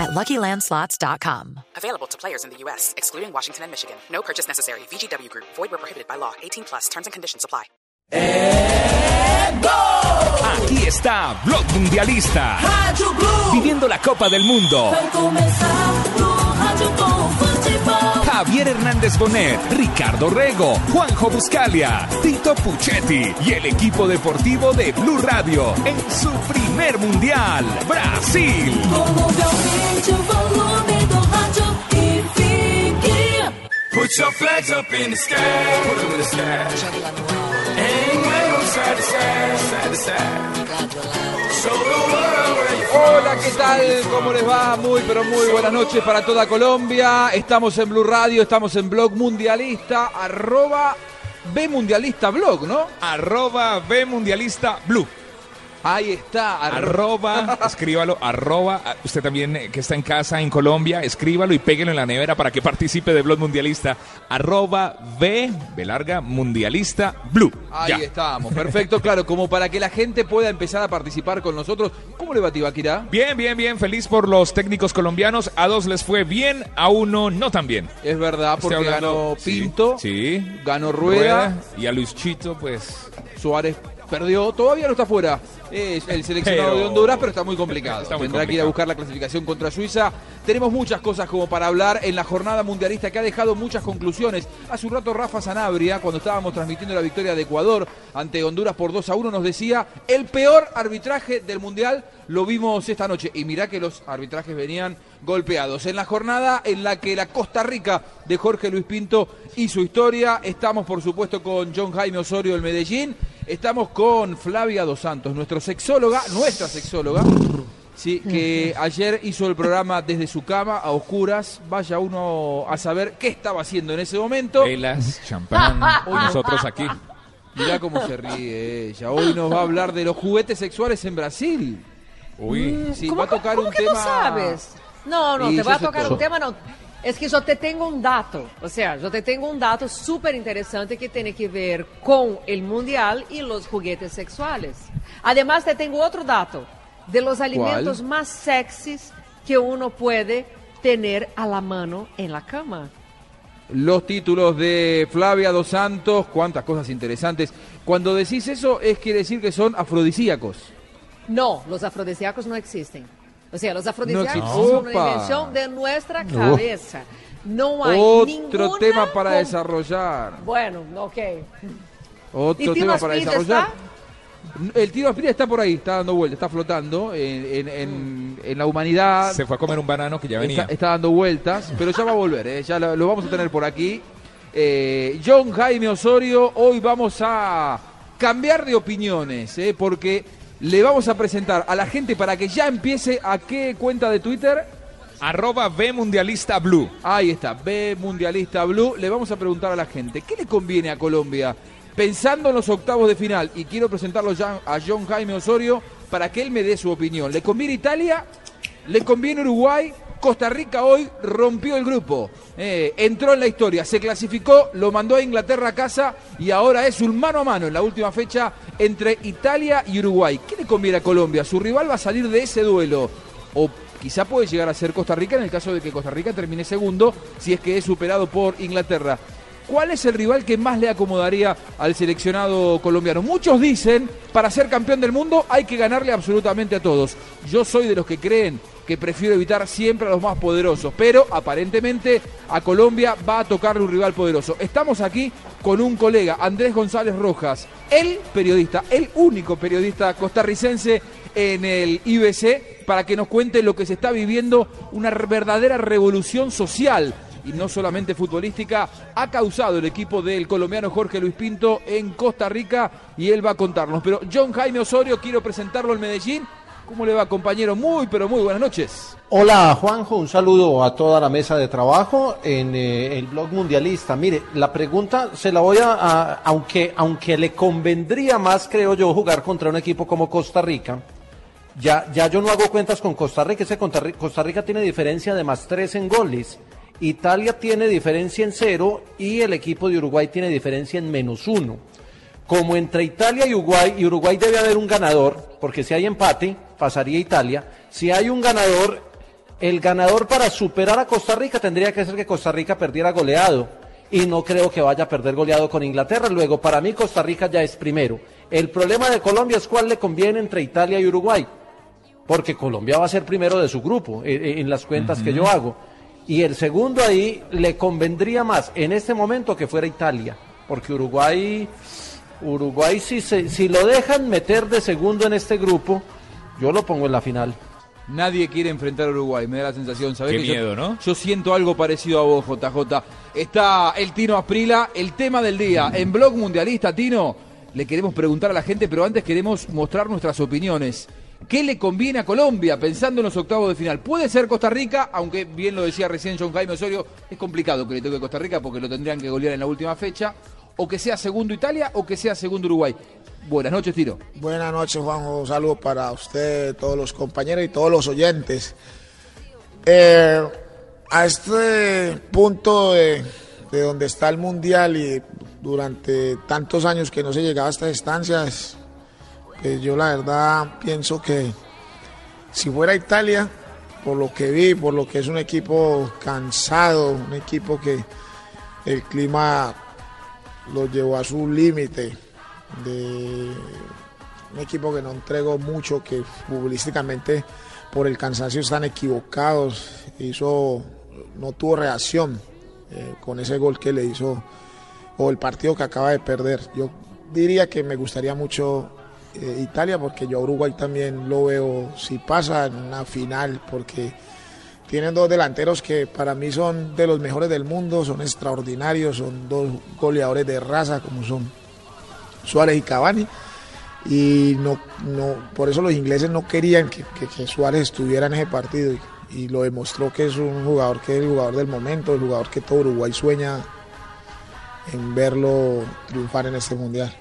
at LuckyLandSlots.com. Available to players in the U.S., excluding Washington and Michigan. No purchase necessary. VGW Group. Void where prohibited by law. 18 plus. Terms and conditions apply. Aquí está Blog Mundialista. Viviendo la Copa del Mundo. Javier Hernández Bonet, Ricardo Rego, Juanjo Buscalia, Tito Puchetti y el equipo deportivo de Blue Radio en su primer mundial, Brasil. Put your flags up in the sky. Put 'em in the sky. And wave side to side, side to side. Show the world where you Hola, ¿qué tal? ¿Cómo les va? Muy, pero muy buenas noches para toda Colombia. Estamos en Blue Radio, estamos en Blog Mundialista, arroba B Mundialista Blog, ¿no? Arroba B Mundialista Blue. Ahí está, Arroba, escríbalo, arroba, usted también eh, que está en casa en Colombia, escríbalo y péguelo en la nevera para que participe de Blog Mundialista. Arroba B, B larga, Mundialista Blue. Ahí Ya. estamos, perfecto, claro, como para que la gente pueda empezar a participar con nosotros. ¿Cómo le va, Tibaquira? Bien, bien, bien, feliz por los técnicos colombianos. A dos les fue bien, a uno no tan bien. Es verdad, porque Estoy hablando- ganó Pinto, sí, ganó Rueda, y a Luis Chito, pues Suárez perdió, todavía no está fuera. Es el seleccionado Pero- de Honduras, pero está muy complicado. Está muy Tendrá que ir a buscar la clasificación contra Suiza. Tenemos muchas cosas como para hablar en la jornada mundialista que ha dejado muchas conclusiones. Hace un rato Rafa Sanabria, cuando estábamos transmitiendo la victoria de Ecuador ante Honduras por 2 a 1, nos decía el peor arbitraje del mundial lo vimos esta noche. Y mirá que los arbitrajes venían golpeados. En la jornada en la que la Costa Rica de Jorge Luis Pinto y su historia, estamos por supuesto con John Jaime Osorio del Medellín. Estamos con Flavia Dos Santos, nuestro sexóloga, nuestra sexóloga, sí, que ayer hizo el programa desde su cama a oscuras. Vaya uno a saber qué estaba haciendo en ese momento. velas, champán, nosotros aquí. Mirá cómo se ríe ella. Hoy nos va a hablar de los juguetes sexuales en Brasil. Uy, Sí, ¿Cómo, va a tocar cómo un que tema. no sabes? No, no, Y te yo voy a sé tocar todo. un tema, no. Es que yo te tengo un dato, o sea, yo te tengo un dato súper interesante que tiene que ver con el mundial y los juguetes sexuales. Además, te tengo otro dato de los alimentos más sexys que uno puede tener a la mano en la cama. Los títulos de Flavia Dos Santos, cuántas cosas interesantes. Cuando decís eso, es quiere decir que son afrodisíacos. No, los afrodisíacos no existen. O sea, los afrodisíacos existen. son una invención de nuestra cabeza. No hay Otro ninguna tema para desarrollar. Bueno, ok. Otro ¿Y Tino tema para desarrollar. está? El tiro Aspira está por ahí, está dando vueltas, está flotando en, en- en- en la humanidad. se fue a comer un banano que ya venía. Está, está dando vueltas, pero ya va a volver, ¿eh? ya lo, lo vamos a tener por aquí. Eh, John Jaime Osorio, hoy vamos a cambiar de opiniones, ¿eh? porque le vamos a presentar a la gente para que ya empiece a qué cuenta de Twitter. Arroba B Mundialista Blue. Ahí está, B Mundialista Blue. Le vamos a preguntar a la gente, ¿qué le conviene a Colombia? Pensando en los octavos de final, y quiero presentarlo ya a John Jaime Osorio para que él me dé su opinión. ¿Le conviene Italia? ¿Le conviene Uruguay? Costa Rica hoy rompió el grupo, eh, entró en la historia, se clasificó, lo mandó a Inglaterra a casa y ahora es un mano a mano en la última fecha entre Italia y Uruguay. ¿Qué le conviene a Colombia? ¿Su rival va a salir de ese duelo? ¿O quizá puede llegar a ser Costa Rica en el caso de que Costa Rica termine segundo si es que es superado por Inglaterra? ¿Cuál es el rival que más le acomodaría al seleccionado colombiano? Muchos dicen, para ser campeón del mundo hay que ganarle absolutamente a todos. Yo soy de los que creen que prefiero evitar siempre a los más poderosos, pero aparentemente a Colombia va a tocarle un rival poderoso. Estamos aquí con un colega, Andrés González Rojas, el periodista, el único periodista costarricense en el IBC, para que nos cuente lo que se está viviendo, una verdadera revolución social y no solamente futbolística, ha causado el equipo del colombiano Jorge Luis Pinto en Costa Rica y él va a contarnos. Pero John Jaime Osorio, quiero presentarlo en Medellín ¿Cómo le va, compañero? Muy, pero muy buenas noches. Hola Juanjo, un saludo a toda la mesa de trabajo en eh, el blog mundialista. Mire, la pregunta se la voy a, aunque, aunque le convendría más, creo yo, jugar contra un equipo como Costa Rica. Ya, ya yo no hago cuentas con Costa Rica, ese Costa Rica, Costa Rica tiene diferencia de más tres en goles. Italia tiene diferencia en cero y el equipo de Uruguay tiene diferencia en menos uno. Como entre Italia y Uruguay, y Uruguay debe haber un ganador, porque si hay empate, pasaría Italia. Si hay un ganador, el ganador para superar a Costa Rica tendría que ser que Costa Rica perdiera goleado. Y no creo que vaya a perder goleado con Inglaterra. Luego, para mí, Costa Rica ya es primero. El problema de Colombia es cuál le conviene entre Italia y Uruguay. Porque Colombia va a ser primero de su grupo, eh, eh, en las cuentas que yo hago. Y el segundo ahí le convendría más en este momento que fuera Italia. Porque Uruguay, Uruguay si, se- si lo dejan meter de segundo en este grupo, yo lo pongo en la final. Nadie quiere enfrentar a Uruguay, me da la sensación. ¿sabés Qué que yo- miedo, ¿no? Yo siento algo parecido a vos, JJ. Está el Tino Asprila, el tema del día. En Blog Mundialista, Tino, le queremos preguntar a la gente, pero antes queremos mostrar nuestras opiniones. ¿Qué le conviene a Colombia pensando en los octavos de final? Puede ser Costa Rica, aunque bien lo decía recién John Jaime Osorio, es complicado que le toque Costa Rica porque lo tendrían que golear en la última fecha. O que sea segundo Italia o que sea segundo Uruguay. Buenas noches, Tino. Buenas noches, Juanjo. Un saludo para usted, todos los compañeros y todos los oyentes. Eh, a este punto de, de donde está el Mundial y durante tantos años que no se llegaba a estas instancias, pues yo la verdad pienso que si fuera Italia, por lo que vi, por lo que es un equipo cansado, un equipo que el clima lo llevó a su límite, de un equipo que no entregó mucho, que futbolísticamente por el cansancio están equivocados, hizo, no tuvo reacción eh, con ese gol que le hizo o el partido que acaba de perder. Yo diría que me gustaría mucho eh, Italia porque yo a Uruguay también lo veo si pasa en una final porque tienen dos delanteros que para mí son de los mejores del mundo, son extraordinarios, son dos goleadores de raza como son Suárez y Cavani. Y no, no, por eso los ingleses no querían que, Suárez estuviera en ese partido. Y lo demostró que es un jugador que es el jugador del momento, el jugador que todo Uruguay sueña en verlo triunfar en este mundial.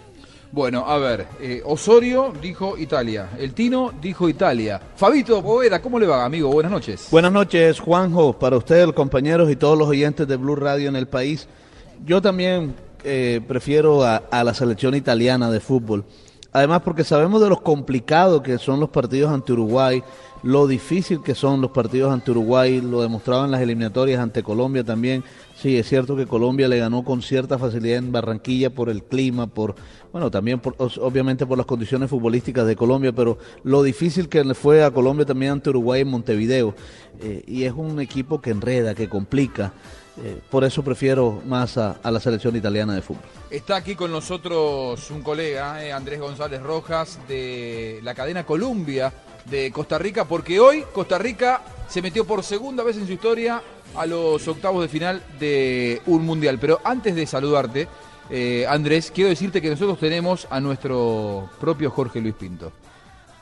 Bueno, a ver, eh, Osorio dijo Italia, el Tino dijo Italia. Fabito Poveda, ¿cómo le va, amigo? Buenas noches. Buenas noches, Juanjo, para ustedes, compañeros y todos los oyentes de Blue Radio en el país. Yo también eh, prefiero a, a la selección italiana de fútbol. Además, porque sabemos de lo complicado que son los partidos ante Uruguay, lo difícil que son los partidos ante Uruguay, lo demostraban las eliminatorias ante Colombia también. Sí, es cierto que Colombia le ganó con cierta facilidad en Barranquilla por el clima, por, bueno, también obviamente por las condiciones futbolísticas de Colombia, pero lo difícil que le fue a Colombia también ante Uruguay en Montevideo. Eh, y es un equipo que enreda, que complica. Eh, por eso prefiero más a, la selección italiana de fútbol. Está aquí con nosotros un colega, eh, Andrés González Rojas, de la cadena Columbia de Costa Rica, porque hoy Costa Rica se metió por segunda vez en su historia a los octavos de final de un mundial. Pero antes de saludarte, eh, Andrés, quiero decirte que nosotros tenemos a nuestro propio Jorge Luis Pinto,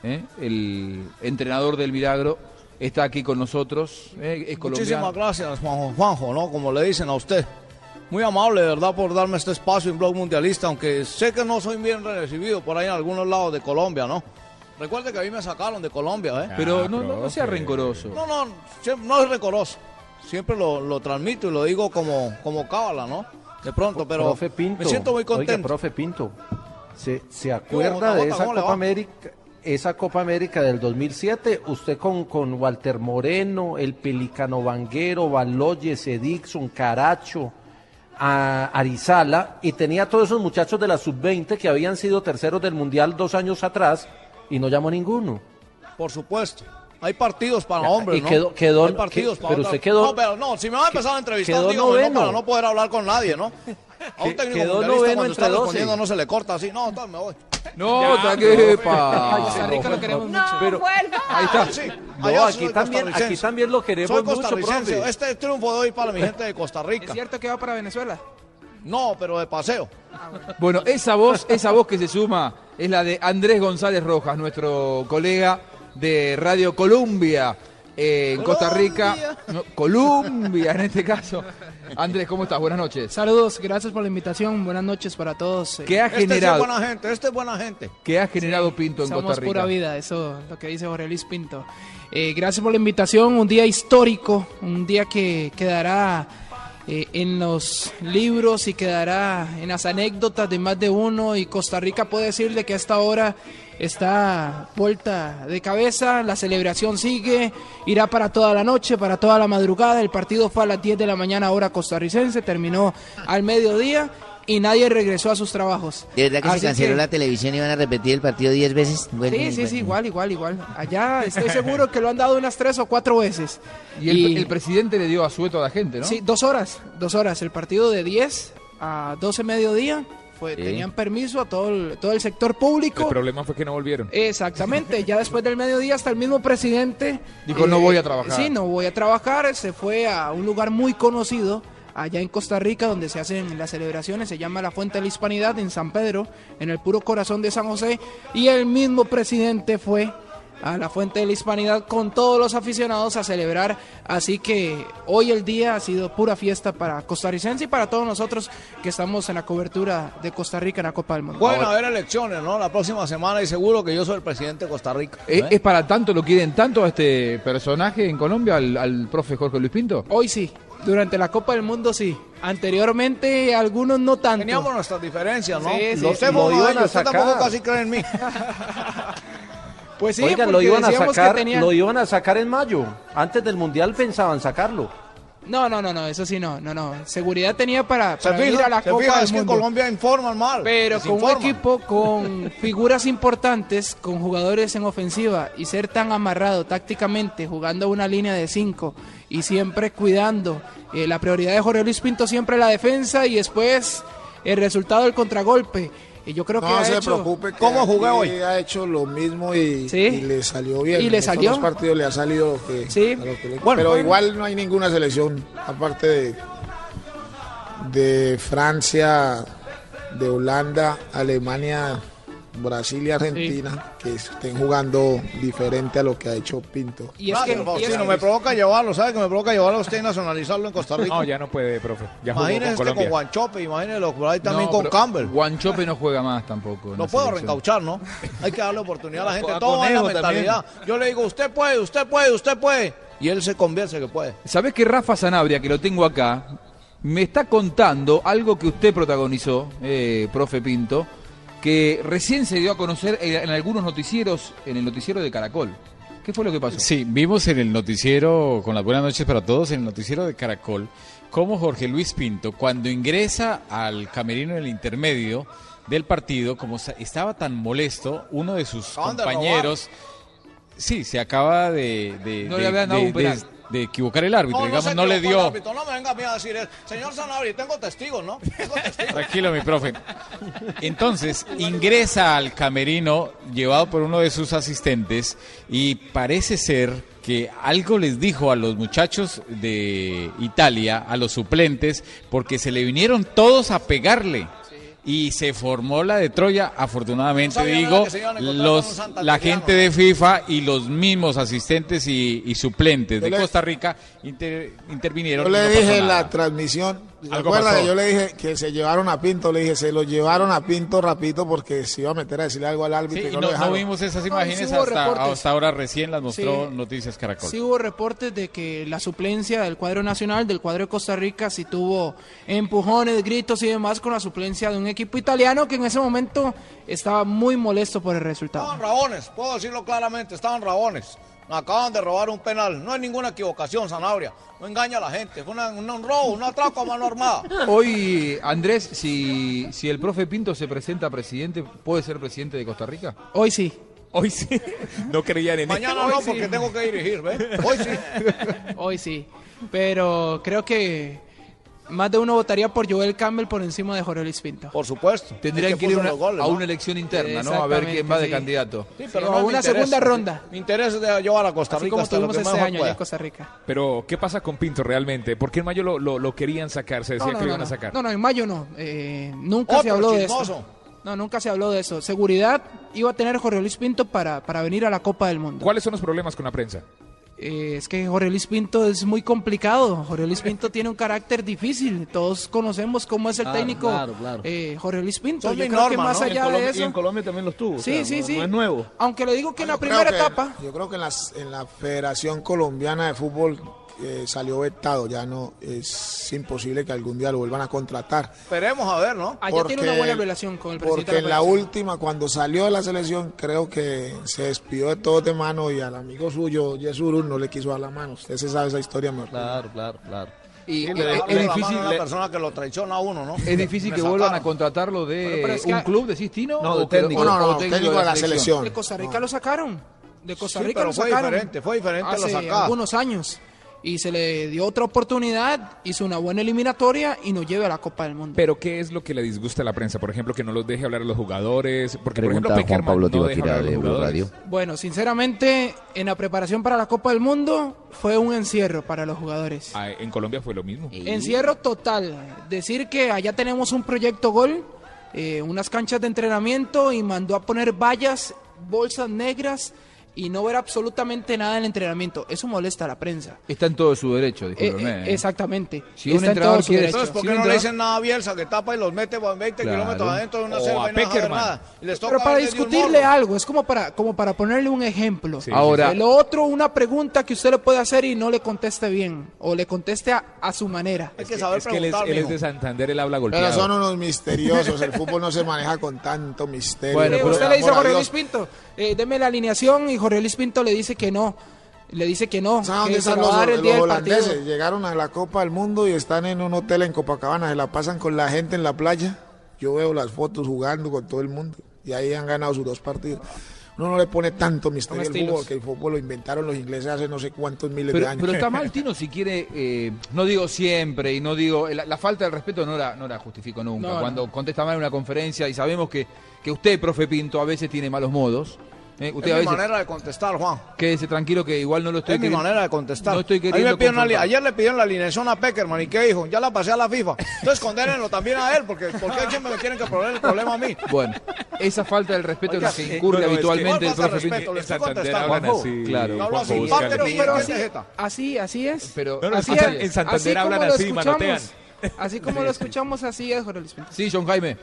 ¿eh? el entrenador del Milagro. Está aquí con nosotros, ¿eh? es colombiano. Muchísimas gracias, Juanjo, Juanjo, ¿no? Como le dicen a usted. Muy amable, verdad, por darme este espacio en Blog Mundialista, aunque sé que no soy bien recibido por ahí en algunos lados de Colombia, ¿no? Recuerde que a mí me sacaron de Colombia, ¿eh? Pero no, no, no sea rencoroso. No, no, no es rencoroso. Siempre lo, lo transmito y lo digo como, como cábala, ¿no? De pronto, pero profe Pinto, me siento muy Oiga, contento. profe Pinto, ¿se, se acuerda de esa ¿cómo le Copa? América? Esa Copa América del 2007, usted con, con Walter Moreno, el Pelicano Vanguero, Baloyes, Edixon, Caracho, a Arizala, y tenía a todos esos muchachos de la sub-20 que habían sido terceros del Mundial dos años atrás, y no llamó ninguno. Por supuesto. Hay partidos para Ya, hombres, y ¿no? quedó- quedó- Hay partidos que- para pero otras- usted quedó- No, pero no, si me va a empezar a entrevistar, quedó dígame, no, noveno. para no poder hablar con nadie, ¿no? A un Que- técnico quedó noveno cuando entre está 12. respondiendo no se le corta así. No, entonces me voy. No, ¿qué pasa? Costa Rica lo queremos No, mucho. Pero- vuelva. Ahí está. Sí, No, allá aquí también, aquí lo queremos Soy mucho, profe. Este triunfo de hoy para mi gente de Costa ¿Es Rica. cierto que va para Venezuela? No, pero de paseo. Bueno, esa voz, esa voz que se suma es la de Andrés González Rojas, nuestro colega de Radio Columbia eh, en Costa Rica. No, Columbia en este caso. Andrés, ¿cómo estás? Buenas noches. Saludos, gracias por la invitación. Buenas noches para todos. ¿Qué ha Este sí es generado, buena gente, este es buena gente. qué ha generado Pinto en Costa Rica? pura vida, eso es lo que dice Jorge Luis Pinto. Eh, gracias por la invitación, un día histórico, un día que quedará eh, en los libros y quedará en las anécdotas de más de uno y Costa Rica puede decirle que a esta hora está vuelta de cabeza, la celebración sigue, irá para toda la noche, para toda la madrugada, el partido fue a las 10 de la mañana hora costarricense, terminó al mediodía y nadie regresó a sus trabajos. ¿De verdad que Así se canceló que- la televisión y van a repetir el partido 10 veces? Vuelven Sí, y sí, vuelven. sí, igual, igual, igual. Allá estoy seguro que lo han dado unas tres o cuatro veces. Y el, el presidente le dio asueto a la gente, ¿no? Sí, dos horas, dos horas. El partido de 10 a 12 mediodía, fue, Sí. tenían permiso a todo el, todo el sector público. El problema fue que no volvieron. Exactamente, ya después del mediodía hasta el mismo presidente eh, Dijo, "No voy a trabajar". Sí, no voy a trabajar, se fue a un lugar muy conocido allá en Costa Rica donde se hacen las celebraciones, se llama la Fuente de la Hispanidad en San Pedro, en el puro corazón de San José, y el mismo presidente fue a la Fuente de la Hispanidad con todos los aficionados a celebrar, así que hoy el día ha sido pura fiesta para costarricense y para todos nosotros que estamos en la cobertura de Costa Rica en la Copa del Mundo. Pueden haber elecciones, ¿no? La próxima semana y seguro que yo soy el presidente de Costa Rica. ¿Es, ¿eh? es para tanto, lo quieren tanto a este personaje en Colombia, al, al profe Jorge Luis Pinto? Hoy sí, durante la Copa del Mundo sí. Anteriormente algunos no tanto. Teníamos nuestras diferencias, ¿no? Sí, sí, Lo sí. sé, Lo iban a tampoco casi cree en mí. Pues sí, Oigan, lo iban a sacar, tenía- lo iban a sacar en mayo. Antes del mundial pensaban sacarlo. No, no, no, no, eso sí no, no, no. Seguridad tenía para, Se para ir fija, a la Copa fija, del es que. Colombia informan mal. Pero con un equipo con figuras importantes, con jugadores en ofensiva y ser tan amarrado tácticamente, jugando una línea de cinco y siempre cuidando eh, la prioridad de Jorge Luis Pinto siempre la defensa y después el resultado del contragolpe. Y yo creo que No se hecho- preocupe. ¿Cómo jugué hoy? Ha hecho lo mismo y, Sí. y le salió bien. Y le salió. dos partidos le ha salido que, Sí. que le- Bueno, pero bueno. igual no hay ninguna selección aparte de de Francia, de Holanda, Alemania, Brasil y Argentina que estén jugando diferente a lo que ha hecho Pinto. Y es que, y es me provoca llevarlo, ¿sabe que me provoca llevarlo a usted y nacionalizarlo en Costa Rica? No, ya no puede, profe. Ya jugó Imagínese con usted con. Guanchope, imagínese por ahí también No, con Campbell. Guanchope no juega más tampoco. No puedo selección. reencauchar, ¿no? Hay que darle oportunidad a la gente. A Todo va en la también. mentalidad. Yo le digo, usted puede, usted puede, usted puede. Y él se convierte que puede. ¿Sabés que Rafa Sanabria, que lo tengo acá, me está contando algo que usted protagonizó, eh, profe Pinto, que recién se dio a conocer en, en algunos noticieros, en el noticiero de Caracol? ¿Qué fue lo que pasó? Sí, vimos en el noticiero, con las buenas noches para todos, en el noticiero de Caracol, cómo Jorge Luis Pinto, cuando ingresa al camerino en el intermedio del partido, como estaba tan molesto, uno de sus compañeros, sí, se acaba de, de, No de- le habían dado de- un penal. De- equivocar el árbitro, digamos, se no le el dio... árbitro, No me venga a mí a decir eso. Señor Sanabria, tengo testigos, ¿no? Tengo testigos. Tranquilo, mi profe. Entonces, ingresa al camerino llevado por uno de sus asistentes y parece ser que algo les dijo a los muchachos de Italia, a los suplentes, porque se le vinieron todos a pegarle. Y se formó la de Troya, afortunadamente No digo, los, la gente de FIFA y los mismos asistentes y, y suplentes de le- Costa Rica inter- intervinieron. Yo le no dije en la transmisión, ¿se Algo acuerda pasó. que yo le dije que se llevaron a Pinto? Le dije, se lo llevaron a Pinto rapidito porque se iba a meter a decirle algo al árbitro Sí, y no, no, lo no vimos esas No, imágenes sí hasta, ahora recién las mostró Sí. Noticias Caracol. Sí hubo reportes de que la suplencia del cuadro nacional, del cuadro de Costa Rica, sí tuvo empujones, gritos y demás con la suplencia de un equipo italiano que en ese momento estaba muy molesto por el resultado. Estaban rabones, puedo decirlo claramente, estaban rabones. Me acaban de robar un penal. No hay ninguna equivocación, Sanabria. No engaña a la gente. Fue una- una- un robo, un atraco a mano armada. Hoy, Andrés, si, si el profe Pinto se presenta presidente, ¿puede ser presidente de Costa Rica? Hoy sí. Hoy sí. No creían en Mañana no, sí. porque tengo que dirigir, ¿ves? Hoy sí. Hoy sí. Pero creo que más de uno votaría por Joel Campbell por encima de Jorge Luis Pinto. Por supuesto. Tendrían que ir una- goles, a ¿no? una elección interna, ¿no? A ver quién va de sí. candidato. Sí, pero no una interés. segunda ronda. Mi interés es de llevar a Costa Así Rica como hasta tuvimos este año en Costa Rica. Pero, ¿qué pasa con Pinto realmente? ¿Por qué en mayo lo, lo, lo querían sacar? Se decía No, no, que lo no, iban a sacar. No, no, en mayo no. Eh, nunca se habló de eso. No, nunca se habló de eso. Seguridad iba a tener Jorge Luis Pinto para, para venir a la Copa del Mundo. ¿Cuáles son los problemas con la prensa? Eh, es que Jorge Luis Pinto es muy complicado. Jorge Luis Pinto tiene un carácter difícil. Todos conocemos cómo es el Claro, técnico claro, claro. eh, Jorge Luis Pinto. Son Yo creo que más ¿no? allá de y eso. en Colombia también los tuvo. o Sí, sea, sí, no- sí. no es nuevo. Aunque le digo que en la primera que- etapa. Yo creo que en, las, en la Federación Colombiana de Fútbol eh, salió vetado, ya no es imposible que algún día lo vuelvan a contratar. Esperemos a ver, ¿no? Allá tiene una buena relación con el presidente Porque de en la la última, cuando salió de la selección, creo que se despidió de todos de mano y al amigo suyo, Yesurun, no le quiso dar la mano. Usted se sabe esa historia mejor. Claro, claro, claro. Y, Sí, y- le es, la difícil, mano a una le- persona que lo traiciona a uno, ¿no? es difícil que vuelvan a sacaron. contratarlo de pero un club, decís Tino, No, de o técnico. No, no, no, técnico de la selección. De Costa Rica lo sacaron. De Costa Sí, Rica pero lo fue sacaron. diferente, fue diferente lo Hace sacaba. algunos años. Y se le dio otra oportunidad, hizo una buena eliminatoria y nos lleva a la Copa del Mundo. Pero ¿qué es lo que le disgusta a la prensa? Por ejemplo, que no los deje hablar a los jugadores. Porque, por Pregunta ejemplo, Juan Pablo no deja hablar Tibaquira a los de Blue. Radio. Bueno, sinceramente, en la preparación para la Copa del Mundo fue un encierro para los jugadores. Ah, en Colombia fue lo mismo. Encierro total. Decir que allá tenemos un proyecto gol, eh, unas canchas de entrenamiento y mandó a poner vallas, bolsas negras y no ver absolutamente nada en el entrenamiento. Eso molesta a la prensa. Está en todo su derecho, Eh, discúlpeme. eh, exactamente. Si un en entrenador todo quiere-. Entonces, ¿por Si qué un no le dicen nada a Bielsa que tapa y los mete 20 Claro. kilómetros adentro de una selva y no nada? Y les toca Pero para discutirle algo, es como para, como para ponerle un ejemplo. Sí, Ahora- lo otro, una pregunta que usted le puede hacer y no le conteste bien, o le conteste a, a su manera. Hay que saber Es que él es, él es de Santander, él habla Pero golpeado. son unos misteriosos, el fútbol no se maneja con tanto misterio. Bueno, Eh, pero- usted le dice a Por Jorge. Luis Pinto, eh, deme la alineación y Jorge Luis Pinto le dice que no. Le dice que no, ¿Saben dónde que están los, dar el día los del partido. holandeses? Llegaron a la Copa del Mundo y están en un hotel en Copacabana, se la pasan con la gente en la playa. Yo veo las fotos jugando con todo el mundo y ahí han ganado sus dos partidos. Uno no le pone tanto misterio al fútbol, que el fútbol lo inventaron los ingleses hace no sé cuántos miles de Pero, años. pero está mal, Tino, si quiere, eh, no digo siempre y no digo, la, la falta de respeto no la, no la justifico nunca. No, Cuando contesta mal en una conferencia y sabemos que, que usted, profe Pinto, a veces tiene malos modos. Eh, usted Es a mi manera de contestar, Juan. quédese tranquilo que igual no lo estoy Es mi queri- manera de contestar. No estoy me queriendo pidieron la ayer le pidieron la alineación a Peckerman y ¿qué dijo? Ya la pasé a la FIFA. Entonces condénenlo también a él, porque ¿por qué siempre me quieren que poner el problema a mí? Bueno, esa falta del respeto en la Oiga, que incurre no, no, es que- habitualmente el ¿Cuál falta profe respeto? Le estoy contestando. así. claro. Hablo Juanjo así, pero- Pero ¿Qué así, jeta? así, así es. Pero- No, no, así es en Santander Así como hablan lo así, escuchamos, manotean. Así como lo escuchamos, así es, Jorge Luis Pinto. Sí, John Jaime.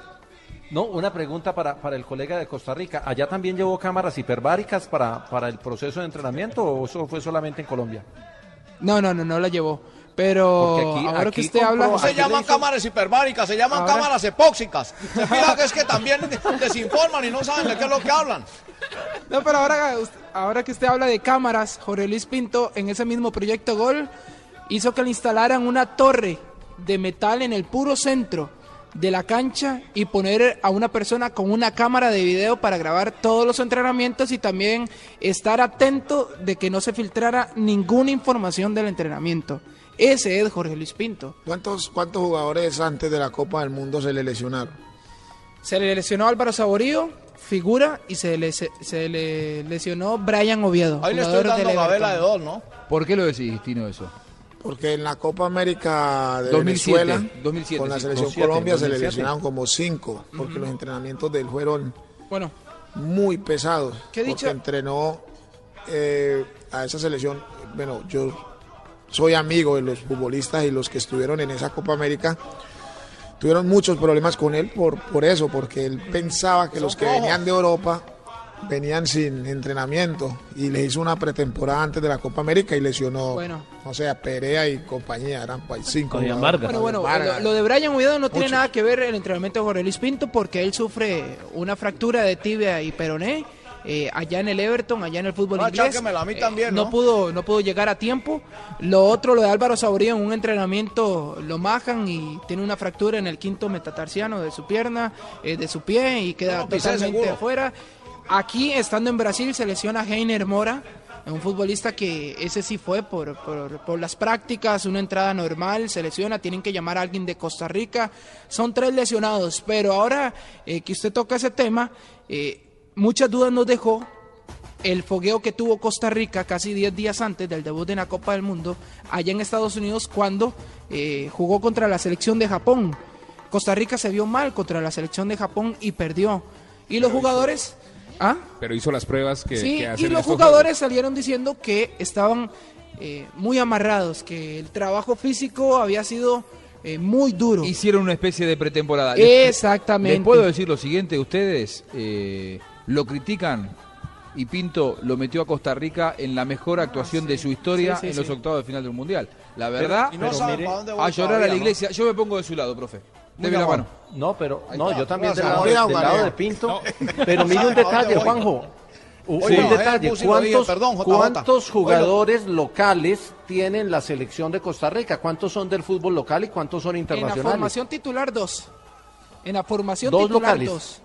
No, una pregunta para, para el colega de Costa Rica. ¿Allá también llevó cámaras hiperbáricas para, para el proceso de entrenamiento o eso fue solamente en Colombia? No, no, no, no la llevó. Pero Porque aquí- ahora que usted habla... No se llaman hizo- cámaras hiperbáricas, se llaman Ahora- cámaras epóxicas. Se fija que es que también desinforman y no saben de qué es lo que hablan. No, pero ahora, ahora que usted habla de cámaras, Jorge Luis Pinto en ese mismo proyecto Gol hizo que le instalaran una torre de metal en el puro centro de la cancha y poner a una persona con una cámara de video para grabar todos los entrenamientos y también estar atento de que no se filtrara ninguna información del entrenamiento. Ese es Jorge Luis Pinto. ¿Cuántos, ¿Cuántos jugadores antes de la Copa del Mundo se le lesionaron? Se le lesionó Álvaro Saborío, figura, y se le, se, se le lesionó Brian Oviedo. Ahí le estoy dando del la vela de Everton. dos, ¿no? ¿Por qué lo decís, Tino, eso? Porque en la Copa América de 2007, Venezuela, 2007, con la selección 2007, Colombia, se le 2007. lesionaron como cinco, porque los entrenamientos de él fueron Bueno, muy pesados. ¿Qué porque dicha? entrenó eh, a esa selección. Bueno, yo soy amigo de los futbolistas y los que estuvieron en esa Copa América. Tuvieron muchos problemas con él por, por eso, porque él pensaba que los que venían de Europa venían sin entrenamiento y le hizo una pretemporada antes de la Copa América y lesionó, Bueno. o sea, Perea y compañía, eran pa- cinco. Oigan, jugadores. Vargas. bueno, bueno, Vargas. lo, lo de Brian Oviedo no tiene nada que ver el entrenamiento de Jorge Luis Pinto porque él sufre una fractura de tibia y peroné eh, allá en el Everton, allá en el fútbol Ah, inglés. a mí Eh, también, no ¿no? pudo, no pudo llegar a tiempo. Lo otro, lo de Álvaro Saborío, en un entrenamiento lo majan y tiene una fractura en el quinto metatarsiano de su pierna, eh, de su pie y queda No totalmente seguro. afuera. Aquí, estando en Brasil, se lesiona Heiner Mora, un futbolista que ese sí fue por, por, por las prácticas, una entrada normal, se lesiona, tienen que llamar a alguien de Costa Rica. Son tres lesionados, pero ahora eh, que usted toca ese tema, eh, muchas dudas nos dejó el fogueo que tuvo Costa Rica casi 10 días antes del debut en la Copa del Mundo allá en Estados Unidos cuando eh, jugó contra la selección de Japón. Costa Rica se vio mal contra la selección de Japón y perdió. Y los jugadores... ¿Ah? Pero hizo las pruebas que, Sí, que hacen y los jugadores salieron diciendo que estaban eh, muy amarrados, que el trabajo físico había sido eh, muy duro. Hicieron una especie de pretemporada. Exactamente. Les puedo decir lo siguiente, ustedes eh, lo critican y Pinto lo metió a Costa Rica en la mejor actuación de su historia Sí, sí, en los octavos de final del Mundial. La verdad, y no pero mire, a llorar a la ¿no? iglesia. Yo me pongo de su lado, profe. La mano. No, pero no, yo también del lado, del lado de. Pinto. No. Pero mire un ¿Sabe a dónde detalle? Juanjo. Un, Sí. un detalle, ¿cuántos, perdón, cuántos jugadores locales tienen la selección de Costa Rica? ¿Cuántos son del fútbol local y cuántos son En la internacionales? formación titular, dos. En la formación Dos titular, locales. dos.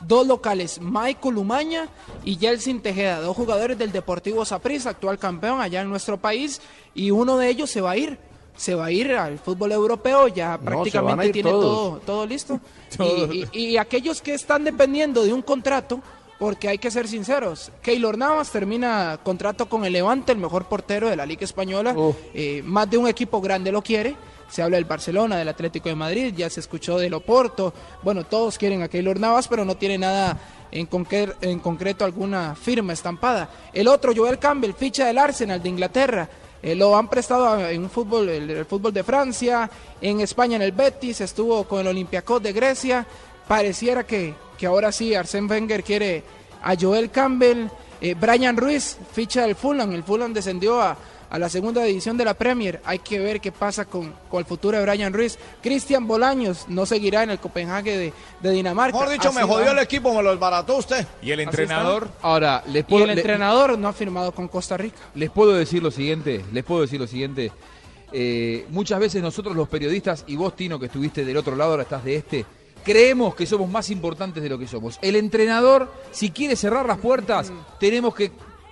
Dos locales, Michael Umaña y Yeltsin Tejeda, dos jugadores del Deportivo Saprissa, actual campeón allá en nuestro país, y uno de ellos se va a ir, se va a ir al fútbol europeo, ya prácticamente tiene todos. todo, todo listo. Y, y- y aquellos que están dependiendo de un contrato, porque hay que ser sinceros, Keylor Navas termina contrato con el Levante, el mejor portero de la Liga Española, eh, más de un equipo grande lo quiere. Se habla del Barcelona, del Atlético de Madrid, ya se escuchó del Oporto. Bueno, todos quieren a Keylor Navas, pero no tiene nada en, conque- en concreto alguna firma estampada. El otro, Joel Campbell, ficha del Arsenal de Inglaterra. Eh, lo han prestado en un fútbol, el, el fútbol de Francia, en España en el Betis, estuvo con el Olympiacos de Grecia. Pareciera que, que ahora sí Arsène Wenger quiere a Joel Campbell. Eh, Brian Ruiz, ficha del Fulham. El Fulham descendió a, a la segunda división de la Premier. Hay que ver qué pasa con, con el futuro de Brian Ruiz. Cristian Bolaños no seguirá en el Copenhague de, de Dinamarca. Mejor dicho, Así me jodió va. el equipo, me lo desbarató usted. ¿Y el entrenador? Ahora, les Y puedo, el le- entrenador no ha firmado con Costa Rica. les puedo decir lo siguiente, les puedo decir lo siguiente. Eh, muchas veces nosotros los periodistas, y vos Tino que estuviste del otro lado, ahora estás de este, creemos que somos más importantes de lo que somos. El entrenador, si quiere cerrar las puertas, tenemos que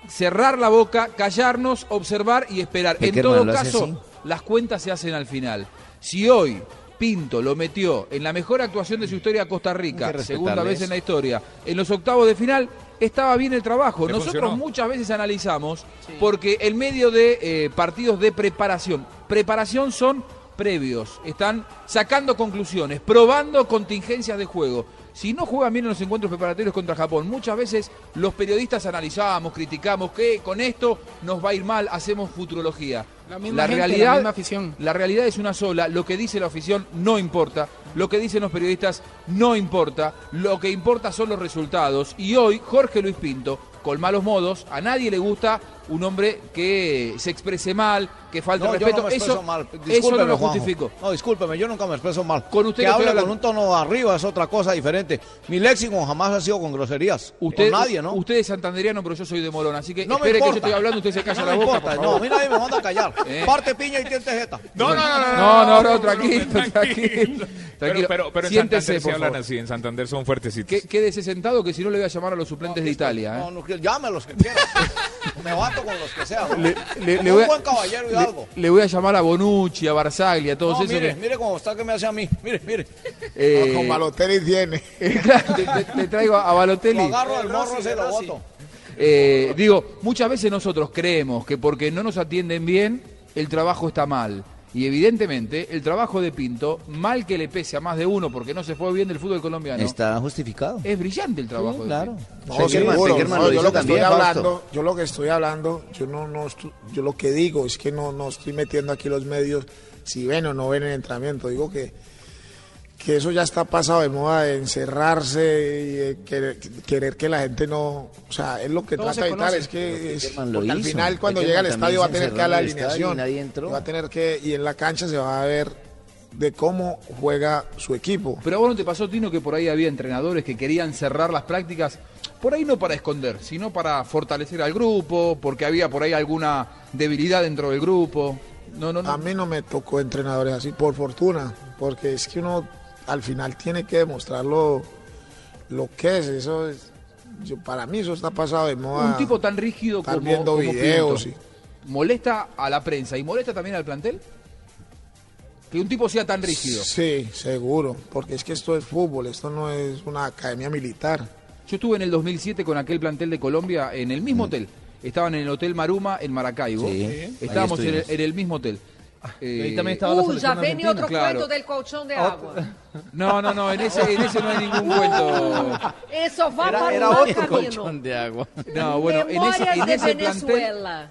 cerrar la boca, callarnos, observar y esperar. En todo caso, así. las cuentas se hacen al final. Si hoy Pinto lo metió en la mejor actuación de su historia a Costa Rica, segunda vez eso. en la historia, en los octavos de final, estaba bien el trabajo. Le Nosotros funcionó. muchas veces analizamos porque en medio de eh, partidos de preparación, preparación son previos, están sacando conclusiones, probando contingencias de juego. Si no juegan bien en los encuentros preparatorios contra Japón, muchas veces los periodistas analizamos, criticamos que con esto nos va a ir mal, hacemos futurología. La misma gente, la realidad, misma afición. la realidad es una sola, lo que dice la afición no importa, lo que dicen los periodistas no importa, lo que importa son los resultados. Y hoy Jorge Luis Pinto, con malos modos, a nadie le gusta un hombre que se exprese mal, que falte No, yo respeto. no me expreso eso, mal. eso no lo Juanjo. justifico. No, discúlpeme, yo nunca me expreso mal. Con usted que hablando. con un tono arriba es otra cosa diferente. Mi léxico jamás ha sido con groserías. Usted, con nadie, ¿no? usted es santanderiano, pero yo soy de Morón, así que No me espere que yo importa. estoy hablando, usted se calla no la me boca, importa, por no, a favor. mí nadie me manda a callar. Eh. Parte piña y tiente jeta. No, no, no, no, No, no, no, no, tranquilo, no, tranquilo. Pero, Tranquilo. pero, pero en Siéntese, Santander se hablan favor. así, en Santander son fuertecitos. Qué- Quédese sentado que si no le voy a llamar a los suplentes de Italia. ¿eh? No, no, que llame a los que con los que sean. ¿no? Le, le- le voy un a, buen caballero y le- algo. le voy a llamar a Bonucci, a Barzagli, a todos No, esos mire, que- mire cómo está que me hace a mí. Mire, mire. Eh, Con Balotelli tiene. te traigo a Lo Balotelli. agarro del morro, se lo voto. Eh, digo, muchas veces nosotros creemos que porque no nos atienden bien, el trabajo está mal. Y evidentemente, el trabajo de Pinto, mal que le pese a más de uno porque no se fue bien del fútbol colombiano, Está justificado. es brillante el trabajo. de claro. Pinto. No, lo yo lo que estoy hablando, yo lo que estoy hablando, yo no, no yo lo que digo es que no, no estoy metiendo aquí los medios si ven o no ven el entrenamiento, digo que que eso ya está pasado de moda de encerrarse y de querer, querer que la gente no, o sea, es lo que Todo trata de evitar, es que es- porque al final cuando llega al estadio va a tener que dar la alineación, nadie entró. y va a tener que y en la cancha se va a ver de cómo juega su equipo. Pero a vos no te pasó, Tino, que por ahí había entrenadores que querían cerrar las prácticas, por ahí no para esconder, sino para fortalecer al grupo, porque había por ahí alguna debilidad dentro del grupo. No, no, no. A mí no me tocó entrenadores así, por fortuna, porque es que uno al final tiene que demostrar lo, que es. Eso es, yo, para mí eso está pasado de moda. Un tipo tan rígido como, viendo como videos Pinto, ¿molesta a la prensa y molesta también al plantel? Que un tipo sea tan rígido. Sí, seguro, porque es que esto es fútbol, esto no es una academia militar. Yo estuve en el 2007 con aquel plantel de Colombia en el mismo hotel. Estaban en el Hotel Maruma en Maracaibo. Sí, Estábamos en el, en el mismo hotel. Eh, ahí también estaba la Uh, selección ya viene argentina. otro claro. cuento del colchón de agua. No, no, no, en ese, en ese no hay ningún cuento. Eso va Era- para era otro camino. de agua. No, bueno, en ese, en de ese plantel Venezuela.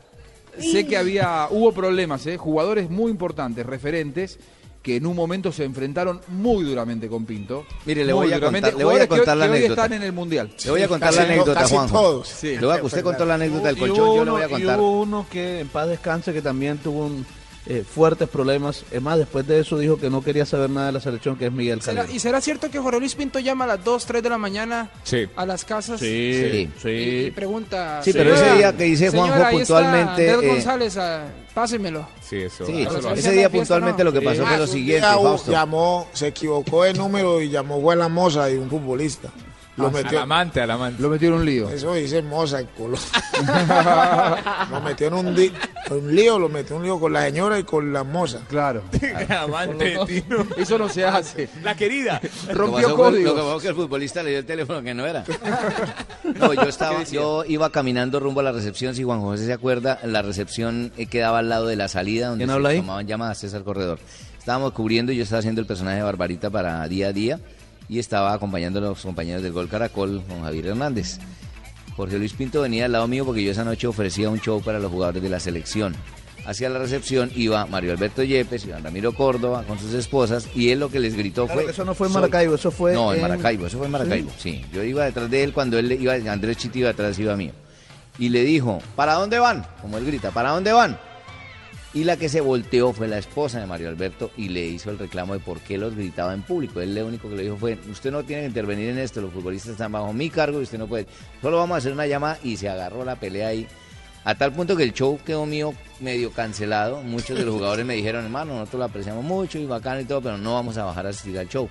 sé que había, hubo problemas, ¿eh? jugadores muy importantes, referentes, que en un momento se enfrentaron muy duramente con Pinto. Mire, le voy a contar- le voy a contar la que hoy anécdota. están en el Mundial. Le voy a contar la anécdota, casi Juanjo. todos. Voy a- usted contó la anécdota del Y colchón, yo le voy a y contar. hubo uno que en paz descanse que también tuvo un, eh, fuertes problemas. Es más, después de eso dijo que no quería saber nada de la selección, que es Miguel ¿Será- Calderón. ¿Y será cierto que Jorge Luis Pinto llama a las 2, 3 de la mañana Sí. a las casas Sí, Sí. y sí. pregunta... Sí, pero "Señora, ese día que dice señora, Juanjo ahí puntualmente, Andrés eh, González, ah, pásemelo. Sí, eso. Sí, eso lo ese día puntualmente lo que pasó Ah, fue lo un siguiente, día, llamó, se equivocó de número y llamó fue a la moza de un futbolista. Lo Al metió, amante, al amante. Lo metieron en un lío. eso dice moza en Colombia. lo metió en un, di- un lío, lo metió en un lío con la señora y con la moza. Claro. amante, Tino. Eso no se hace. La querida. Rompió fue- Lo que códigos. pasó que el futbolista le dio el teléfono que no era. No, yo estaba, yo iba caminando rumbo a la recepción, si Juan José se acuerda, la recepción eh, quedaba al lado de la salida donde ¿Quién se habla ahí? tomaban llamadas, César Corredor. Estábamos cubriendo y yo estaba haciendo el personaje de Barbarita para día a día y estaba acompañando a los compañeros del Gol Caracol con Javier Hernández. Jorge Luis Pinto venía al lado mío porque yo esa noche ofrecía un show para los jugadores de la selección. Hacia la recepción iba Mario Alberto Yepes, Iván Ramiro Córdoba con sus esposas y él lo que les gritó Claro fue... que eso no fue en. Maracaibo, eso fue No, en Maracaibo, eso fue en Maracaibo, sí. Yo iba detrás de él cuando él iba, Andrés Chiti iba detrás, iba mío. Y le dijo, ¿para dónde van? Como él grita, ¿para dónde van? Y la que se volteó fue la esposa de Mario Alberto y le hizo el reclamo de por qué los gritaba en público. Él lo único que le dijo fue, usted no tiene que intervenir en esto, los futbolistas están bajo mi cargo y usted no puede. Solo vamos a hacer una llamada y se agarró la pelea ahí. A tal punto que el show quedó mío medio cancelado. Muchos de los jugadores me dijeron, hermano, nosotros lo apreciamos mucho y bacán y todo, pero no vamos a bajar a asistir al show.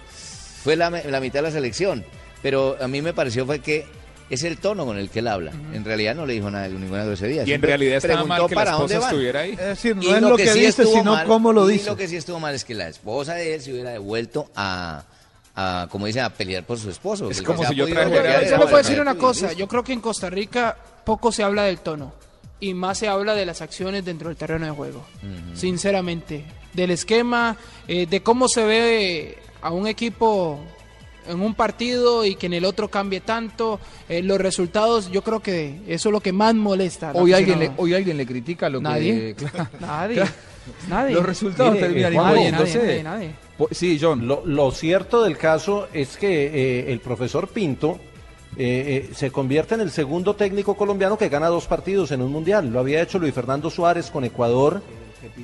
Fue la, la mitad de la selección. Pero a mí me pareció fue que es el tono con el que él habla. En realidad no le dijo nada, ninguna grosería. Y en realidad estaba preguntó mal que la para dónde esposa estuviera ahí. Es decir, no Y es lo que, sí dice, estuvo sino mal- cómo lo y dice. lo que sí estuvo mal es que la esposa de él se hubiera devuelto a, a como dice, a pelear por su esposo. Es como si yo trajera- Yo le puedo decir una cosa, yo creo que en Costa Rica poco se habla del tono y más se habla de las acciones dentro del terreno de juego, sinceramente, del esquema, eh, de cómo se ve a un equipo en un partido y que en el otro cambie tanto, eh, los resultados, yo creo que eso es lo que más molesta. Hoy alguien, le, hoy alguien le critica lo Nadie. que... claro. Nadie, Claro. nadie. Los resultados terminan Nadie, nadie, nadie, Sí, John. Lo, lo cierto del caso es que eh, el profesor Pinto eh, eh, se convierte en el segundo técnico colombiano que gana dos partidos en un mundial. Lo había hecho Luis Fernando Suárez con Ecuador,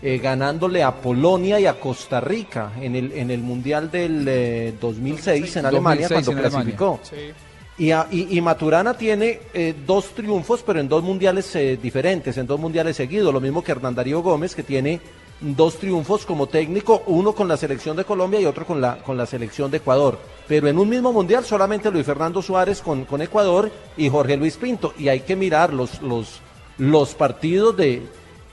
eh, ganándole a Polonia y a Costa Rica en el, en el mundial del eh, 2006 en Alemania 2006 cuando en Alemania. clasificó. Y, a- y- y Maturana tiene eh, dos triunfos, pero en dos mundiales eh, diferentes, en dos mundiales seguidos. Lo mismo que Hernán Darío Gómez, que tiene dos triunfos como técnico, uno con la selección de Colombia y otro con la, con la selección de Ecuador. Pero en un mismo mundial solamente Luis Fernando Suárez con, con Ecuador y Jorge Luis Pinto. Y hay que mirar los, los, los partidos de,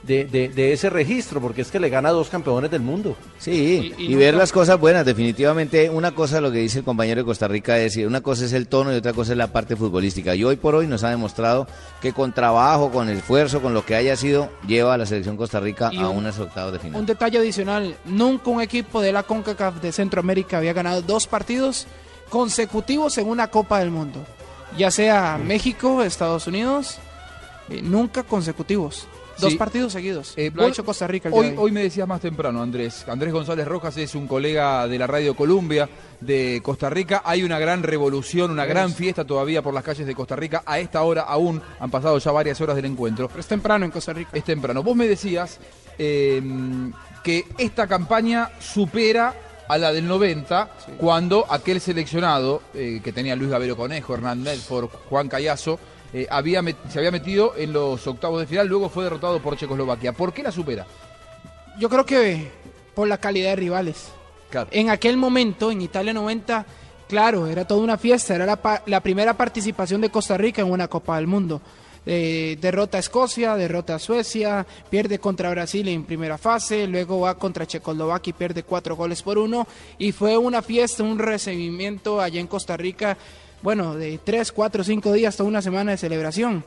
de, de- de ese registro, porque es que le gana a dos campeones del mundo. Sí, Y- y, y ver nunca- las cosas buenas, definitivamente. Una cosa, lo que dice el compañero de Costa Rica, es decir, una cosa es el tono y otra cosa es la parte futbolística. Y hoy por hoy nos ha demostrado que con trabajo, con esfuerzo, con lo que haya sido, lleva a la selección Costa Rica Y a un- unas octavos de final. Un detalle adicional, nunca un equipo de la CONCACAF de Centroamérica había ganado dos partidos consecutivos en una Copa del Mundo. Ya sea México, Estados Unidos, eh, nunca consecutivos. Dos Sí. partidos seguidos. Eh, Lo ha vos- hecho Costa Rica el Hoy, hoy. me decías más temprano, Andrés. Andrés González Rojas es un colega de la Radio Columbia de Costa Rica. Hay una gran revolución, una gran fiesta todavía por las calles de Costa Rica. A esta hora aún han pasado ya varias horas del encuentro. Pero es temprano en Costa Rica. Es temprano. Vos me decías eh, que esta campaña supera a la del 90, cuando aquel seleccionado eh, que tenía Luis Gavero Conejo, Hernán Nelford, Juan Callazo, eh, había se había metido en los octavos de final, luego fue derrotado por Checoslovaquia. ¿Por qué la supera? Yo creo que por la calidad de rivales. Claro. En aquel momento, en Italia 90, claro, era toda una fiesta, era la primera participación de Costa Rica en una Copa del Mundo. Eh, derrota a Escocia, derrota a Suecia, pierde contra Brasil en primera fase, luego va contra Checoslovaquia y pierde cuatro goles por uno. Y fue una fiesta, un recibimiento allá en Costa Rica, bueno, de tres, cuatro, cinco días, toda una semana de celebración.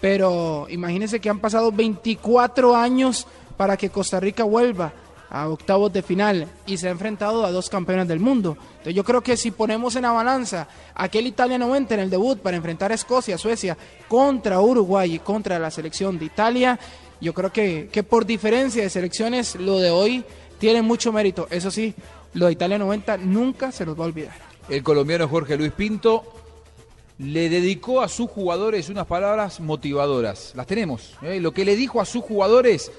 Pero imagínense que han pasado 24 años para que Costa Rica vuelva a octavos de final y se ha enfrentado a dos campeones del mundo. Entonces yo creo que si ponemos en la balanza aquel Italia 90 en el debut para enfrentar a Escocia, Suecia, contra Uruguay y contra la selección de Italia, yo creo que, que por diferencia de selecciones lo de hoy tiene mucho mérito. Eso sí, lo de Italia 90 nunca se los va a olvidar. El colombiano Jorge Luis Pinto le dedicó a sus jugadores unas palabras motivadoras. Las tenemos. ¿eh? Lo que le dijo a sus jugadores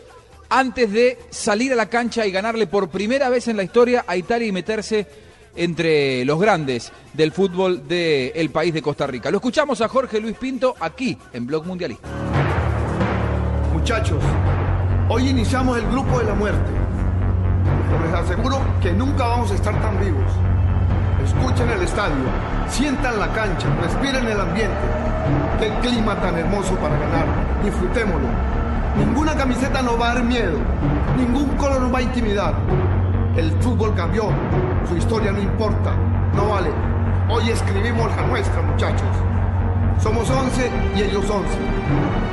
antes de salir a la cancha y ganarle por primera vez en la historia a Italia y meterse entre los grandes del fútbol del país de Costa Rica. Lo escuchamos a Jorge Luis Pinto aquí en Blog Mundialista. Muchachos, hoy iniciamos el grupo de la muerte. Les aseguro que nunca vamos a estar tan vivos. Escuchen el estadio, sientan la cancha, respiren el ambiente. Qué clima tan hermoso para ganar. Disfrutémoslo. Ninguna camiseta nos va a dar miedo, ningún color nos va a intimidar. El fútbol cambió, su historia no importa, no vale. Hoy escribimos la nuestra, muchachos. Somos 11 y ellos 11,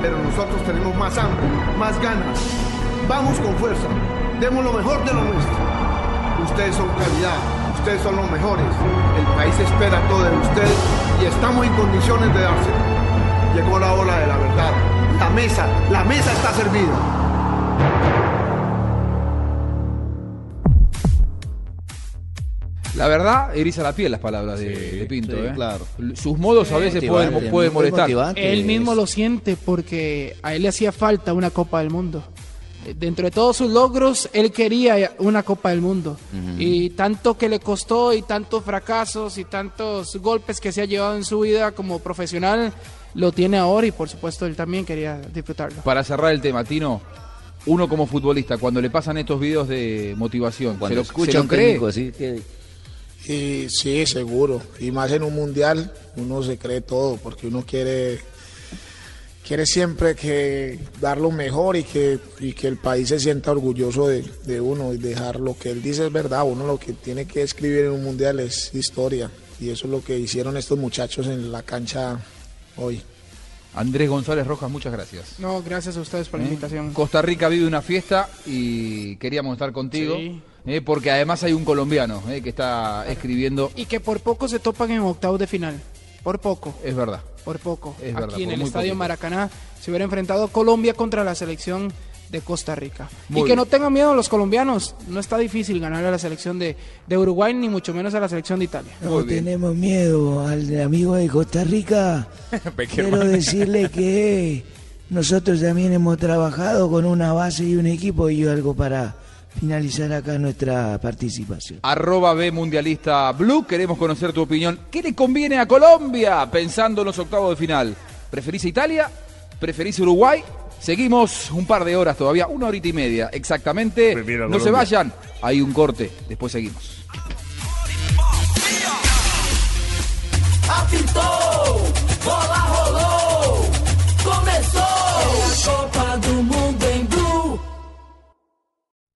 pero nosotros tenemos más hambre, más ganas. Vamos con fuerza, demos lo mejor de lo nuestro. Ustedes son calidad, ustedes son los mejores. El país espera todo de ustedes y estamos en condiciones de dárselo. Llegó la hora de la verdad. La mesa, la mesa está servida. La verdad, eriza la piel las palabras de, de Pinto. sí, ¿eh? claro. Sus modos a veces pueden, molestar. Él mismo lo siente porque a él le hacía falta una Copa del Mundo. Dentro de todos sus logros, él quería una Copa del Mundo. Y tanto que le costó y tantos fracasos y tantos golpes que se ha llevado en su vida como profesional, lo tiene ahora y por supuesto él también quería disfrutarlo. Para cerrar el tema, Tino, uno como futbolista, cuando le pasan estos videos de motivación, Cuando ¿se lo, escucha se lo un cree? técnico así, que Y sí, seguro. Y más en un mundial, uno se cree todo, porque uno quiere, quiere siempre que dar lo mejor y que, y que el país se sienta orgulloso de, de uno y dejar lo que él dice es verdad. Uno lo que tiene que escribir en un mundial es historia. Y eso es lo que hicieron estos muchachos en la cancha hoy. Andrés González Rojas, muchas gracias. No, gracias a ustedes por la ¿Eh? invitación. Costa Rica vive una fiesta y queríamos estar contigo, Sí. ¿eh? porque además hay un colombiano ¿eh? que está escribiendo, Y que por poco se topan en octavos de final. Por poco. es verdad. Por poco. Es Aquí verdad, en por el Estadio poquito. Maracaná se hubiera enfrentado Colombia contra la selección de Costa Rica. Muy y que bien. no tengan miedo los colombianos. No está difícil ganar a la selección de, de Uruguay, ni mucho menos a la selección de Italia. No tenemos miedo al amigo de Costa Rica. Quiero decirle que nosotros también hemos trabajado con una base y un equipo y yo algo para finalizar acá nuestra participación. Arroba B Mundialista Blue, queremos conocer tu opinión. ¿Qué le conviene a Colombia pensando en los octavos de final? ¿Preferís a Italia? ¿Preferís a Uruguay? Seguimos un par de horas todavía, una horita y media exactamente. No se vayan, hay un corte, después seguimos. Apitou, bola rolou, começou a Copa do Mundo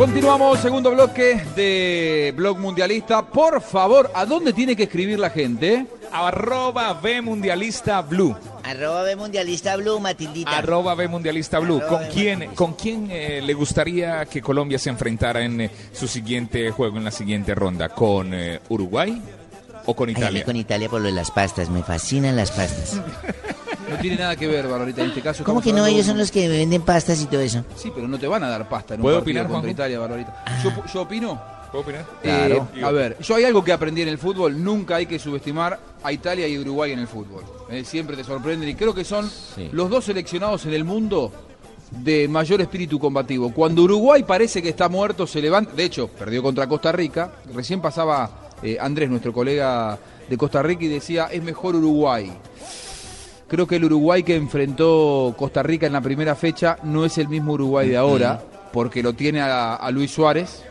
Continuamos, segundo bloque de Blog Mundialista. Por favor, ¿a dónde tiene que escribir la gente? Arroba B Mundialista Blue. Arroba B Mundialista Blue, Matildita. Arroba B Mundialista Blue. Arroba ¿Con B quién, con quién eh, le gustaría que Colombia se enfrentara en eh, su siguiente juego, en la siguiente ronda? ¿Con eh, Uruguay o con Ay, Italia? con Italia por lo de las pastas, me fascinan las pastas. No tiene nada que ver, Barbarita, en este caso. ¿Cómo que no? Ellos son los que venden pastas y todo eso. Sí, pero no te van a dar pasta en un ¿Puedo partido opinar, contra Juanjo? Italia, Barbarita. Yo, yo opino. ¿Puedo opinar? Eh, Claro. a ver, yo hay algo que aprendí en el fútbol, nunca hay que subestimar a Italia y Uruguay en el fútbol. Eh, siempre te sorprenden y creo que son los dos seleccionados en el mundo de mayor espíritu combativo. Cuando Uruguay parece que está muerto, se levanta, de hecho, perdió contra Costa Rica, recién pasaba eh, Andrés, nuestro colega de Costa Rica, y decía, es mejor Uruguay. Creo que el Uruguay que enfrentó Costa Rica en la primera fecha no es el mismo Uruguay de ahora, porque lo tiene a, a Luis Suárez.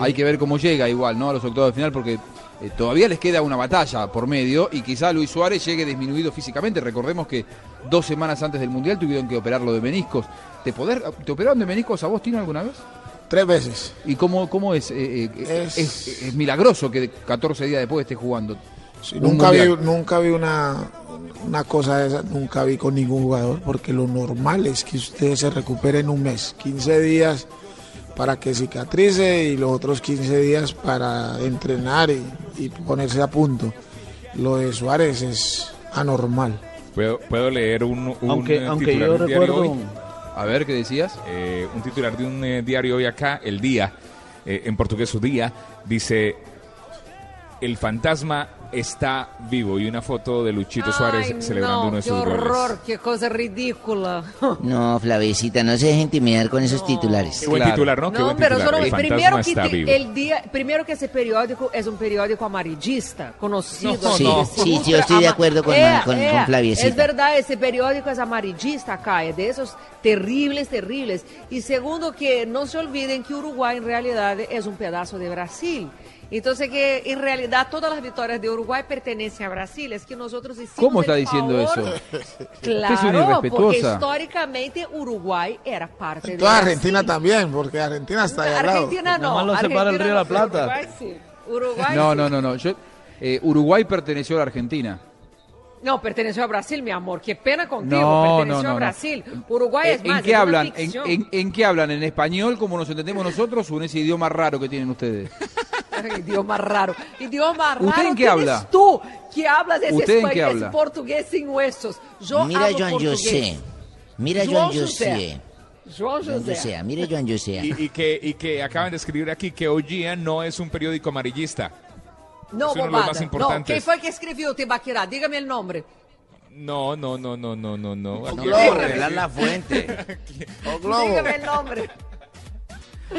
Hay que ver cómo llega igual, ¿no? A los octavos de final, porque eh, todavía les queda una batalla por medio y quizá Luis Suárez llegue disminuido físicamente. Recordemos que dos semanas antes del Mundial tuvieron que operarlo de meniscos. ¿Te, poder, ¿te operaron de meniscos a vos, Tino, alguna vez? Tres veces. ¿Y cómo, cómo es? Eh, eh, es... es milagroso que 14 días después esté jugando. Sí, nunca, vi, mundial. nunca vi una, una cosa de esa, nunca vi con ningún jugador, porque lo normal es que usted se recupere en un mes, 15 días para que cicatrice y los otros 15 días para entrenar y, y ponerse a punto. Lo de Suárez es anormal. ¿Puedo, puedo leer un, un, Aunque- aunque titular yo de un diario recuerdo- hoy? A ver, ¿qué decías? Eh, un titular de un eh, diario hoy acá, El Día, eh, en portugués su día, dice, el fantasma está vivo. Y una foto de Luchito Suárez Ay, celebrando no, uno de sus goles. horror, qué cosa ridícula. No, Flavecita, no se deje intimidar con esos titulares. Qué buen titular, ¿no? Qué No, buen pero titular. solo El primero que está te- vivo. el día, primero que ese periódico es un periódico amarillista, conocido. Sí, sí, ultra yo estoy de acuerdo con- É, con- con Flaviecita. Es verdad, ese periódico es amarillista acá, es de esos terribles, terribles. Y segundo que no se olviden que Uruguay en realidad es un pedazo de Brasil. Entonces que en realidad todas las victorias de Uruguay pertenecen a Brasil, es que nosotros hicimos ¿Cómo está el diciendo favor- eso? Claro, Usted es una porque históricamente Uruguay era parte de Toda Brasil. Argentina también, porque Argentina está ahí al lado. Argentina no. Nada más lo separa el Argentina Río de la no, Plata. Uruguay sí. Uruguay No, sí. no, no, no. Yo, eh, Uruguay perteneció a la Argentina. No, perteneció a Brasil, mi amor. Qué pena contigo. No, perteneció no, no, a no. Brasil. Uruguay es ¿En más. qué es hablan? ¿En, ficción. en, en qué hablan? ¿En español como nos entendemos nosotros o en ese idioma raro que tienen ustedes? Idioma raro. Idioma raro. ¿Usted en qué habla? tú que hablas ese, ¿Usted en espa- qué ese habla? portugués sin huesos. Yo Mira, hablo portugués. José. Mira, Joan José. José. Joan José. José. Mire, Joan José. Y, y que, y que acaban de escribir aquí que Hoy Día no es un periódico amarillista. No, Es uno de los bobada. más No, importantes. ¿quién fue que escribió Tibaquirá? Dígame el nombre. No, no, no, no, no, no, no. Aquí- quiero revelar la fuente. Dígame el nombre.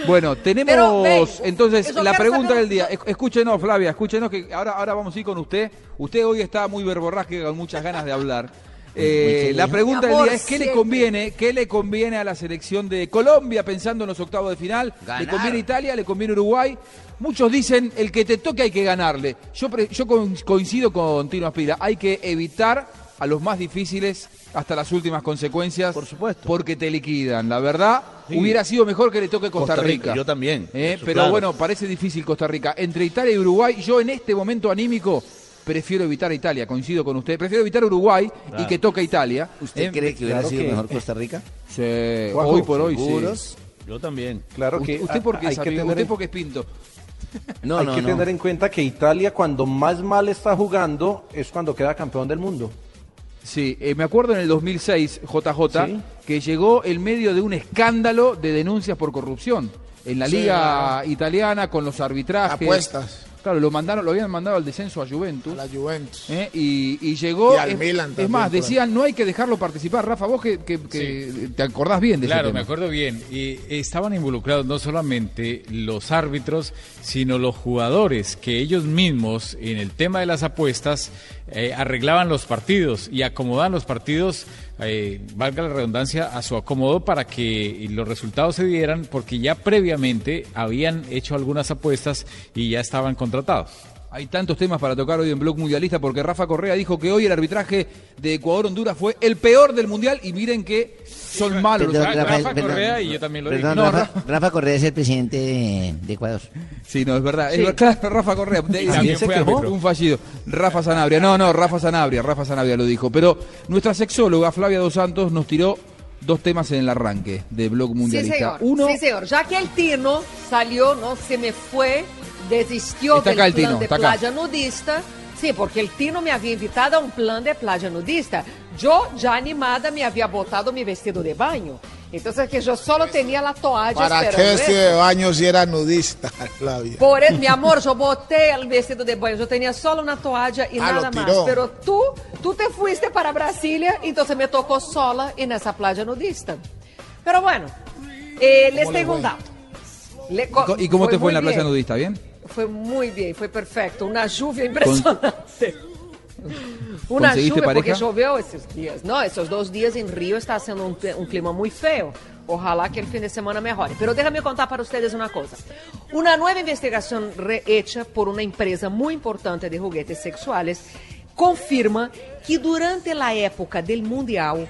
Bueno, tenemos Pero, entonces la pregunta saber- del día. Esc- Escúchenos, Flavia, escúchenos que ahora, ahora vamos a ir con usted. Usted hoy está muy verborrágica con muchas ganas de hablar. Eh, la pregunta del día es ¿qué le conviene? ¿Qué le conviene a la selección de Colombia pensando en los octavos de final? Ganar. ¿Le conviene Italia? ¿Le conviene Uruguay? Muchos dicen el que te toque hay que ganarle. Yo, pre- yo co- coincido con Tino Aspira. Hay que evitar a los más difíciles hasta las últimas consecuencias. Por supuesto. Porque te liquidan. La verdad, Sí. hubiera sido mejor que le toque Costa, Costa Rica, Rica. yo también. Eh, pero claro. bueno, parece difícil Costa Rica. Entre Italia y Uruguay, yo en este momento anímico prefiero evitar a Italia, coincido con usted. Prefiero evitar a Uruguay y que toque Italia. ¿Usted Eh, cree que hubiera claro sido que- mejor Costa Rica? sí, hoy por hoy ¿Seguros? Yo también. Claro sí. que ¿Usted por qué hay sabe? que tener ¿Usted en- por qué es pinto? No, hay no, que no. tener en cuenta que Italia cuando más mal está jugando es cuando queda campeón del mundo. Sí, eh, me acuerdo en el 2006, JJ, Sí. que llegó en medio de un escándalo de denuncias por corrupción en la Sí, liga italiana con los arbitrajes. Apuestas Claro, lo mandaron, lo habían mandado al descenso a Juventus. a la Juventus. ¿eh? y, y llegó. Y al es, Milan es también, más, por ahí. decían, no hay que dejarlo participar. Rafa, vos que, que- que te acordás bien de ese Claro, tema. me acuerdo bien. Y estaban involucrados no solamente los árbitros, sino los jugadores, que ellos mismos, en el tema de las apuestas, eh, arreglaban los partidos y acomodaban los partidos, eh, valga la redundancia, a su acomodo para que los resultados se dieran, porque ya previamente habían hecho algunas apuestas y ya estaban contratados. Hay tantos temas para tocar hoy en Blog Mundialista porque Rafa Correa dijo que hoy el arbitraje de Ecuador-Honduras fue el peor del Mundial y miren que son malos. los Perdón, Rafa perdón. Correa y yo también lo Perdón, digo. No, Rafa, Rafa Correa es el presidente de, de Ecuador. Sí, no, es verdad. Es claro, Rafa Correa. De- también fue. Un fallido. Rafa Sanabria. No, no, Rafa Sanabria. Rafa Sanabria lo dijo. Pero nuestra sexóloga Flavia Dos Santos nos tiró dos temas en el arranque de Blog Sí, Mundialista. señor. Uno, Sí, señor. Ya que el Tino salió, no se me fue, desistió Está del acá el plan Tino, de playa nudista. Sí, porque el Tino me había invitado a un plan de playa nudista. Yo, ya animada, me había botado mi vestido de baño. Entonces, que yo solo tenía la toalla ¿Para qué de baño si era nudista, Flavia? Por eso, mi amor, yo boté el vestido de baño. Yo tenía solo una toalla y Ah, nada más. Pero tú, tú te fuiste para Brasilia, entonces me tocó sola en esa playa nudista. Pero bueno, eh, les ¿Cómo le tengo un dato. Le- ¿y co- ¿y cómo te fue en la playa bien. nudista? ¿Bien? Fue muy bien, fue perfecto. Una lluvia impresionante. Una ¿Conseguiste lluvia porque choveu esses dias. Não, esses dois dias em Rio está sendo um, um clima muito feio. Ojalá que el fin de semana mejore. Pero déjame contar para ustedes una cosa. Una nueva investigación hecha por una empresa muy importante de juguetes sexuales confirma que durante la época del Mundial,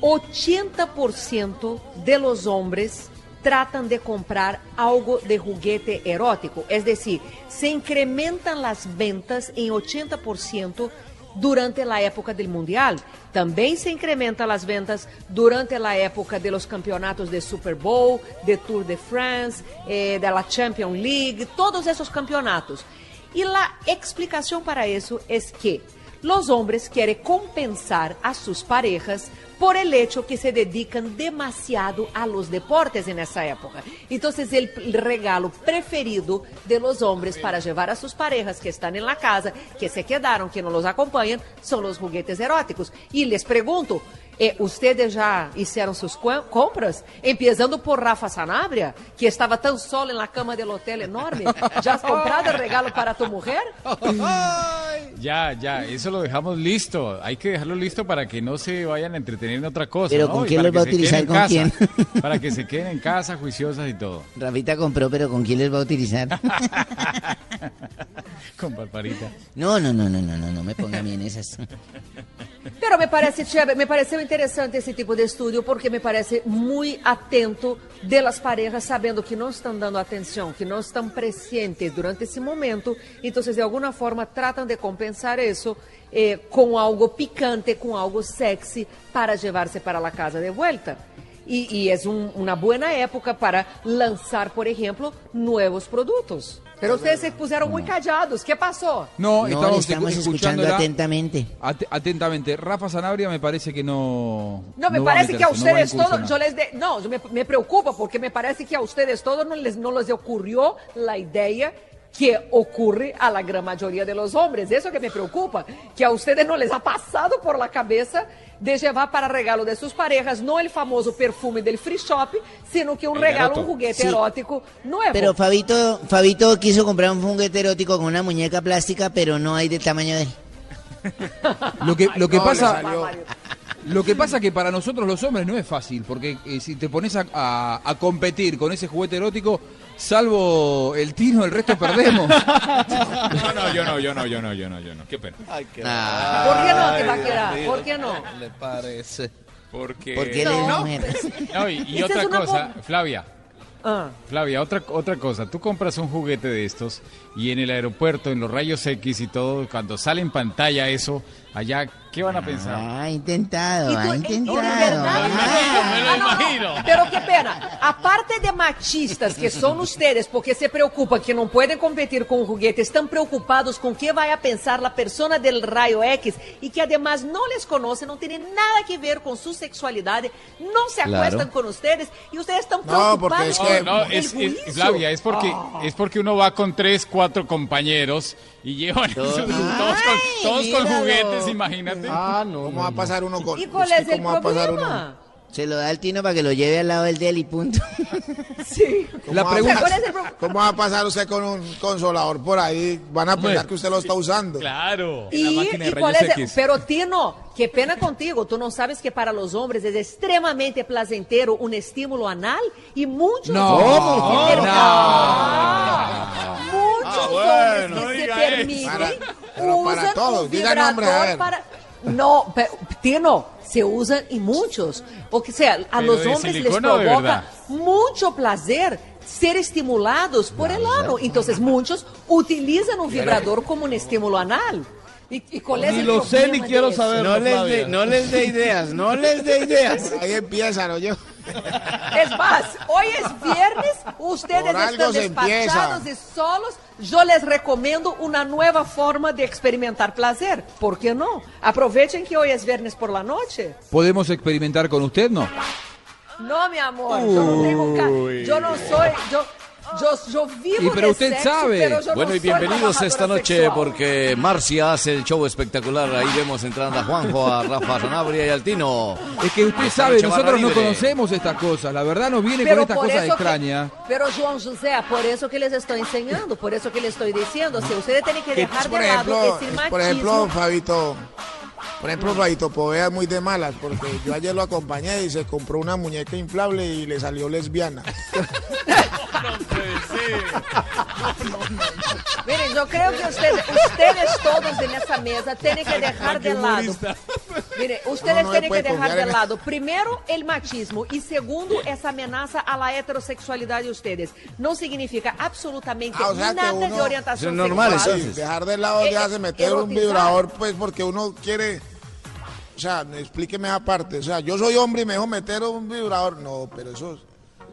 80% de los hombres tratan de comprar algo de juguete erótico. Es decir, se incrementan las ventas en 80% durante la época del Mundial. Também se incrementam as ventas durante a época de los campeonatos de Super Bowl, de Tour de France, eh, de la Champions League, todos esos campeonatos. E a explicação para isso é que los hombres quieren compensar a sus parejas por el hecho que se dedican demasiado a los deportes en esa época. Entonces, el regalo preferido de los hombres para llevar a sus parejas que están en la casa, que se quedaron, que no los acompañan, son los juguetes eróticos. Y les pregunto, eh, ¿ustedes ya hicieron sus compras? Empezando por Rafa Sanabria, que estaba tan solo en la cama del hotel enorme. ¿Ya has comprado el regalo para tu mujer? Ya, ya, eso lo dejamos listo. Hay que dejarlo listo para que no se vayan a entretener en otra cosa. Pero ¿no? ¿con quién los va a utilizar? ¿Con casa. Para que se queden en casa, juiciosas y todo. Rafita compró, pero ¿con quién les va a utilizar? Con Barbarita. No, no, no, no, no, no, no me ponga a mí en esas. Pero me parece me pareceu interessante esse tipo de estudo porque me parece muito atento de las parejas sabendo que não estão dando atenção, que não estão presentes durante esse momento, então de alguma forma tratam de compensar isso eh, com algo picante, com algo sexy para levar-se para a casa de volta. E, e é um, uma boa época para lançar, por exemplo, novos produtos. Pero ustedes se puseram muito callados. ¿Qué pasó? No, No, le estamos, estamos escu- escuchando escuchándola atentamente. At- atentamente. Rafa Sanabria me parece que no. No, me va parece que a meterse, no va ustedes todos, yo les de, no, yo me, me preocupa porque me parece que a ustedes todos no les, no les ocurrió la idea que ocurre a la gran mayoría de los hombres. Eso que me preocupa, que a ustedes no les ha pasado por la cabeza de llevar para regalo de sus parejas no el famoso perfume del free shop, sino que un El regalo, un juguete Sí. erótico nuevo. Pero Fabito, Fabito quiso comprar un juguete erótico con una muñeca plástica, pero no hay de tamaño de él. Lo que, lo que No, pasa. Lo que pasa que para nosotros los hombres no es fácil, porque eh, si te pones a, a- a competir con ese juguete erótico, salvo el tino, el resto perdemos. No, no, yo no, yo no, yo no, yo no, yo no. Qué pena. Ah. ¿Por qué no, Tibaquera? ¿Por qué no? Le parece. Porque... Porque No. y, otra cosa. Flavia. Ah. Flavia, otra, otra cosa, tú compras un juguete de estos y en el aeropuerto, en los rayos X y todo, cuando sale en pantalla eso, allá, ¿qué van a pensar? Ha intentado, ha de intentado. verdad, me lo Ah, no, no. imagino. Pero qué pena, aparte de machistas que son ustedes, porque se preocupan que no pueden competir con juguetes, están preocupados con qué vaya a pensar la persona del rayo X y que además no les conoce, no tienen nada que ver con su sexualidad, no se Claro. acuestan con ustedes y ustedes están No, porque preocupados es que- el No, es. Flavia, es porque, es porque uno va con tres, cuatro compañeros y llevan Todos- sus- todos, con, todos con juguetes, imagínate. Ah, no. ¿Cómo va a pasar uno con ¿Y cuál que es el ¿Cómo va a pasar uno? Se lo da al Tino para que lo lleve al lado del de él y punto. Sí. La ¿Cómo va a pregunta- ¿Cuál es el? ¿Cómo va a pasar usted con un consolador por ahí? Van a pensar que usted lo está usando. Claro. La Y, máquina de y cuál es el- pero Tino, qué pena contigo, tú no sabes que para los hombres es extremadamente placentero un estímulo anal y muchos No, hombres no. se Ah, muchos bueno, hombres que se permiten Para- pero para usan todos, un diga nombre, a ver. para no, pero, Tino, se usan y muchos, o sea, a Pero los hombres les provoca mucho placer ser estimulados por el ano. Entonces muchos utilizan un vibrador como un estímulo anal. ¿Y, y cuál es Ni el lo sé ni quiero saber. No les, dé, no ideas, no les dé ideas. Ahí empiezan, oye. Es más, hoy es viernes, ustedes Por están despachados empieza. y solos. Yo les recomiendo una nueva forma de experimentar placer. ¿Por qué no? Aprovechen que hoy es viernes por la noche. ¿Podemos experimentar con usted? No. No, mi amor, yo no tengo ca- yo no soy, yo, yo, yo vivo Y pero de usted sexo, sabe. pero yo Bueno, no y bienvenidos esta noche sexual. porque Marcia hace el show espectacular. Ahí vemos entrando a Juanjo, a Rafa Sanabria y al Tino. Es que usted Esta sabe, nosotros no conocemos estas cosas. La verdad nos viene Pero con estas cosas extrañas. pero João José, por eso que les estoy enseñando, por eso que les estoy diciendo, si ustedes tienen que Que, dejar por de lado ejemplo, ese machismo. por ejemplo, Fabito, Por ejemplo, Fabito Poveda es muy de malas, porque yo ayer lo acompañé y se compró una muñeca inflable y le salió lesbiana. Miren, yo creo que ustedes, ustedes todos en esa mesa tienen que dejar de lado. Mire, ustedes No, no tienen que dejar de lado, primero, el machismo y segundo, esa amenaza a la heterosexualidad de ustedes. No significa absolutamente Ah, o sea que nada uno- de orientación Sí, sexual. dejar de lado Eh, ya se meter un vibrador, pues porque uno quiere. O sea, explíqueme esa parte. O sea, yo soy hombre y me dejo meter un vibrador. No, pero eso.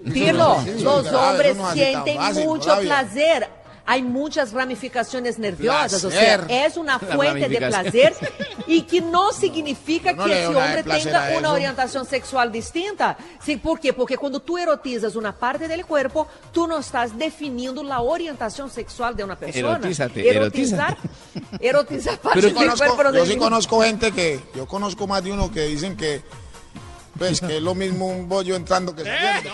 Los hombres no sienten mucho placer. Hay muchas ramificaciones nerviosas, o sea, es una fuente de placer y que no significa no que ese hombre tenga a una orientación sexual distinta. Sí, ¿Por qué? Porque cuando tú erotizas una parte del cuerpo, tú no estás definiendo la orientación sexual de una persona. Erotízate, erotizar, erotizar parte Pero del conozco- cuerpo yo sí conozco gente que. Yo conozco más de uno que dicen que. Pues que es lo mismo un bollo entrando que saliendo.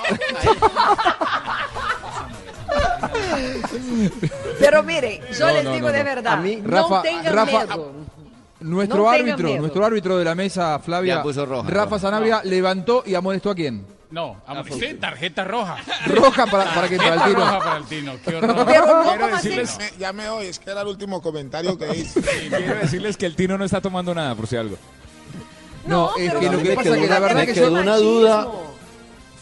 Pero miren, yo No, les no, digo no, de no. verdad, A mí- no Rafa- tengan Rafa- miedo. Nuestro No árbitro, miedo. nuestro árbitro de la mesa, Flavia, Ya puso roja, Rafa. Sanabria, levantó y amonestó a quién? No, sí, tarjeta roja. Roja para, para que para el tiro. roja para el Tino, qué horror. Pero no, decirles- Me- ya me oye, es que era el último comentario que hice. Quiero decirles que el Tino no está tomando nada, por si algo. No, es pero que lo que pasa es que la verdad me que quedó yo- una duda.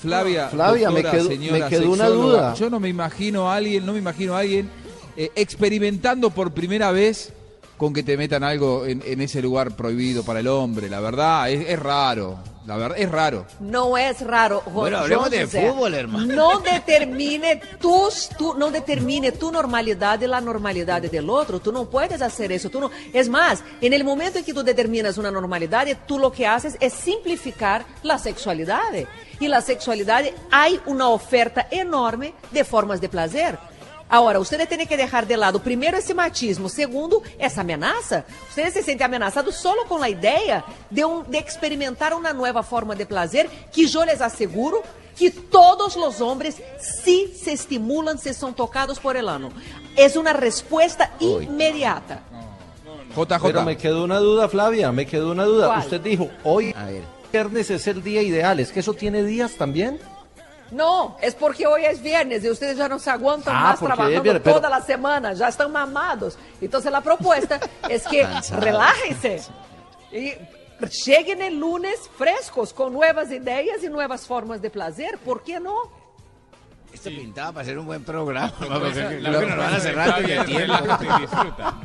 Flavia, Flavia, me doctora, quedó- señora me quedó una duda. Yo no me imagino a alguien, no me imagino a alguien eh, experimentando por primera vez con que te metan algo en, en ese lugar prohibido para el hombre. La verdad, es, es raro. La verdad, es raro. No es raro. Jo- Bueno, hablemos de fútbol, hermano. No determine tus, tu, no determine tu normalidad y la normalidad del otro. Tú no puedes hacer eso. Tú no, es más, en el momento en que tú determinas una normalidad, tú lo que haces es simplificar la sexualidad. Y la sexualidad hay una oferta enorme de formas de placer. Ahora, ustedes tienen que dejar de lado, primero, esse machismo, segundo, essa ameaça. Ustedes se sentem ameaçados solo com a ideia de, um, de experimentar uma nova forma de placer, que eu les asseguro que todos os homens sí se estimulan, se são tocados por el ano. É uma resposta imediata. JJ. Pero me quedó una duda, Flavia, me quedó una duda. ¿Cuál? Usted dijo, hoy viernes es el día ideal. ¿Es que eso tiene días también? Não, é porque hoje é viernes e vocês já não se aguentam Ah, mais porque trabalhando es viernes, pero- toda a semana, já estão mamados. Então, a proposta é que Cansados. relájense e cheguem el lunes frescos, com novas ideias e novas formas de placer. ¿Por que não? Esto pintaba para ser un buen programa.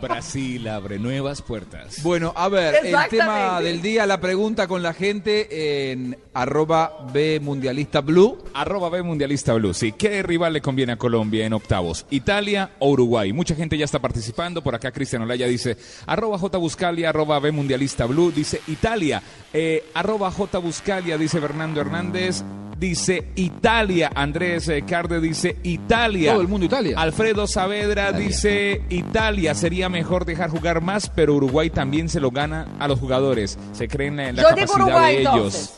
Brasil abre nuevas puertas. Bueno, a ver, el tema del día, la pregunta con la gente en arroba B Mundialista Blue. Arroba B Mundialista Blue. Sí, ¿qué rival le conviene a Colombia en octavos? ¿Italia o Uruguay? Mucha gente ya está participando. Por acá Cristian Olaya dice, arroba J Buscalia, arroba B Mundialista Blue. Dice Italia. Eh, arroba J Buscalia, dice Fernando Hernández. Dice Italia. Andrés eh, Carde dice Italia. Todo el mundo Italia. Alfredo Saavedra dice Italia. Sería mejor dejar jugar más, pero Uruguay también se lo gana a los jugadores. Se creen en la Yo capacidad Uruguay, de ellos. entonces.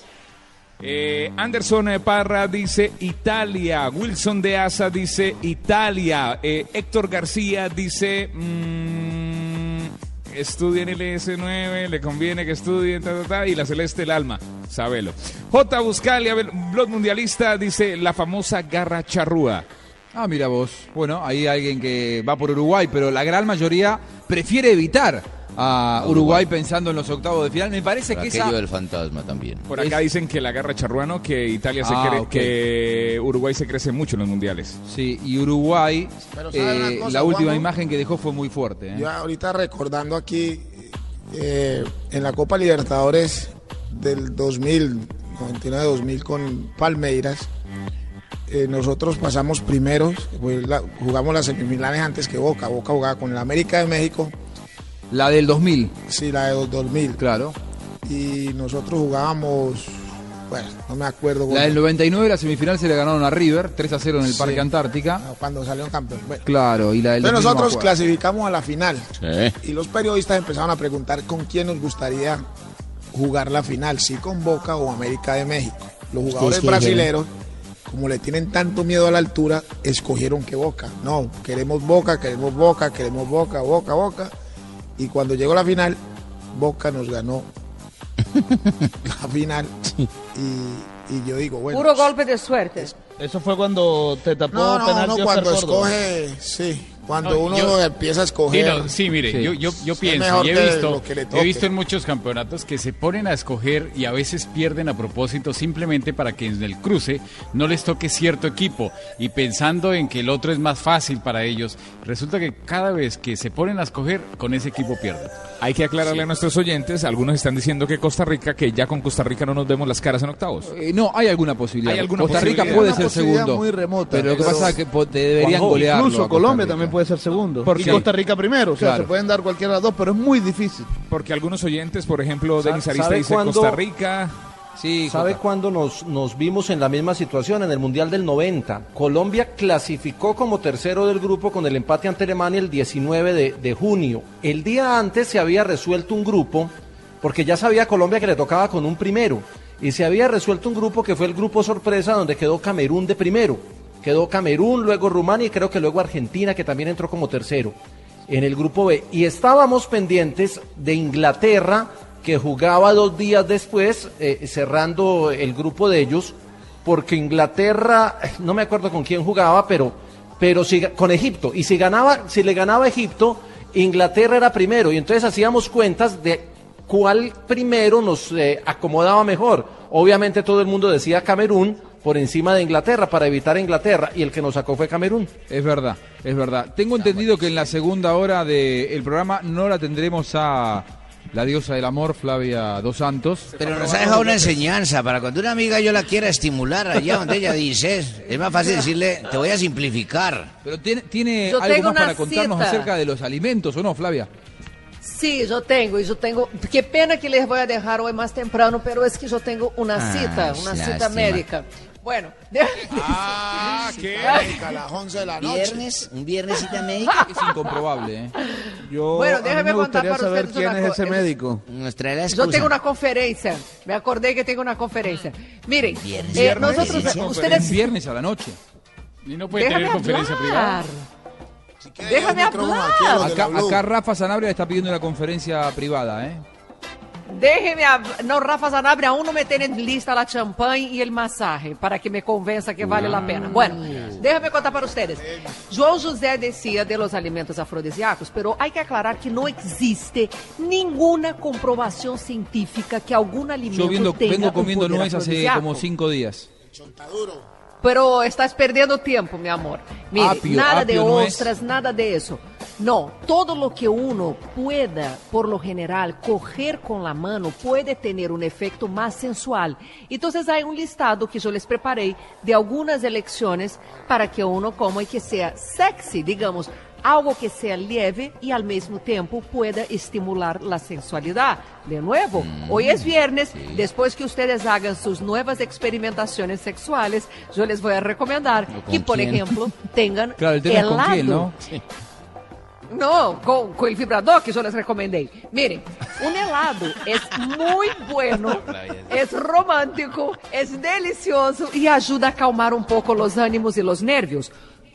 Eh, Anderson eh, Parra dice Italia. Wilson de Asa dice Italia. Eh, Héctor García dice. mm, estudien el S9, le conviene que estudien, ta, ta, ta, y la Celeste el alma. Sabelo. J. Buscalia, blog mundialista, dice la famosa garra charrúa. Ah, mira vos. Bueno, hay alguien que va por Uruguay, pero la gran mayoría prefiere evitar a Uruguay pensando en los octavos de final. Me parece Por que esa... del fantasma también. Por acá dicen que la garra charrúa no, que Italia se Ah, cree, que Uruguay se crece mucho en los mundiales. Sí, y Uruguay, Pero ¿sabe una eh, cosa, la última imagen que dejó fue muy fuerte. ¿eh? Yo ahorita recordando aquí eh, en la Copa Libertadores del 2000, 99-2000 con Palmeiras, eh, nosotros pasamos primeros, pues, la- jugamos las semifinales antes que Boca. Boca jugaba con el América de México. La del 2000. Sí, la de 2000. Claro. Y nosotros jugábamos, bueno, no me acuerdo. La del 99, la semifinal se le ganaron a River, 3 a 0 en el Sí. Parque Antártica. Cuando salió campeón. Bueno, Claro, y la del Pero 2000 no me nosotros clasificamos a la final. Y los periodistas empezaron a preguntar con quién nos gustaría jugar la final, si con Boca o América de México. Los jugadores Sí, sí, brasileros, como le tienen tanto miedo a la altura, escogieron que Boca. No, queremos Boca, queremos Boca, queremos Boca, Boca, Boca. Y cuando llegó la final, Boca nos ganó la final. Y, y yo digo, bueno. Puro golpe de suerte. Eso fue cuando te tapó No, no, penalti no, cuando escoge, sí, cuando No, uno yo- empieza a escoger. Sí, no, sí, mire, Sí. yo, yo, pienso y he visto, he en muchos campeonatos que se ponen a escoger y a veces pierden a propósito simplemente para que en el cruce no les toque cierto equipo y pensando en que el otro es más fácil para ellos, resulta que cada vez que se ponen a escoger con ese equipo pierden. Hay que aclararle a nuestros oyentes, algunos están diciendo que Costa Rica, que ya con Costa Rica no nos vemos las caras en octavos. Eh, no, hay alguna posibilidad. Hay alguna Costa Rica puede ser segundo. muy remota. Pero lo que pasa es que deberían golearlo. Incluso Colombia también puede ser segundo. ¿Por y? Costa Rica primero. O sea, Claro. se pueden dar cualquiera de las dos, pero es muy difícil. Porque algunos oyentes, por ejemplo, Denis Arista ¿sabe dice Costa Rica. Sí, ¿Sabe cuándo nos, nos vimos en la misma situación? En el Mundial del 90. Colombia clasificó como tercero del grupo con el empate ante Alemania el 19 de, de junio. El día antes se había resuelto un grupo, porque ya sabía Colombia que le tocaba con un primero. Y se había resuelto un grupo que fue el grupo sorpresa donde quedó Camerún de primero. Quedó Camerún, luego Rumania y creo que luego Argentina, que también entró como tercero en el grupo B. Y estábamos pendientes de Inglaterra, que jugaba dos días después, eh, cerrando el grupo de ellos, porque Inglaterra, eh, no me acuerdo con quién jugaba, pero, pero si, con Egipto. Y si ganaba, si le ganaba Egipto, Inglaterra era primero. Y entonces hacíamos cuentas de cuál primero nos eh, acomodaba mejor. Obviamente todo el mundo decía Camerún por encima de Inglaterra para evitar a Inglaterra y el que nos sacó fue Camerún. Es verdad, es verdad. Tengo entendido que en la segunda hora del programa no la tendremos a la diosa del amor, Flavia Dos Santos. Pero nos ha dejado una enseñanza para cuando una amiga yo la quiera estimular allá donde ella dice, es más fácil decirle, te voy a simplificar. Pero tiene, tiene algo más para contarnos cita. acerca de los alimentos, ¿o no, Flavia? Sí, yo tengo, yo tengo. Qué pena que les voy a dejar hoy más temprano, pero es que yo tengo una Ah, cita, una lástima. cita médica. Bueno, Ah, ¿qué? A las 11 de la noche. Viernes, un viernesita médica. Es incomprobable, ¿eh? Yo, Bueno, déjeme me contar para saber ustedes quién una es ese es- médico. Nos trae la yo tengo una conferencia. Me acordé que tengo una conferencia. Miren, Viernes. eh, Viernes, nosotros, ustedes. Viernes a la noche. Y no puede Déjame tener conferencia hablar. privada. Déjame hablar. Acá, acá Rafa Sanabria está pidiendo una conferencia privada, ¿eh? Déjeme hablar. No, Rafa Zanabria, aún no me tienen lista la champagne y el masaje para que me convenza que vale la pena. Bueno, déjame contar para ustedes. João José decía de los alimentos afrodisíacos, pero hay que aclarar que no existe ninguna comprobación científica que algún alimento Yo viendo- tenga vengo comiendo nuez hace como cinco días. Pero estás perdiendo tiempo, mi amor. Mire, Apio, nada de apio es. ostras, nada de eso. No, todo lo que uno pueda, por lo general, coger con la mano puede tener un efecto más sensual. Entonces hay un listado que yo les preparé de algunas elecciones para que uno coma y que sea sexy, digamos, algo que sea leve y al mismo tiempo pueda estimular la sensualidad. De nuevo, hoy es viernes, después que ustedes hagan sus nuevas experimentaciones sexuales, yo les voy a recomendar que, por ejemplo, tengan Claro, es con helado. quién, ¿no? No, con, con el vibrador que yo les recomendé. Miren, un helado es muy bueno, es romántico, es delicioso y ayuda a calmar un poco los ánimos y los nervios.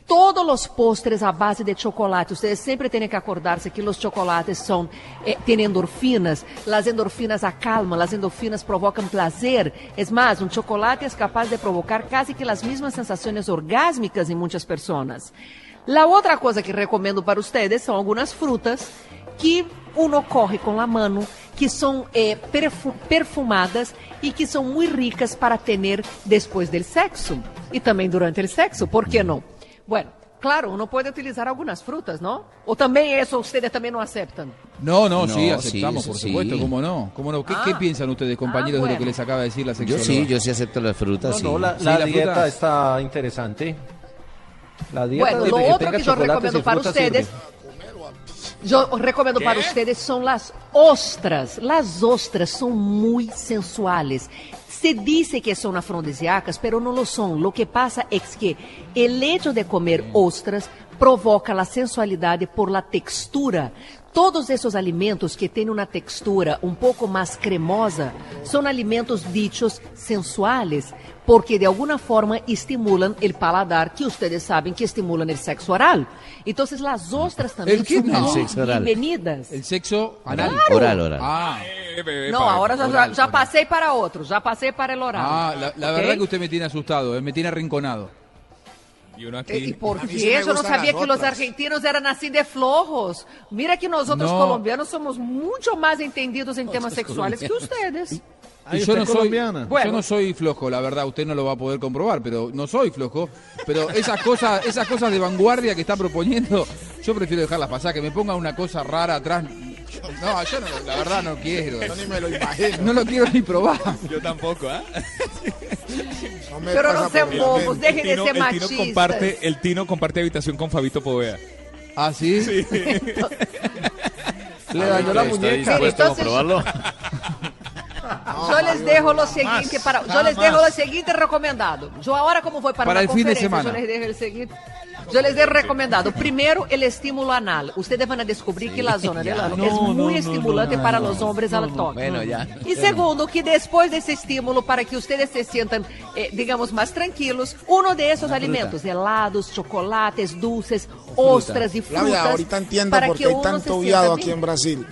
Todos los postres a base de chocolate, ustedes siempre tienen que acordarse que los chocolates son, eh, tienen endorfinas, las endorfinas acalman, las endorfinas provocan placer. Es más, un chocolate es capaz de provocar casi que las mismas sensaciones orgásmicas en muchas personas. La otra cosa que recomendo para ustedes são algunas frutas que uno corre com a mano, que são eh, perfu- perfumadas e que são muito ricas para ter depois do sexo e também durante o sexo, por que não? Bueno, claro, uno puede utilizar algunas frutas, ¿no? O también eso ustedes también no aceptan. No, no, No, sí, sí, aceptamos, por sí. supuesto, cómo no. ¿Cómo no? ¿Qué, qué piensan ustedes, compañeros, de lo que les acaba de decir la Yo sexóloga? sí, yo sí acepto las frutas. No, no, sí. la, Sí, la la dieta fruta- está interesante. La dieta Bueno, de lo que otro que yo recomiendo para ustedes, sirve. yo recomiendo para ustedes son las ostras. Las ostras son muy sensuales. Se dice que son afrodisíacas, pero no lo son. Lo que pasa es que el hecho de comer ostras provoca la sensualidad por la textura. Todos esos alimentos que tienen una textura un poco más cremosa son alimentos dichos sensuales, porque de alguna forma estimulan el paladar, que ustedes saben que estimulan el sexo oral. Entonces las ostras también ¿El El muy sexo oral. bienvenidas. El sexo anal. Claro. Oral, oral. Ah, No, ahora já, já, já passei para outro, já passei para el horario. Ah, la, verdad que usted me tiene asustado, eh, me tiene arrinconado. Y uno Eh, ¿Y aquí. por sí qué? me Yo no sabía que los otras. argentinos eran así de flojos. Mira que nosotros No. colombianos somos mucho más entendidos en temas sexuales que ustedes. Y Ay, yo ¿usted no soy, colombiana? yo no soy flojo, la verdad, usted no lo va a poder comprobar, pero no soy flojo. Pero esas cosas, esas cosas de vanguardia que está proponiendo, yo prefiero dejarlas pasar, que me ponga una cosa rara atrás. No, yo no, la verdad no quiero. Yo ni me lo imagino. No lo quiero ni probar. Yo tampoco, ¿ah? No Pero no sean bobos, dejen de Tino, ser el Tino machistas. comparte, el Tino comparte habitación con Fabito Povea. ¿Ah, sí? Le dañó la muñeca. Entonces-? Yo les dejo lo seguinte para, yo les dejo lo seguinte recomendado. Yo ahora como voy para, Para una el fin de conferencia, semana. yo les dejo el seguinte. Yo les dejo recomendado. Primero, el estímulo anal. Ustedes van a descubrir que la zona del ano No, es no, muy no, estimulante no, para no, los hombres al toque. Bueno, ya. Y segundo, que después de ese estímulo, para que ustedes se sientan, eh, digamos, más tranquilos, uno de esos alimentos, helados, chocolates, dulces, ostras y frutas. Flavia, ahorita entiendo por que qué hay tanto viado aquí en Brasil.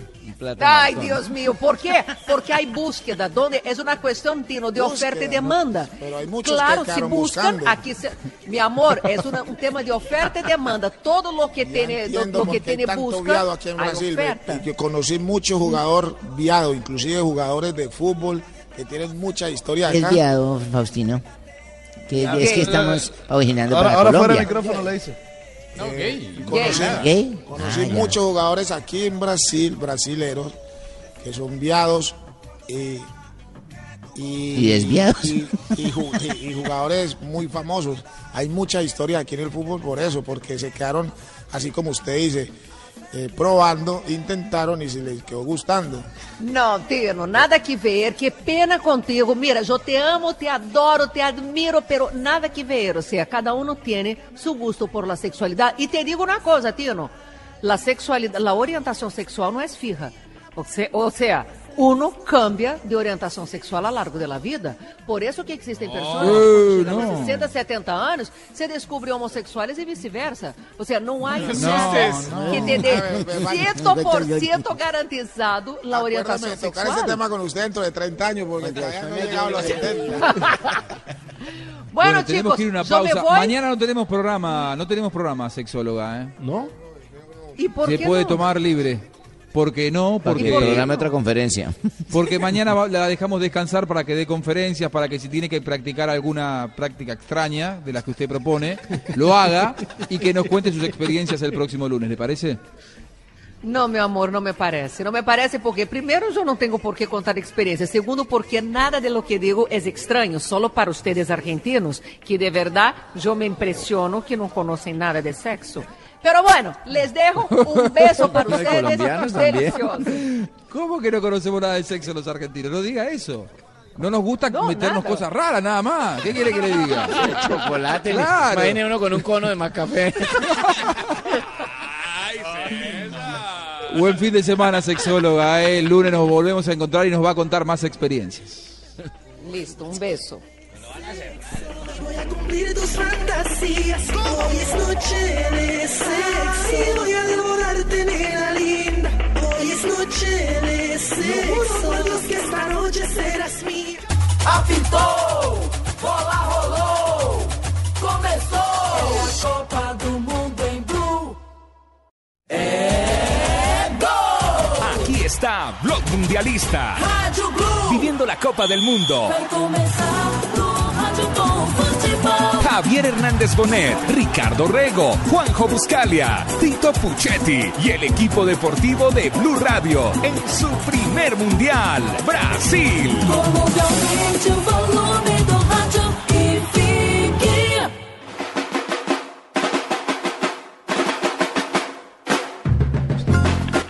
Ay, Dios mío, ¿por qué? Porque hay búsqueda, donde es una cuestión, Tino, de Búsqueda, oferta y ¿no? demanda. Pero hay muchos claro, que si buscan, buscando. aquí se- mi amor, es una- un tema de oferta y demanda. Todo lo que tiene, lo, que tiene busca, viado aquí en Brasil. oferta. Y que conocí mucho jugador viado, inclusive jugadores de fútbol que tienen mucha historia Es acá. viado, Faustino. Que Ya, es que estamos originando Ahora, para ahora fuera Colombia. el micrófono le dice. No, gay. Conocí, ¿Gay? conocí Ah, ya. muchos jugadores aquí en Brasil, brasileros, que son viados y, y, Y desviados. y- y ju- y- y jugadores muy famosos. Hay mucha historia aquí en el fútbol por eso, porque se quedaron, así como usted dice, eh, probando, intentaron y se les quedó gustando. No, Tino, nada que ver. Qué pena contigo. Mira, yo te amo, te adoro, te admiro, pero nada que ver. O sea, cada uno tiene su gusto por la sexualidad. Y te digo una cosa, Tino. La sexualidad, la orientación sexual no es fija. O sea, o sea, uno cambia de orientación sexual a lo largo de la vida. Por eso que existen personas que cuando llegan a los 60, 70 años se descubren homosexuales y viceversa. O sea, no hay no. que A va- 100% garantizado la orientación Acuérdame de tocar sexual. ese tema con usted dentro de 30 años, porque todavía no he llegado a los 70. Bueno, tenemos chicos, que ir a una pausa. Mañana no tenemos programa, no tenemos programa sexóloga, ¿eh? ¿No? ¿Y por Se qué puede no? tomar libre. ¿Por qué no? Porque Porque, programa otra conferencia. porque mañana va- la dejamos descansar para que dé conferencias, para que si tiene que practicar alguna práctica extraña de las que usted propone, lo haga y que nos cuente sus experiencias el próximo lunes, ¿le parece? No, meu amor, não me parece. Não me parece porque, primeiro, eu não tenho por que contar experiência. Segundo, porque nada de lo que digo é estranho, solo para ustedes argentinos, que de verdade eu me impressiono que não conhecem nada de sexo. Pero bueno, les dejo un beso para ustedes. Delicioso. ¿Cómo que no conocemos nada de sexo los argentinos? No diga eso. No nos gusta meternos nada. cosas raras, nada más. ¿Qué quiere que le diga? Chocolate. Claro. Imagine uno con un cono de más café. Buen fin de semana, sexóloga. ¿eh? El lunes nos volvemos a encontrar y nos va a contar más experiencias. Listo, un beso. Cumplir tus fantasías. Hoy es noche de sexo. Voy a devorarte, nena linda. Hoy es noche de sexo. Dios que esta noche serás mía. Apitou, bola rolou, começou. É a Copa do Mundo em Blue. É gol. Aquí está Blog Mundialista. Rádio Blue. Viviendo la Copa del Mundo. Vai começar no rádio com futebol. Javier Hernández Bonet, Ricardo Rego, Juanjo Buscalia, Tito Puchetti y el equipo deportivo de Blue Radio en su primer mundial, Brasil.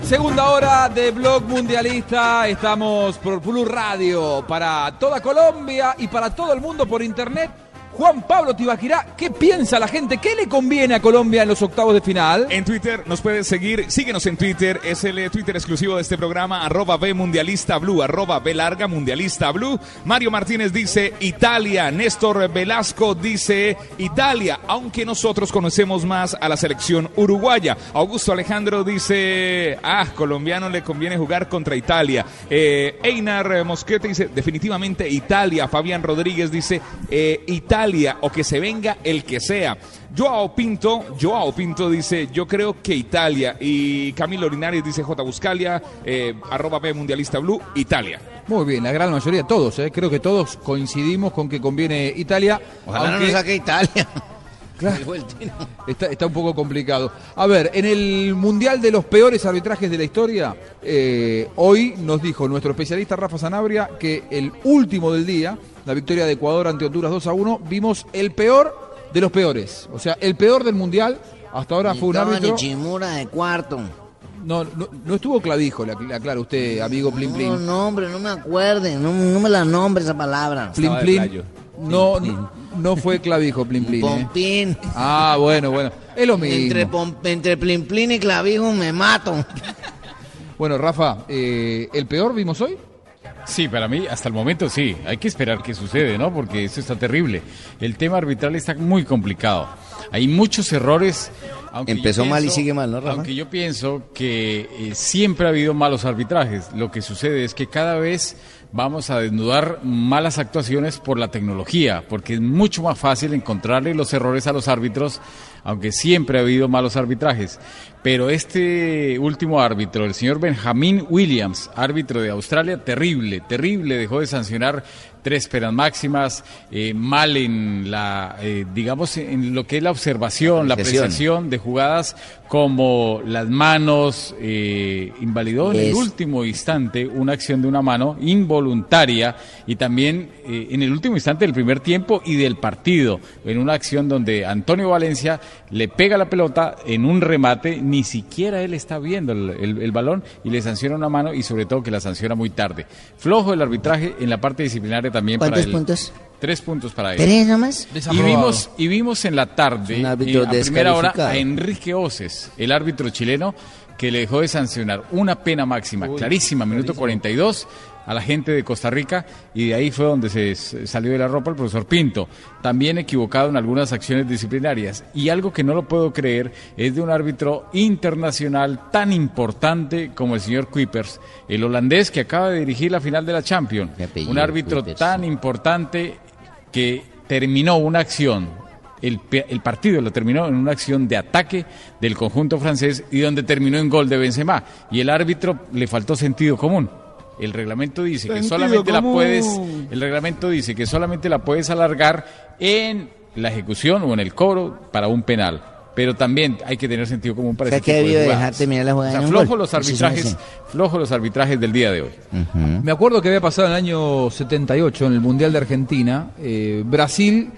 Segunda hora de Blog Mundialista. Estamos por Blue Radio para toda Colombia y para todo el mundo por internet Juan Pablo Tibaquirá, ¿qué piensa la gente? ¿Qué le conviene a Colombia en los octavos de final? En Twitter nos puedes seguir, síguenos en Twitter, es el eh, Twitter exclusivo de este programa, arroba B Mundialista Blue, arroba B larga Mundialista Blue. Mario Martínez dice Italia, Néstor Velasco dice Italia, aunque nosotros conocemos más a la selección uruguaya. Augusto Alejandro dice, ah, colombiano le conviene jugar contra Italia. Eh, Einar Mosquete dice, definitivamente Italia. Fabián Rodríguez dice, eh, Italia o que se venga el que sea. Joao Pinto, Joao Pinto dice, yo creo que Italia. Y Camilo Linares dice, J. Buscalia, eh, arroba B Mundialista Blue, Italia. Muy bien, la gran mayoría, todos, eh, creo que todos coincidimos con que conviene Italia. Ojalá no nos saque Italia. Claro. Está, está un poco complicado. A ver, en el Mundial de los peores arbitrajes de la historia, eh, hoy nos dijo nuestro especialista Rafa Sanabria que el último del día, la victoria de Ecuador ante Honduras 2 a 1, vimos el peor de los peores. O sea, el peor del Mundial. Hasta ahora fue un árbitro. Chimura de cuarto. No, no, no estuvo clavijo, le acla- aclara usted, amigo Plin No, Plin. no, hombre, no me acuerde. No, no me la nombre esa palabra. Plin Plin. No, no, no fue clavijo, Plin Plin. ¿eh? Pompín. Ah, bueno, bueno. Es lo mismo. Entre, pom- entre plin plin y clavijo me mato. Bueno, Rafa, eh, ¿el peor vimos hoy? Sí, para mí, hasta el momento sí. Hay que esperar qué sucede, ¿no? Porque eso está terrible. El tema arbitral está muy complicado. Hay muchos errores. aunque yo Empezó mal y pienso- sigue mal, ¿no, Rafa? Aunque yo pienso que eh, siempre ha habido malos arbitrajes. Lo que sucede es que cada vez vamos a desnudar malas actuaciones por la tecnología, porque es mucho más fácil encontrarle los errores a los árbitros, aunque siempre ha habido malos arbitrajes. Pero este último árbitro, el señor Benjamin Williams, árbitro de Australia, terrible, terrible, dejó de sancionar tres penas máximas, eh, mal en la, eh, digamos, en lo que es la observación, la Apreciación. apreciación de jugadas como las manos, eh, invalidó en el último instante una acción de una mano involuntaria y también eh, en el último instante del primer tiempo y del partido, en una acción donde Antonio Valencia le pega la pelota en un remate, ni siquiera él está viendo el, el- el balón y le sanciona una mano y sobre todo que la sanciona muy tarde. Flojo el arbitraje en la parte disciplinaria también para ¿Cuántos él. puntos? Tres puntos para él. ¿Tres nomás? Y vimos, y vimos en la tarde, eh, a primera hora, a Enrique Oces, el árbitro chileno, que le dejó de sancionar una pena máxima, clarísima, minuto 42, a la gente de Costa Rica, y de ahí fue donde se salió de la ropa el profesor Pinto. También equivocado en algunas acciones disciplinarias. Y algo que no lo puedo creer es de un árbitro internacional tan importante como el señor Kuipers, el holandés que acaba de dirigir la final de la Champions. Un árbitro tan importante que terminó una acción, el, el partido lo terminó en una acción de ataque del conjunto francés y donde terminó en gol de Benzema. Y el árbitro le faltó sentido común. El reglamento dice que solamente la puedes, el reglamento dice que solamente la puedes alargar en la ejecución o en el cobro para un penal. Pero también hay que tener sentido común para O sea, ese que tipo de dejar terminar la jugada O sea, flojo los Sí, sí, arbitrajes, sí. flojo los arbitrajes del día de hoy. Me acuerdo que había pasado en el año 78, en el Mundial de Argentina, eh, Brasil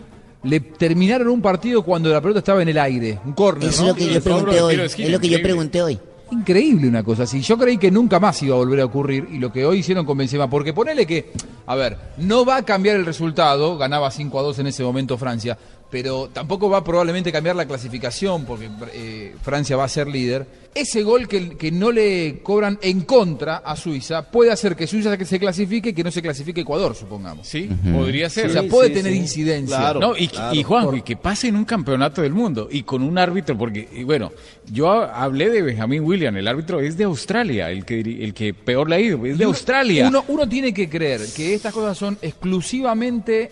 le terminaron un partido cuando la pelota estaba en el aire, un córner. Eso ¿no? es lo que yo pregunté hoy. Es lo que yo pregunté hoy. Increíble una cosa así. Yo creí que nunca más iba a volver a ocurrir y lo que hoy hicieron con Benzema, porque ponele que, a ver, no va a cambiar el resultado, ganaba 5 a 2 en ese momento Francia, pero tampoco va a probablemente cambiar la clasificación porque eh, Francia va a ser líder. Ese gol que, que no le cobran en contra a Suiza puede hacer que Suiza se clasifique y que no se clasifique Ecuador, supongamos. Sí, podría ser. O sea, puede tener incidencia. no, y, y Juanjo, y que pase en un campeonato del mundo y con un árbitro, porque, y bueno, yo ha- hablé de Benjamin William, el árbitro es de Australia, el que, el que peor le ha ido, es de uno- Australia. Uno, uno tiene que creer que estas cosas son exclusivamente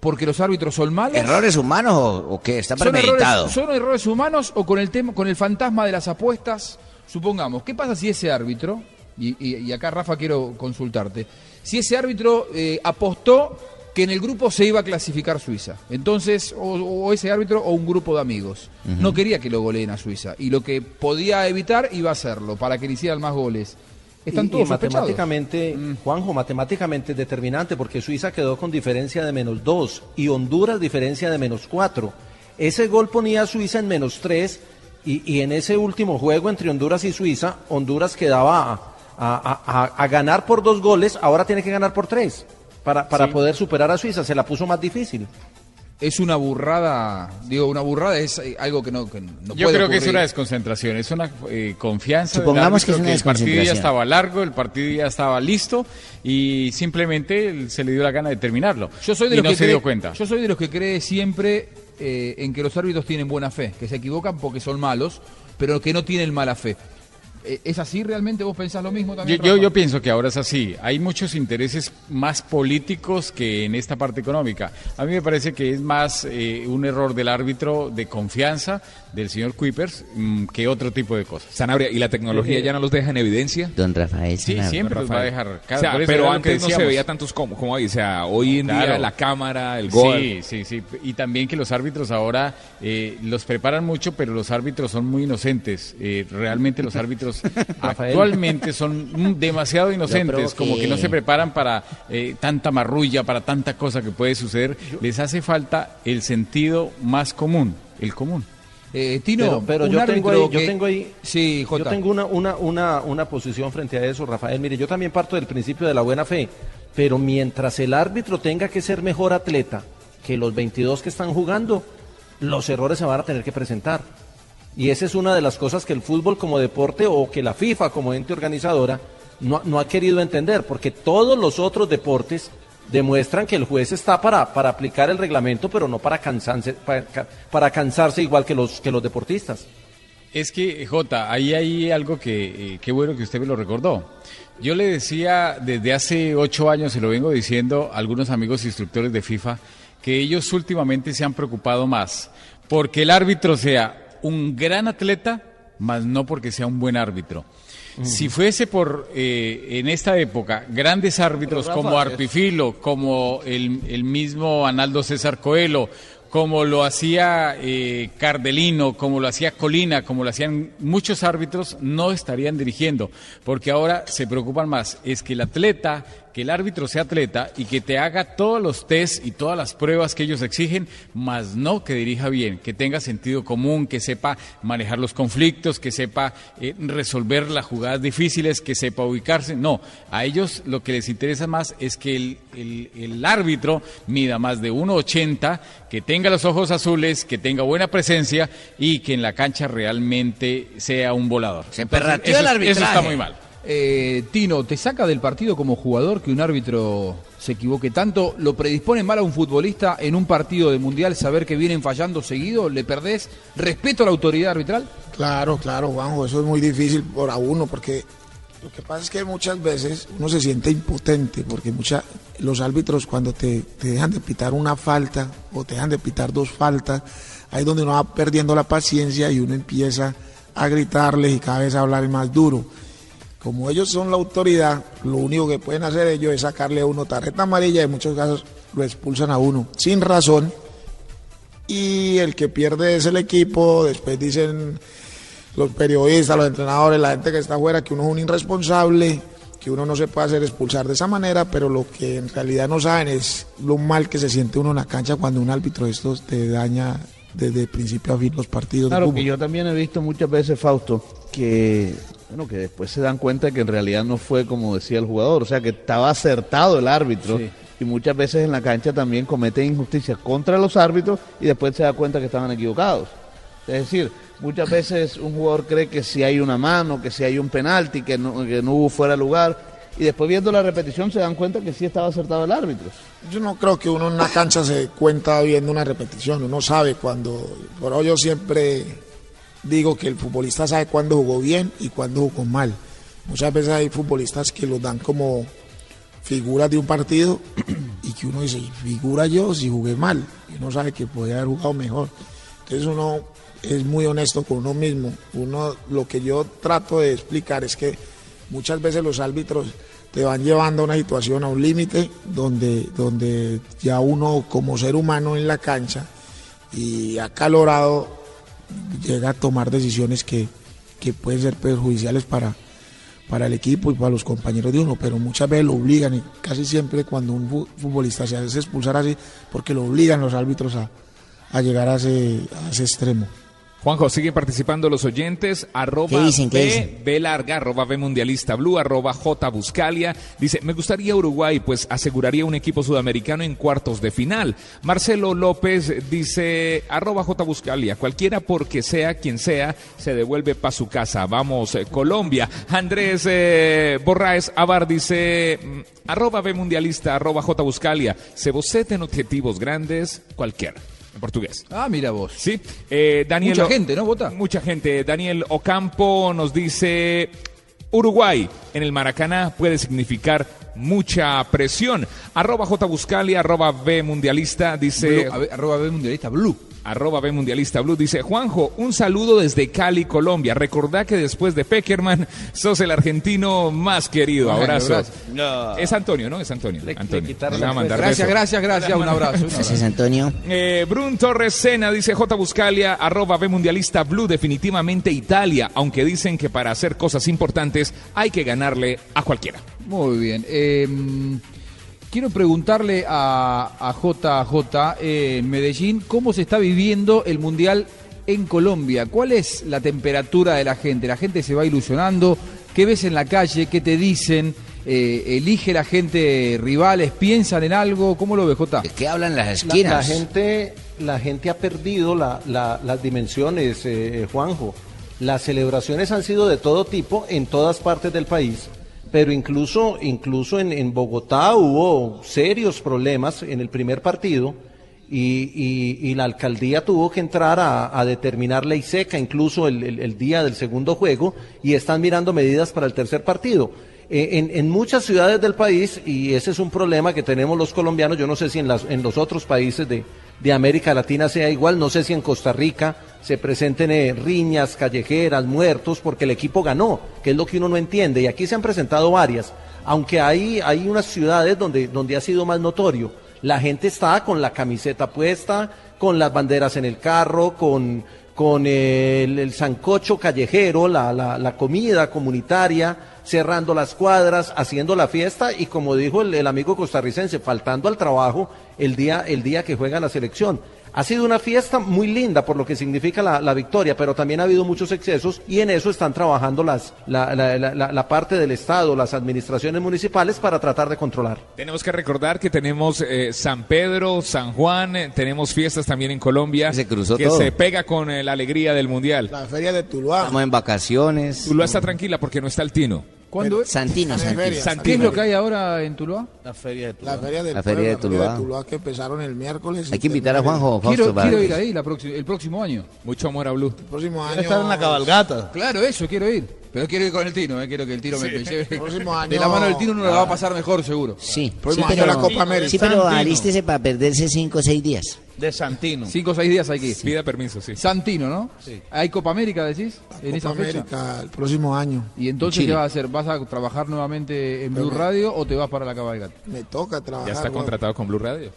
porque los árbitros son malos. ¿Errores humanos o, o qué? Está ¿Son premeditado. errores, ¿Son errores humanos o con el tema, con el fantasma de las apuestas? Supongamos, ¿qué pasa si ese árbitro, y, y- y acá Rafa quiero consultarte, si ese árbitro eh, apostó que en el grupo se iba a clasificar Suiza, entonces, o, o ese árbitro o un grupo de amigos, no quería que lo goleen a Suiza, y lo que podía evitar iba a hacerlo, para que le hicieran más goles. Están Y- todos matemáticamente, Mm. Juanjo, matemáticamente es determinante porque Suiza quedó con diferencia de menos 2 y Honduras diferencia de menos 4. Ese gol ponía a Suiza en menos 3 y, y en ese último juego entre Honduras y Suiza, Honduras quedaba a, a- a- a ganar por dos goles, ahora tiene que ganar por tres para, para Sí. poder superar a Suiza, se la puso más difícil. Es una burrada, digo, una burrada es eh, algo que no, que no Yo puede creo que es una desconcentración, es una eh, confianza. Supongamos que es una el partido ya estaba largo, el partido ya estaba listo y simplemente se le dio la gana de terminarlo. Yo soy de y los no que se cree- dio cuenta. Yo soy de los que cree siempre eh, en que los árbitros tienen buena fe, que se equivocan porque son malos, pero que no tienen mala fe. Eh, ¿Es así realmente? ¿Vos pensás lo mismo Yo, también? yo pienso que ahora es así. Hay muchos intereses más políticos que en esta parte económica. A mí me parece que es más eh, un error del árbitro de confianza del señor Kuipers mm, que otro tipo de cosas. Sanabria, ¿y la tecnología ya no los deja en evidencia? Don Rafael. Sí, Sanabria. siempre los va a dejar. O sea, pero antes no se veía tantos como, como hoy. O sea, hoy en día la cámara, el gol. Sí, sí, sí. Y también que los árbitros ahora eh, los preparan mucho, pero los árbitros son muy inocentes. Eh, realmente los árbitros actualmente son demasiado inocentes, como que no se preparan para eh, tanta marrulla, para tanta cosa que puede suceder. Les hace falta el sentido más común, el común. Eh, Tino, pero, pero yo tengo ahí, yo tengo ahí, Sí, yo tengo una, una, una, una posición frente a eso, Rafael. Mire, yo también parto del principio de la buena fe, pero mientras el árbitro tenga que ser mejor atleta que los 22 que están jugando, los errores se van a tener que presentar. Y esa es una de las cosas que el fútbol como deporte o que la FIFA como ente organizadora no, no ha querido entender, porque todos los otros deportes demuestran que el juez está para, para aplicar el reglamento, pero no para cansarse, para, para cansarse igual que los, que los deportistas. Es que, Jota, ahí hay algo que, eh, qué bueno que usted me lo recordó. Yo le decía desde hace ocho años, se lo vengo diciendo a algunos amigos instructores de FIFA, que ellos últimamente se han preocupado más porque el árbitro sea un gran atleta, más no porque sea un buen árbitro. Si fuese por, eh, en esta época, grandes árbitros Rafa, como es- Arpifilo, como el, el mismo Analdo César Coelho, como lo hacía eh, Cardelino, como lo hacía Colina, como lo hacían muchos árbitros, no estarían dirigiendo, porque ahora se preocupan más, es que el atleta, que el árbitro sea atleta y que te haga todos los test y todas las pruebas que ellos exigen, más no que dirija bien, que tenga sentido común, que sepa manejar los conflictos, que sepa eh, resolver las jugadas difíciles, que sepa ubicarse. No, a ellos lo que les interesa más es que el, el- el árbitro mida más de 1,80, que tenga los ojos azules, que tenga buena presencia y que en la cancha realmente sea un volador. Se perrateó el Eso arbitraje. está muy mal. Eh, Tino, ¿te saca del partido como jugador que un árbitro se equivoque tanto? ¿Lo predispone mal a un futbolista en un partido de mundial saber que vienen fallando seguido? ¿Le perdés respeto a la autoridad arbitral? Claro, claro, Juanjo, eso es muy difícil para uno porque lo que pasa es que muchas veces uno se siente impotente porque los árbitros cuando te, te dejan de pitar una falta o te dejan de pitar dos faltas, ahí es donde uno va perdiendo la paciencia y uno empieza a gritarles y cada vez a hablar más duro. Como ellos son la autoridad, lo único que pueden hacer ellos es sacarle a uno tarjeta amarilla y en muchos casos lo expulsan a uno sin razón. Y el que pierde es el equipo, después dicen los periodistas, los entrenadores, la gente que está afuera, que uno es un irresponsable, que uno no se puede hacer expulsar de esa manera, pero lo que en realidad no saben es lo mal que se siente uno en la cancha cuando un árbitro de estos te daña desde principio a fin los partidos Claro, que yo también he visto muchas veces, Fausto, que bueno, que después se dan cuenta que en realidad no fue como decía el jugador, o sea, que estaba acertado el árbitro. Y muchas veces en la cancha también cometen injusticias contra los árbitros y después se da cuenta que estaban equivocados. Es decir, muchas veces un jugador cree que si hay una mano, que si hay un penalti, que no, que no hubo fuera de lugar, y después viendo la repetición se dan cuenta que sí estaba acertado el árbitro. Yo no creo que uno en una cancha se cuenta viendo una repetición, uno sabe cuando, por eso yo siempre digo que el futbolista sabe cuándo jugó bien y cuándo jugó mal. Muchas veces hay futbolistas que los dan como figuras de un partido y que uno dice, figura yo si jugué mal, y uno sabe que podía haber jugado mejor. Entonces uno es muy honesto con uno mismo. Uno, lo que yo trato de explicar es que muchas veces los árbitros te van llevando a una situación, a un límite, donde, donde ya uno como ser humano en la cancha y acalorado llega a tomar decisiones que, que pueden ser perjudiciales para, para el equipo y para los compañeros de uno, pero muchas veces lo obligan y casi siempre cuando un fu- futbolista se hace expulsar así, porque lo obligan los árbitros a, a llegar a ese, a ese extremo. Juanjo, siguen participando los oyentes. Arroba ¿Qué dicen? ¿Qué B, dicen? B larga, arroba B mundialista blue, arroba J Buscalia. Dice, me gustaría Uruguay, pues aseguraría un equipo sudamericano en cuartos de final. Marcelo López dice, arroba J Buscalia, cualquiera porque sea quien sea, se devuelve para su casa. Vamos, eh, Colombia. Andrés eh, Borraes Abar dice, mm, arroba B mundialista, arroba J Buscalia. Se boceten objetivos grandes, cualquiera. En portugués. Ah, mira vos. Sí. Eh, Daniel Mucha gente, ¿no? Vota. Mucha gente. Daniel Ocampo nos dice, Uruguay en el Maracaná puede significar mucha presión. Arroba J Buscalia, arroba B Mundialista, dice... Blue, a arroba B Mundialista Blue. Arroba B Mundialista Blue dice, Juanjo, un saludo desde Cali, Colombia. Recordá que después de Peckerman sos el argentino más querido. Bueno, Abrazo. Es Antonio, ¿no? Es Antonio. Antonio. Le va a la mandar Gracias, beso. gracias, gracias. Un abrazo. Gracias, Antonio. Eh, Brun Torres Sena dice J Buscalia, arroba B Mundialista Blue, definitivamente Italia, aunque dicen que para hacer cosas importantes hay que ganarle a cualquiera. Muy bien. Eh, quiero preguntarle a, a JJ eh, en Medellín cómo se está viviendo el Mundial en Colombia. ¿Cuál es la temperatura de la gente? ¿La gente se va ilusionando? ¿Qué ves en la calle? ¿Qué te dicen? Eh, ¿Elige la gente rivales? ¿Piensan en algo? ¿Cómo lo ves, J? ¿Qué hablan las La, esquinas? la gente, la gente ha perdido la- la- las dimensiones, eh, Juanjo. Las celebraciones han sido de todo tipo en todas partes del país, pero incluso, incluso en, en Bogotá hubo serios problemas en el primer partido y, y- la alcaldía tuvo que entrar a, a determinar ley seca incluso el, el- el día del segundo juego y están mirando medidas para el tercer partido. Eh, en, en muchas ciudades del país, y ese es un problema que tenemos los colombianos, yo no sé si en, las, en los otros países de, de América Latina sea igual, no sé si en Costa Rica se presenten eh, riñas callejeras, muertos, porque el equipo ganó, que es lo que uno no entiende, y aquí se han presentado varias, aunque hay, hay unas ciudades donde, donde ha sido más notorio. La gente está con la camiseta puesta, con las banderas en el carro, con, con el, el sancocho callejero, la, la, la comida comunitaria, cerrando las cuadras, haciendo la fiesta y como dijo el, el amigo costarricense, faltando al trabajo el día, el día que juega la selección. Ha sido una fiesta muy linda por lo que significa la, la victoria, pero también ha habido muchos excesos y en eso están trabajando las, la, la- la- la- la parte del Estado, las administraciones municipales para tratar de controlar. Tenemos que recordar que tenemos eh, San Pedro, San Juan, eh, tenemos fiestas también en Colombia. Se cruzó que todo. se pega con eh, la alegría del Mundial. La feria de Tuluá. Estamos en vacaciones. Tuluá está tranquila porque no está el Tino. ¿Cuándo es? Santino. Santino. ¿Qué es lo que hay ahora en Tuluá? La feria de La feria del La feria de la Tuluá. que empezaron el miércoles. Hay que invitar a Juanjo Fausto Quiero, para- quiero ir ahí la próxima- el próximo año. Mucho amor a Blue. El próximo año. Estar en la cabalgata. Claro, eso, quiero ir. Pero quiero ir con el Tino, eh, quiero que el Tino me, me lleve. El próximo año. De la mano del Tino uno la va a pasar mejor, seguro. Sí, Próximo sí, año pero, la Copa América. sí, pero alístese para perderse cinco o seis días. De Santino. Cinco o seis días hay que ir. Pida permiso, sí. Santino, ¿no? ¿Hay Copa América, decís? en esa Copa fecha. América el próximo año. ¿Y entonces qué vas a hacer? ¿Vas a trabajar nuevamente en Blue Radio o te vas para la cabalgata? Me toca trabajar. Ya está bueno. contratado con Blue Radio.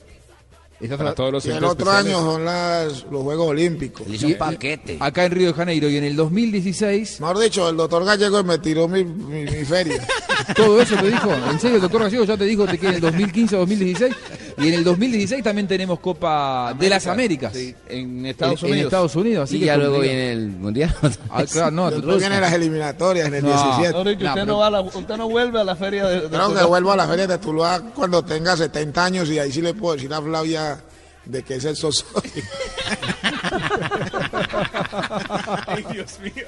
Para todos los Y el otro especiales. año son las, los Juegos Olímpicos. Le hizo un paquete. acá en Río de Janeiro y en el 2016, Mejor dicho, el doctor Gallego me tiró mi, mi, mi feria. todo eso te dijo. ¿En serio, el doctor Gallego ya te dijo que en el 2015 o 2016? Y en el 2016 también tenemos Copa de las Américas. Sí, en Estados En- en Unidos. Estados Unidos, así y que ya luego viene el mundial. Ah, claro, no, Después vienen las eliminatorias en el No. 17. No, Ricky, usted, no va a la- usted no vuelve a la feria de, de Creo que Tuluá. vuelvo a la feria de Tuluá cuando tenga 70 años y ahí sí le puedo decir a Flavia de que es el socio. Ay, Dios mío.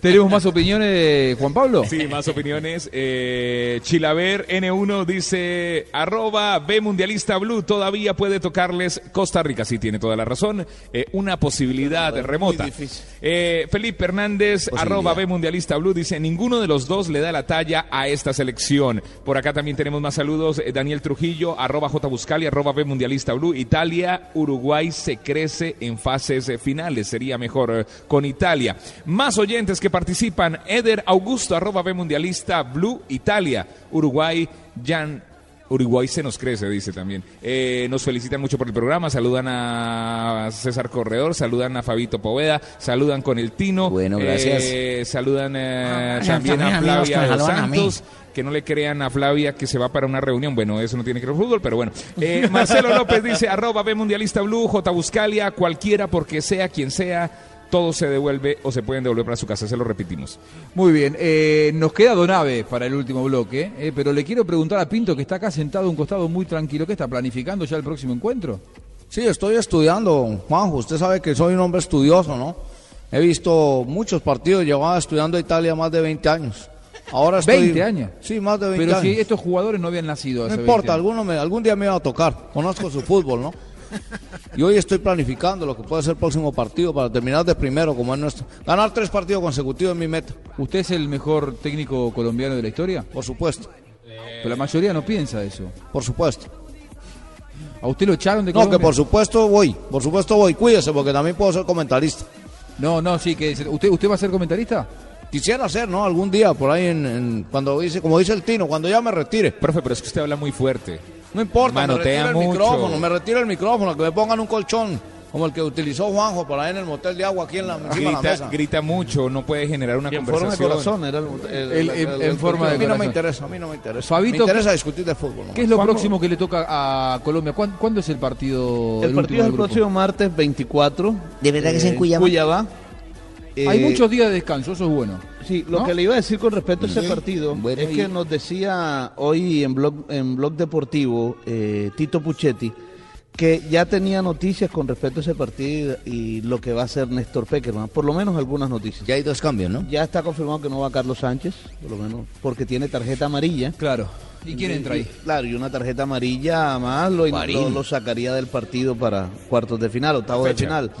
¿Tenemos más opiniones, Juan Pablo? Sí, más opiniones. Eh, Chilaver N1 dice, arroba B Mundialista Blue, todavía puede tocarles Costa Rica. Sí, tiene toda la razón. Eh, una posibilidad remota. Eh, Felipe Hernández, arroba B Mundialista Blue, dice, ninguno de los dos le da la talla a esta selección. Por acá también tenemos más saludos. Eh, Daniel Trujillo, arroba J Buscali, arroba B Mundialista Blue. Italia, Uruguay se crece en fases finales. Sería mejor eh, con Italia. Más oyentes que participan. Eder Augusto, arroba B Mundialista Blue, Italia. Uruguay, Jan Uruguay se nos crece, dice también. Eh, nos felicitan mucho por el programa, saludan a César Corredor, saludan a Fabito Poveda, saludan con el Tino. Bueno, gracias. Eh, saludan eh, Ah, también también a Flavia. Santos. Que no le crean a Flavia que se va para una reunión. Bueno, eso no tiene que ver con fútbol, pero bueno. Eh, Marcelo López dice, arroba B Mundialista Blue, J Buscalia, cualquiera, porque sea quien sea, todo se devuelve o se pueden devolver para su casa. Se lo repetimos. Muy bien, eh, nos queda Donave para el último bloque, eh, pero le quiero preguntar a Pinto, que está acá sentado a un costado muy tranquilo, ¿qué está planificando ya el próximo encuentro? Sí, estoy estudiando, Juanjo. Usted sabe que soy un hombre estudioso, ¿no? He visto muchos partidos, llevaba estudiando a Italia más de 20 años. Ahora estoy... 20 años. Sí, más de 20 Pero años. si estos jugadores no habían nacido hace No 20 importa, años. alguno me- algún día me va a tocar. Conozco su fútbol, ¿no? Y hoy estoy planificando lo que puede ser el próximo partido para terminar de primero, como es nuestro. Ganar tres partidos consecutivos es mi meta. ¿Usted es el mejor técnico colombiano de la historia? Por supuesto. Pero la mayoría no piensa eso. Por supuesto. ¿A usted lo echaron de No, Colombia? que por supuesto voy. Por supuesto voy. Cuídese, porque también puedo ser comentarista. No, no, sí, que ¿usted, usted va a ser comentarista? Quisiera ser, ¿no? Algún día, por ahí, en, en- cuando dice, como dice el Tino, cuando ya me retire. Profe, pero es que usted habla muy fuerte. No importa, me retiro el micrófono, me retiro el micrófono, que me pongan un colchón, como el que utilizó Juanjo por ahí en el motel de agua aquí en la, encima de la Grita, mesa. grita mucho, no puede generar una Y en forma de corazón, era el- el- El- el- en- el- en el- forma de A mí no me corazón. interesa, a mí no me interesa. Fabito, me interesa ¿qué- discutir de fútbol. nomás. ¿Qué es lo próximo que le toca a Colombia? ¿Cuándo, cuándo es el partido? El partido es el grupo? próximo martes 24. ¿De verdad que es en Cuyabá? Cuyabá. Hay Eh, muchos días de descanso, eso es bueno. Sí, lo ¿No? que le iba a decir con respecto a ese partido Bueno, es y- que nos decía hoy en blog, en blog deportivo eh, Tito Puchetti que ya tenía noticias con respecto a ese partido y lo que va a hacer Néstor Peckerman, por lo menos algunas noticias. Ya hay dos cambios, ¿no? Ya está confirmado que no va Carlos Sánchez, por lo menos porque tiene tarjeta amarilla. Claro. ¿Y quién entra ahí? Claro, y una tarjeta amarilla más lo, Guarín. lo, lo sacaría del partido para cuartos de final, octavos de final.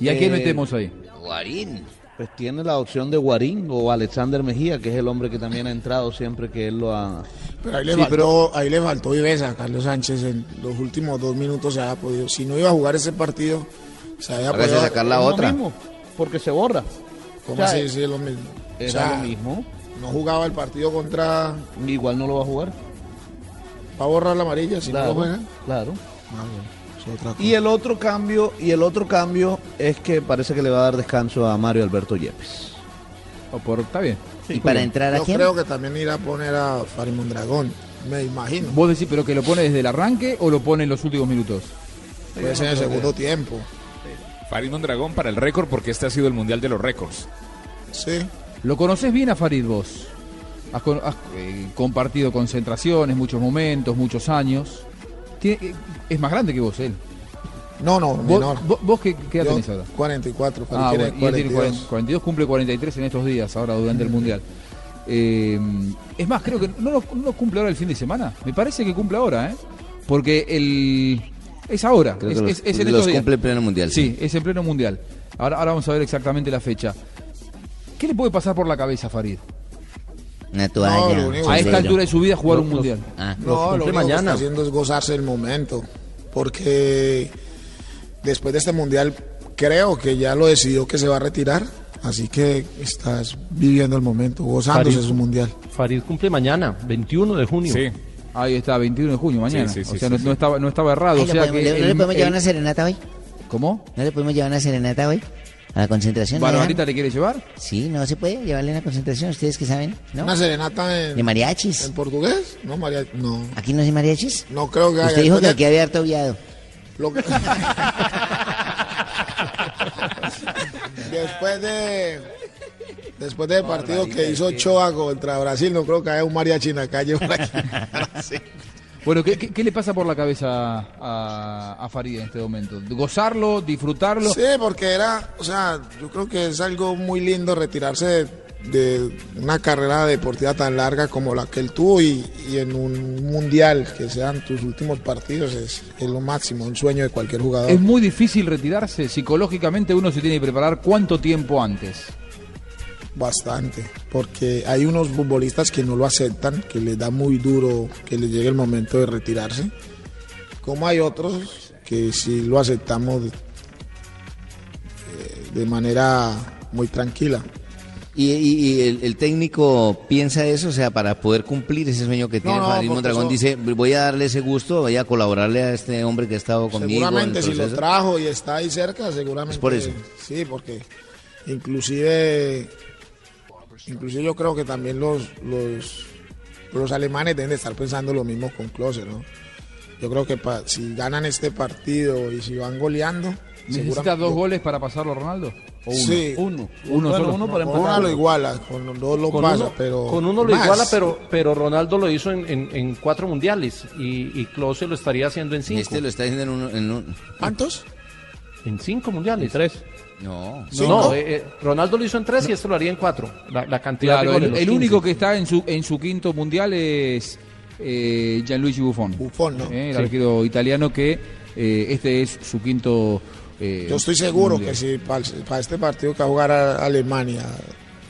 ¿Y a quién Eh, metemos ahí? Guarín. Pues tiene la opción de Guarín o Alexander Mejía, que es el hombre que también ha entrado siempre que él lo ha... Pero ahí le, Sí, faltó, pero- ahí le faltó viveza a Carlos Sánchez en los últimos dos minutos se había podido. Si no iba a jugar ese partido, se había podido. sacar la otra. mismo, porque se borra. ¿Cómo O sea, así? Sí, es lo mismo. O Era sea, lo mismo. No jugaba el partido contra. Igual no lo va a jugar. Va a borrar la amarilla si Claro, no lo juega. claro. Ah, bueno. Y el otro cambio, y el otro cambio es que parece que le va a dar descanso a Mario Alberto Yepes. O por, está bien. ¿Y para entrar a Yo quién? creo que también irá a poner a Farid Mondragón. Me imagino. ¿Vos decís, pero que lo pone desde el arranque o lo pone en los últimos minutos? Puede ser en el segundo tiempo. Farid Mondragón para el récord porque este ha sido el mundial de los récords. Sí. ¿Lo conoces bien a Farid vos? Has, eh, compartido concentraciones, muchos momentos, muchos años. Tiene- eh, es más grande que vos, él. No, no, ¿Vos, menor. vos- vos qué, qué edad Yo, tenés ahora? 44. Farid Ah, bueno, y él tiene 42. 40 42, cumple 43 en estos días, ahora durante el Mundial. Eh, es más, creo que no lo, no lo cumple ahora el fin de semana. Me parece que cumple ahora, ¿eh? Porque el es ahora, Creo es, que los, es- es en los estos días. cumple en pleno mundial. Sí, es en pleno Mundial. Ahora, ahora vamos a ver exactamente la fecha. ¿Qué le puede pasar por la cabeza a Farid? Una toalla. lo único A que- esta altura de su vida jugar un Mundial. Ah. No, lo único mañana. que está haciendo es gozarse el momento. Porque después de este mundial, creo que ya lo decidió que se va a retirar. Así que estás viviendo el momento, gozándose Farid. su mundial. Farid cumple mañana, 21 de junio. Sí. Ahí está, 21 de junio, mañana. Sí, sí, sí, o sea, sí, no, sí. no estaba, no estaba errado. Ay, o ¿no sea podemos- que ¿No le el- podemos llevar el- una serenata hoy? ¿Cómo? ¿No le podemos llevar una serenata hoy? ¿A la concentración? ¿no ¿Barbarita le quiere llevar? Sí, no se puede llevarle a la concentración, ustedes que saben, ¿no? ¿Una serenata en, ¿De mariachis? en portugués? No, María, no. ¿Aquí no hay mariachis? No creo que haya. Usted dijo que aquí había harto viado. Lo que- después de después del partido que hizo Ochoa contra Brasil, no creo que haya un mariachi en la calle por aquí. Bueno, ¿qué, qué, qué le pasa por la cabeza a, a Farid en este momento? ¿Gozarlo, disfrutarlo? Sí, porque era, o sea, yo creo que es algo muy lindo retirarse de, de una carrera deportiva tan larga como la que él tuvo y, y en un mundial que sean tus últimos partidos es, es lo máximo, un sueño de cualquier jugador. Es muy difícil retirarse. Psicológicamente uno se tiene que preparar cuánto tiempo antes. Bastante, porque hay unos futbolistas que no lo aceptan, que les da muy duro que les llegue el momento de retirarse, como hay otros que sí lo aceptamos de, eh, de manera muy tranquila. Y, y- y el, el técnico piensa eso, o sea, para poder cumplir ese sueño que tiene no, Farid porque Mondragón, eso- dice, voy a darle ese gusto, voy a colaborarle a este hombre que ha estado conmigo. Seguramente si lo proceso". trajo y está ahí cerca, seguramente. Es por eso. Sí, porque inclusive, inclusive yo creo que también los, los, los alemanes deben de estar pensando lo mismo con Klose, ¿no? Yo creo que pa- si ganan este partido y si van goleando, ¿Necesita seguramente- dos goles para pasarlo a Ronaldo? ¿O uno? Sí. Uno. Uno solo. solo. Con uno lo iguala, con dos lo Con pasa, uno- pero con uno lo más. iguala, pero, pero Ronaldo lo hizo en, en- en cuatro mundiales y, y Klose lo estaría haciendo en cinco. Este lo está haciendo en un... En un- ¿Cuántos? En cinco mundiales. tres. No. No, eh, eh, Ronaldo lo hizo en tres y este lo haría en cuatro. La, la cantidad Claro, de goles. el, el 15. único que está en su en su quinto mundial es eh, Gianluigi Buffon. Buffon, ¿no? Eh, el Sí. arquero italiano que eh, este es su quinto. eh, Yo estoy seguro mundial. que si para, este partido que va a jugar a Alemania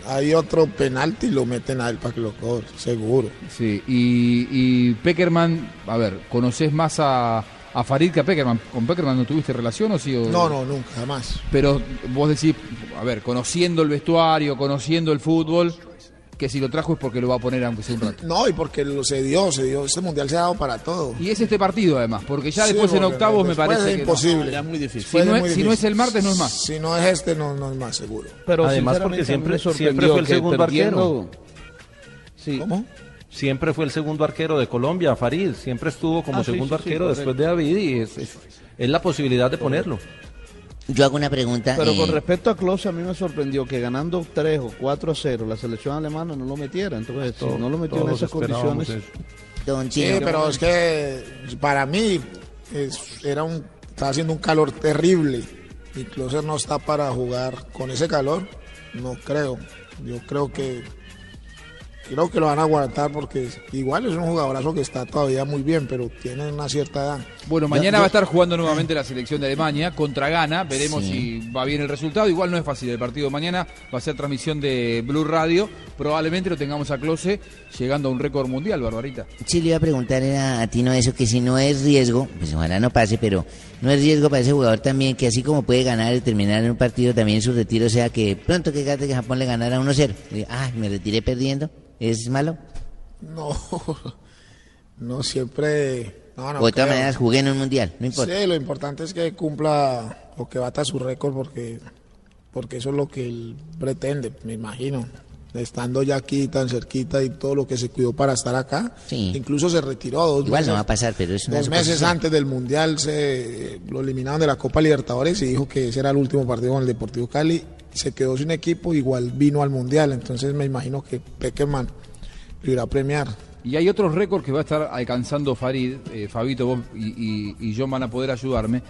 hay otro penalti, lo meten a él para que lo cobre, seguro. Sí, y, y Peckerman, a ver, ¿conoces más a, a Farid que a Peckerman? ¿Con Peckerman no tuviste relación o sí? o- No, no, nunca, jamás. Pero vos decís, a ver, conociendo el vestuario, conociendo el fútbol, que si lo trajo es porque lo va a poner aunque sea un rato. No, y porque lo, se dio, se dio. Este mundial se ha dado para todo. Y es este partido además, porque ya Sí, después en porque octavos me después parece es que imposible. no. Ya es muy difícil. Si, no es si no es el martes, no es más. Si no es este, no, no es más seguro. Pero Además, porque siempre, siempre fue el segundo arquero. Sí. ¿Cómo? Siempre fue el segundo arquero de Colombia, Farid. Siempre estuvo como Ah, segundo sí, sí, arquero después de David y es, es- es la posibilidad de ponerlo. Yo hago una pregunta. Pero eh, con respecto a Klose, a mí me sorprendió que ganando 3 o 4 a 0 la selección alemana no lo metiera. Entonces, si Todo- no lo metió en esas condiciones. Don Sí, pero es que para mí es- era un, estaba haciendo un calor terrible. Y Closer no está para jugar con ese calor. No creo. Yo creo que creo que lo van a aguantar porque igual es un jugadorazo que está todavía muy bien, pero tiene una cierta edad. Bueno, Ya- mañana yo- va a estar jugando nuevamente la selección de Alemania contra Ghana. Veremos Sí. si va bien el resultado. Igual no es fácil el partido de mañana. Va a ser transmisión de Blue Radio. Probablemente lo tengamos a Close llegando a un récord mundial, Barbarita. Sí, le iba a preguntar a ti no eso, que si no es riesgo, pues ojalá no pase, pero no es riesgo para ese jugador también, que así como puede ganar y terminar en un partido, también su retiro sea que pronto que gate que Japón le ganara 1-0. Y, Ah, me retiré perdiendo. ¿Es malo? No, no siempre. No, no o de todas maneras jugué en un mundial, no importa. Sí, lo importante es que cumpla o que bata su récord porque, porque eso es lo que él pretende, me imagino. Estando ya aquí tan cerquita y todo lo que se cuidó para estar acá, incluso se retiró dos Igual meses. no va a pasar, pero es una Dos meses antes del Mundial se lo eliminaron de la Copa Libertadores y dijo que ese era el último partido con el Deportivo Cali. Se quedó sin equipo, igual vino al Mundial. Entonces me imagino que Peckerman lo irá a premiar. Y hay otros récords que va a estar alcanzando Farid, eh, Fabito vos y, y, y John van a poder ayudarme,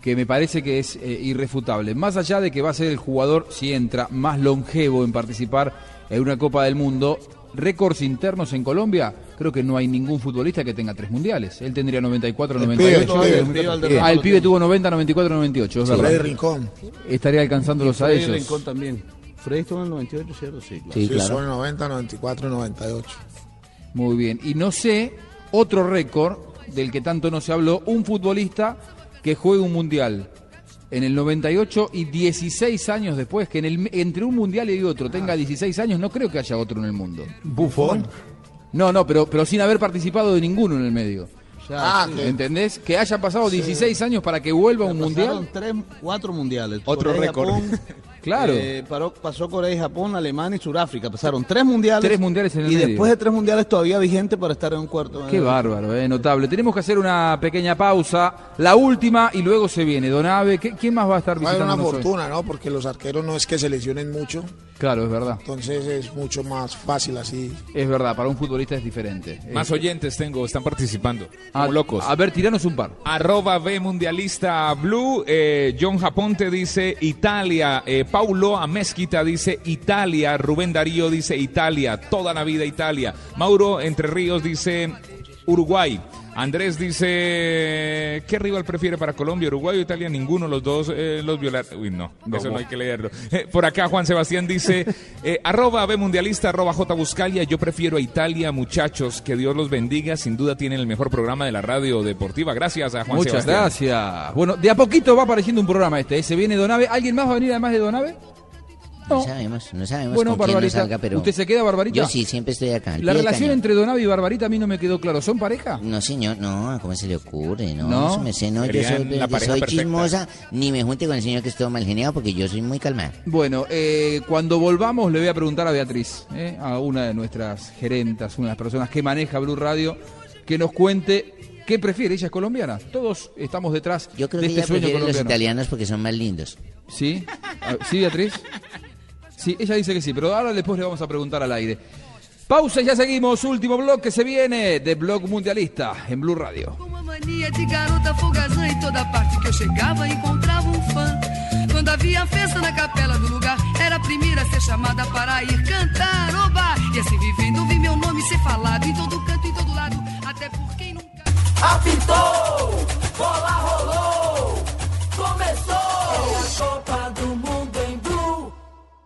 que me parece que es eh, irrefutable. Más allá de que va a ser el jugador, si entra, más longevo en participar en una Copa del Mundo, récords internos en Colombia, creo que no hay ningún futbolista que tenga tres mundiales. Él tendría 94, El 98. pibe, el pibe, el pibe. ah, el pibe tuvo 90, 94, 98, es Sí, verdad. Freddy Rincón. Estaría alcanzándolos a Freddy ellos. Rincón también. Freddy estuvo en el 98, ¿cierto? Sí, claro. Sí, son el 90, 94 y 98. Muy bien. Y no sé, otro récord del que tanto no se habló, un futbolista que juegue un mundial en el 98 y 16 años después, que en el, entre un mundial y otro tenga 16 años, no creo que haya otro en el mundo. Buffon. No, no, pero, pero sin haber participado de ninguno en el medio. Ah, que- ¿Entendés? Que hayan pasado 16 años para que vuelva a un mundial. tres, cuatro mundiales. Otro récord. Japón, Claro. eh, paró- pasó Corea y Japón, Alemania y Sudáfrica. Pasaron tres mundiales. Tres mundiales en el Y medio. después de tres mundiales todavía vigente para estar en un cuarto. Qué bárbaro, eh, notable. Tenemos que hacer una pequeña pausa, la última y luego se viene. Donave, ¿qué- ¿quién más va a estar Va a haber una hoy? fortuna, ¿no? Porque los arqueros no es que se lesionen mucho, Claro, es verdad. entonces es mucho más fácil así. Es verdad, para un futbolista es diferente. Más Eh, oyentes tengo, están participando. a, Como locos. A ver, tiranos un par. Arroba B Mundialista Blue. eh, John Japonte dice Italia. eh, Paulo Amezquita dice Italia. Rubén Darío dice Italia. Toda la vida Italia. Mauro Entre Ríos dice Uruguay. Andrés dice, ¿qué rival prefiere para Colombia, Uruguay o Italia? Ninguno, los dos eh, los violaron. Uy, no, eso no hay que leerlo. Eh, por acá Juan Sebastián dice, eh, arroba B Mundialista, arroba J Buscalia, yo prefiero a Italia, muchachos, que Dios los bendiga, sin duda tienen el mejor programa de la radio deportiva. Gracias a Juan Muchas Sebastián. gracias. Bueno, de a poquito va apareciendo un programa este. ¿eh? Se viene Donave. ¿Alguien más va a venir además de Donave? No sabemos, no sabemos Bueno, con quién nos Barbarita, salga, pero... ¿usted se queda, Barbarita? Yo sí, siempre estoy acá. La relación entre Donavi y Barbarita a mí no me quedó claro. ¿Son pareja? No, señor, no, ¿cómo se le ocurre? No, ¿No? eso me sé, no, yo soy, yo chismosa, ni me junte con el señor que es todo mal geniado porque yo soy muy calmada. Bueno, eh, cuando volvamos le voy a preguntar a Beatriz, eh, a una de nuestras gerentas, una de las personas que maneja Blue Radio, que nos cuente qué prefiere. Ella es colombiana. Todos estamos detrás Yo creo de que este ella sueño los italianos porque son más lindos. ¿Sí? Ah, ¿Sí, Beatriz? Sí, ella dice que sí, pero ahora después le vamos a preguntar al aire. Pausa y ya seguimos. Último blog que se viene de Blog Mundialista en Blue Radio. Uma mania de garota folgazã em toda parte que eu chegava encontrava um fã. Quando havia festa na capela do lugar, era a primeira a ser chamada para ir cantar oba. E assim vivendo, vi meu nome ser falado em todo canto, em todo lado, até por quem nunca. Apitou, bola rolou, começou. É a Copa do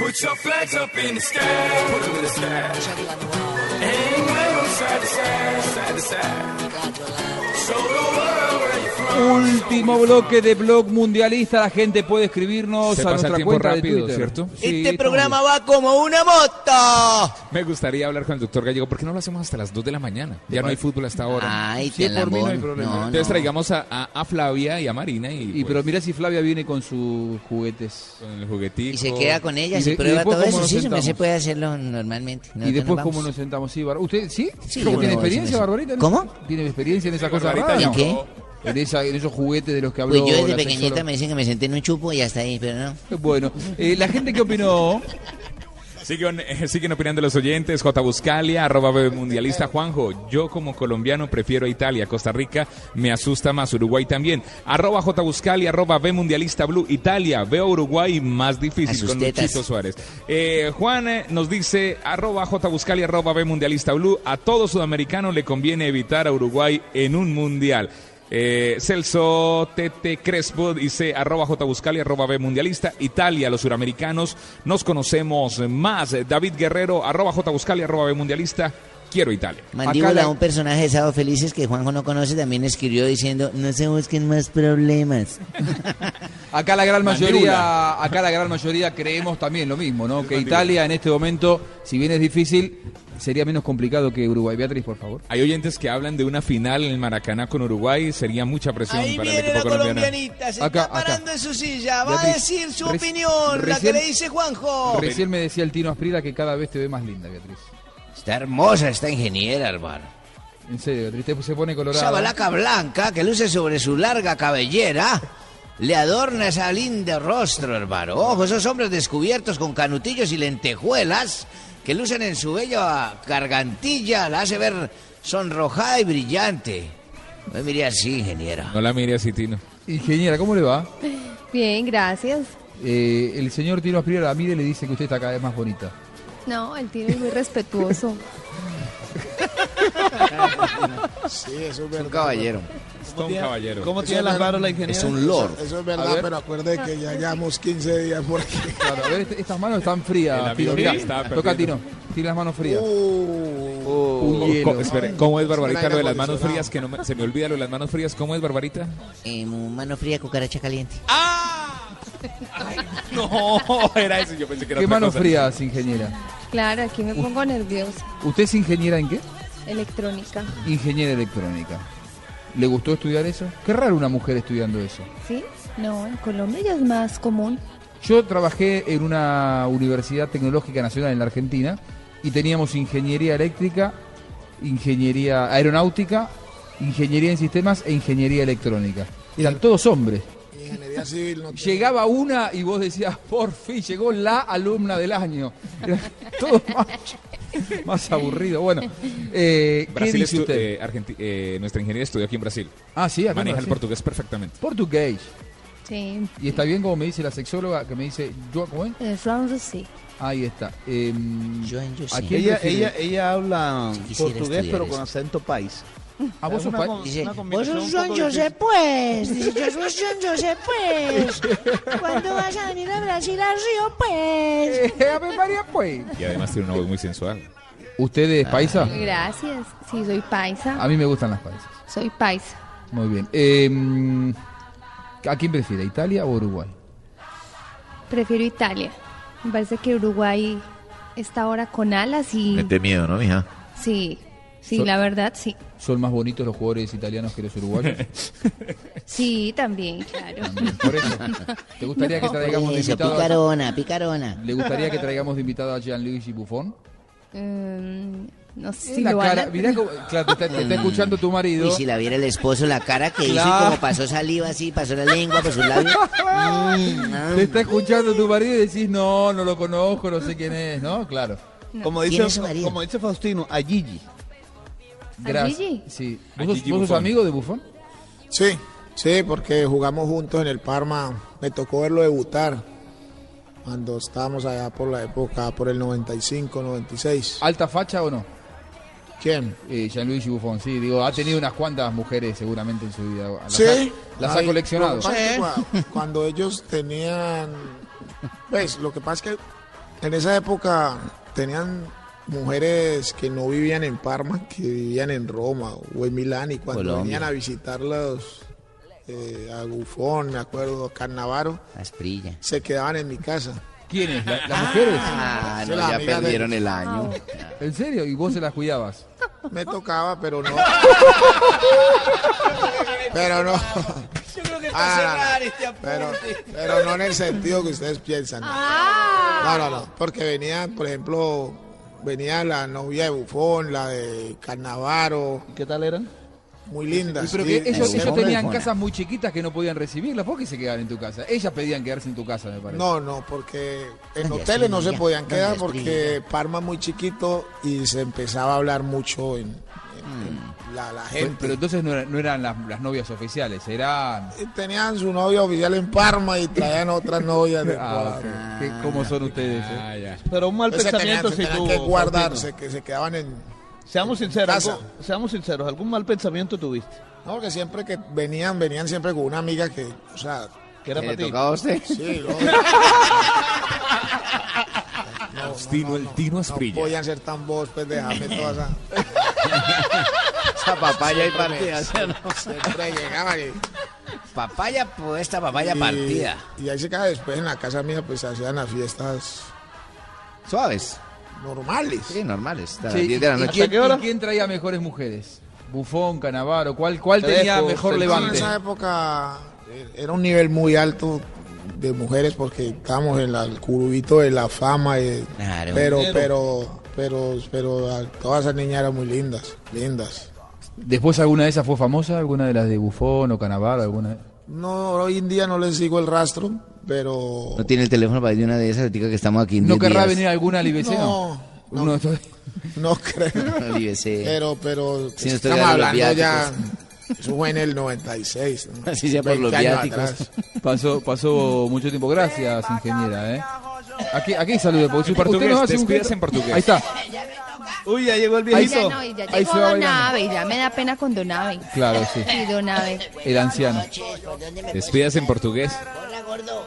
Put your flags up in the sky. Put 'em in the sky. And wave 'em side to side, side to side. Show the world from. Último bloque de Blog Mundialista. La gente puede escribirnos Se a pasa el nuestra tiempo cuenta rápido, de Twitter. ¿cierto? Sí, este programa va como una moto. Me gustaría hablar con el doctor Gallego. ¿Por qué no lo hacemos hasta las 2 de la mañana? Ya no hay fútbol hasta ahora. Ay, Sí, por mí no hay problema. No, Entonces no. traigamos a, a- a Flavia y a Marina y, Y pero mira si Flavia viene con sus juguetes. con el juguetico. Y se queda con ella, Y se prueba después todo eso. Sí, sentamos. se puede hacerlo normalmente. y después cómo nos sentamos, sí, ¿Usted sí? Sí, ¿Cómo yo tiene no, experiencia. Barbarita? en ¿Cómo? ¿Tiene experiencia en esas cosas Barbarita, raras? ¿en no? En, esa- en esos juguetes de los que habló Pues yo desde pequeñita sexóloga. me dicen que me senté en un chupo y hasta ahí, pero no. Bueno, eh, la gente que opinó... Siguen, eh, siguen opinando los oyentes. J. Buscalia, arroba mundialista. Juanjo, yo como colombiano prefiero a Italia. Costa Rica me asusta más. Uruguay también. Arroba J. Buscalia, arroba B mundialista blue. Italia, veo a Uruguay más difícil sus con. Luchito Suárez. Eh, Juan eh, nos dice, arroba J. Buscalia, arroba B mundialista blue. A todo sudamericano le conviene evitar a Uruguay en un mundial. Eh, Celso Tete Crespo dice arroba J Buscali, arroba B Mundialista. Italia, los suramericanos, nos conocemos más. David Guerrero, arroba J Buscali, arroba B Mundialista. Quiero Italia. Mandíbula, la- un personaje de Sábado Felices que Juanjo no conoce, también escribió diciendo, no se busquen más problemas. Acá la gran Mandíbula. mayoría, acá la gran mayoría creemos también lo mismo, ¿no? Que Italia en este momento, si bien es difícil, sería menos complicado que Uruguay. Beatriz, por favor. Hay oyentes que hablan de una final en el Maracaná con Uruguay. Sería mucha presión Ahí para el viene equipo la colombiano. colombianita, se Acá, está acá. parando en su silla, va a decir su opinión, la que le dice Juanjo. Recién me decía el Tino Asprila que cada vez te ve más linda, Beatriz. Está hermosa esta ingeniera, hermano. En serio, Beatriz, te- se pone Esa colorada. balaca blanca que luce sobre su larga cabellera le adorna ese lindo rostro, hermano. Ojo, esos hombres descubiertos con canutillos y lentejuelas que lucen en su bella gargantilla la hace ver sonrojada y brillante. Me miré así, ingeniera. No la mire así, Tino. Ingeniera, ¿cómo le va? Bien, gracias. Eh, el señor Tino Asprila la mire y le dice que usted está cada vez más bonita. No, el tiro es muy respetuoso. Sí, eso es verdad. Un caballero. Es todo un caballero. ¿Cómo tiene las manos la ingeniera? Es un lord. Eso es verdad, ver. pero acuerde que ya llevamos 15 días por aquí. Claro, a ver, este- estas manos están frías. Tino, que está Toca. Tino. Tiene las manos frías. Uh, Un ¿Cómo- hielo. cómo- espere, ¿Cómo es Barbarita lo de las manos frías? Que no me- se me olvida lo de las manos frías. ¿Cómo es Barbarita? Eh, mano fría, cucaracha caliente. No, era eso. Yo pensé que era ¿Qué otra manos cosa. frías, ingeniera? Claro, aquí me pongo nerviosa. ¿Usted es ingeniera en qué? Electrónica. Ingeniera electrónica. ¿Le gustó estudiar eso? Qué raro una mujer estudiando eso. ¿Sí? No, en Colombia ya es más común. Yo trabajé en una universidad tecnológica nacional en la Argentina y teníamos ingeniería eléctrica, ingeniería aeronáutica, ingeniería en sistemas e ingeniería electrónica. Eran todos hombres. Ingeniería civil no Llegaba una y vos decías, por fin, llegó la alumna del año. Era todo más, más aburrido. Bueno, eh, ¿qué Brasil dice estu- usted? eh, Argenti- eh, nuestra ingeniera estudió aquí en Brasil. ah, sí, en Maneja el Brasil. portugués perfectamente. Portugués. Sí. Y está bien como me dice la sexóloga que me dice, yo, ¿cómo es? Eh. Ahí está. Eh, ¿a quién Ella, prefiere? ella, ella habla portugués, pero eso. con acento país. ¿A vos una Dice, una Vos combinación sos Juan José, pues. Dice, yo soy Juan José, pues. Cuando vas a venir a Brasil al río, pues. Eh, María, pues. Y además tiene una voz muy sensual. ¿Usted es paisa? Gracias. Sí, soy paisa. A mí me gustan las paisas. Soy paisa. Muy bien. Eh, ¿A quién prefiere, Italia o Uruguay? Prefiero Italia. Me parece que Uruguay está ahora con alas y... Mete miedo, ¿no, mija? Sí, sí, la verdad, sí. ¿Son más bonitos los jugadores italianos que los uruguayos? Sí, también, claro. Por eso. ¿Te gustaría que No. traigamos de invitado? a- picarona, picarona. ¿Le gustaría que traigamos de invitado a Gianluigi Buffon? Mm, no sé si la lo cara, a- mirá cómo- claro, te está, te está escuchando tu marido. Y si la viera el esposo, la cara que hizo y como pasó saliva así, pasó la lengua labios. Mm, ah. Te está escuchando tu marido y decís, no, no lo conozco, no sé quién es, ¿no? Claro. Como ¿Quién dice, es su marido? como dice Faustino, a Gigi. Gracias. Sí. ¿Vos, sos, vos amigo de Buffon? Sí, sí, porque jugamos juntos en el Parma. Me tocó verlo debutar cuando estábamos allá por la época, por el 95, 96. ¿Alta facha o no? ¿Quién? Eh, Gianluigi Buffon, sí. Digo, ha tenido unas cuantas mujeres seguramente en su vida. Las Sí. ha- las ha coleccionado. Cuando ellos tenían. Pues, lo que pasa es que en esa época tenían mujeres que no vivían en Parma, que vivían en Roma o en Milán, y cuando Colombia. venían a visitarlos eh, a Bufón, me acuerdo, a Carnavaro, Asprilla. se quedaban en mi casa. ¿Quiénes? ¿La- ¿Las mujeres? Ah, no, ya perdieron el año. ¿En serio? ¿Y vos se las cuidabas? Me tocaba, pero no. pero no. Ah, no, no. Pero, pero no en el sentido que ustedes piensan. No, no, no. Porque venían, por ejemplo, venía la novia de Bufón, la de Carnavaro. ¿Qué tal eran? Muy lindas. Pero Y- que y ellos, tenían casas muy chiquitas que no podían recibirlas. ¿Por qué se quedaban en tu casa? Ellas pedían quedarse en tu casa, me parece. No, no, porque en ¿Dónde hoteles no se podían ¿Dónde quedar porque Parma es muy chiquito y se empezaba a hablar mucho en, en la, gente. pero entonces no, era- no eran las, las novias oficiales, eran... Y Tenían su novia oficial en Parma y traían otras novias de Ah, Parma. ok. ¿Qué- ¿Cómo son ustedes? eh? Ah. Pero un mal Entonces tenían, pensamiento se tenían tuvo. que guardarse, que se quedaban en... Seamos sinceros, algo- seamos sinceros, ¿algún mal pensamiento tuviste? No, porque siempre que venían, venían siempre con una amiga que, o sea... ¿Que era ¿Que para ti? tocaba a usted? Sí, no, Faustino, el Tino no Asprilla. podían ser tan vos, pues déjame toda esa... Esa papaya y partida. me- ¿sí o no? Siempre y... Papaya, pues esta papaya y- partida. Y ahí se queda después en la casa mía, pues se hacían las fiestas Suaves. normales. Sí, normales. Hasta Sí, las 10 de la ¿y, noche. quién, qué hora? y quién traía mejores mujeres? Bufón, Canavaro, ¿cuál, cuál tenía mejor Celso. En levante? esa época eh, era un nivel muy alto de mujeres porque estábamos en la- el curubito de la fama. y- Claro. pero, Pero- pero, pero, todas esas niñas eran muy lindas, lindas. ¿Después alguna de esas fue famosa? ¿Alguna de las de Bufón o Canavaro? ¿Alguna? No, hoy en día no les sigo el rastro, pero No tiene el teléfono para ir de una de esas, que estamos aquí en ¿No 10 querrá días. venir alguna al IBC? No, de estos- no creo. Al IBC. Pero, pero Si no estoy estamos hablando ya. Eso fue en el 96. ¿no? Así sea por los 20 años viáticos. Pasó, pasó mucho tiempo. Gracias, ingeniera. ¿eh? Aquí, aquí salude, porque En portugués, nos hace un gesto- en portugués. Ahí está. Uy, ya llegó el Ay, viejito. ya no, y ya Ahí llegó se va Don bailando. Ave, ya me da pena con Don Ave. Claro, sí. Sí, Don. El anciano. Despídase en portugués.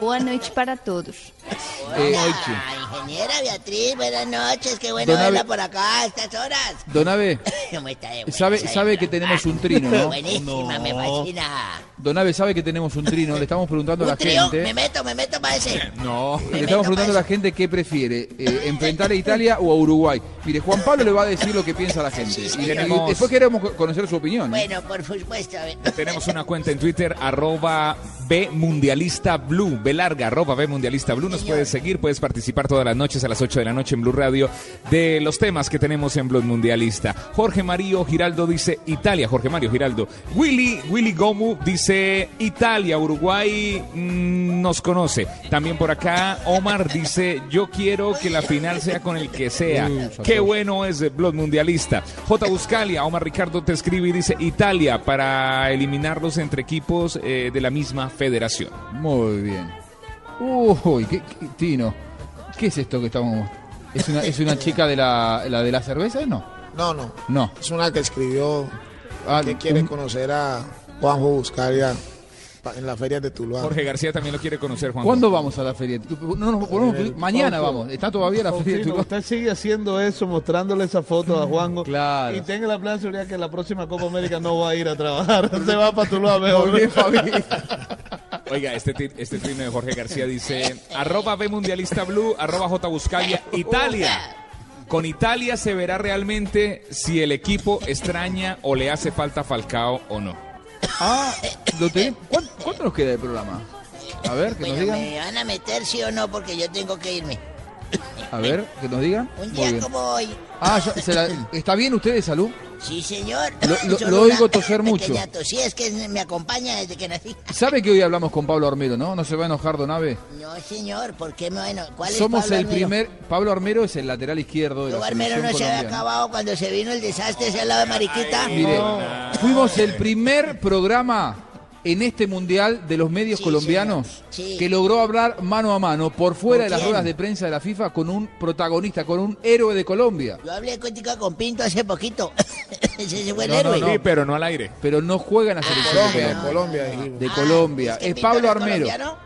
Boa noite para todos. Eh, Ah, ingeniera Beatriz, buenas noches. Qué bueno Don Abe- verla por acá a estas horas. Don Ave, ¿Cómo está de buena sabe, sabe que tenemos un trino, ¿no? Buenísima, me fascina. Don Ave sabe que tenemos un trino. Le estamos preguntando a la trío, gente. me meto, me meto para ese. No. Le estamos preguntando a la gente qué prefiere, eh, enfrentar a Italia o a Uruguay. Mire, Juan Pablo le va a decir lo que piensa la gente. Y, y Tenemos- después queremos co- conocer su opinión. ¿eh? Bueno, por supuesto. a ver. Tenemos una cuenta en Twitter, arroba B Mundialista Blue, B larga, arroba B Mundialista Blue. Nos puedes seguir, puedes participar todas las noches a las 8 de la noche en Blue Radio de los temas que tenemos en Blue Mundialista. Jorge Mario Giraldo dice Italia, Jorge Mario Giraldo. Willy, Willy Gomu dice Italia, Uruguay mm, nos conoce. También por acá Omar dice, yo quiero que la final sea con el que sea. Qué bueno es Blood Mundialista. J. Buscalia, Omar Ricardo te escribe y dice Italia para eliminarlos entre equipos eh, de la misma federación. Muy bien. Uy, qué, qué- Tino, ¿qué es esto que estamos...? ¿Es una, es una chica de la, la de la cerveza? No. No, no. No. Es una que escribió Ah, que quiere un- conocer a Juanjo Buscalia pa- en las ferias de Tuluá. Jorge García también lo quiere conocer, Juan. ¿Cuándo vamos a la feria? No, no, Eh, mañana Fausto, vamos. Está todavía la feria de Faustino, Tuluá. Usted sigue haciendo eso, mostrándole esa foto a Juanjo. Claro. Y tenga la plan seguridad que en la próxima Copa América no va a ir a trabajar. Se va para Tuluá mejor. Muy bien, Fabi. Oiga, este, este trino de Jorge García dice, arroba B Mundialista Blue, arroba J Buscalia, Italia. Con Italia se verá realmente si el equipo extraña o le hace falta Falcao o no. Ah, lo. ¿Cuánto, cuánto nos queda de programa? A ver, que nos digan. ¿me van a meter sí o no? Porque yo tengo que irme. A ver, que nos digan. Un día como hoy. Ah, ya- se la- ¿está bien usted de salud? Sí, señor. Lo- lo- Solo lo oigo toser mucho. Sí, es que me acompaña desde que nací. ¿Sabe que hoy hablamos con Pablo Armero, no? ¿No se va a enojar Don Ave? No, señor, ¿por qué me bueno? ¿Cuál es Somos Pablo el Armero? primer. Pablo Armero es el lateral izquierdo de la Luego Armero no se había acabado cuando se vino el desastre ese al lado de Mariquita. Mire, fuimos el primer programa en este mundial de los medios Sí, colombianos. Sí. que logró hablar mano a mano por fuera ¿Con de las ruedas de prensa de la FIFA con un protagonista, con un héroe de Colombia. Yo hablé contigo con Pinto hace poquito. ese fue el No, no, héroe. no. Sí, pero no al aire. Pero no juega en la selección Colombia, de de Colombia. De Colombia. es que Es Pablo no es Armero. colombiano.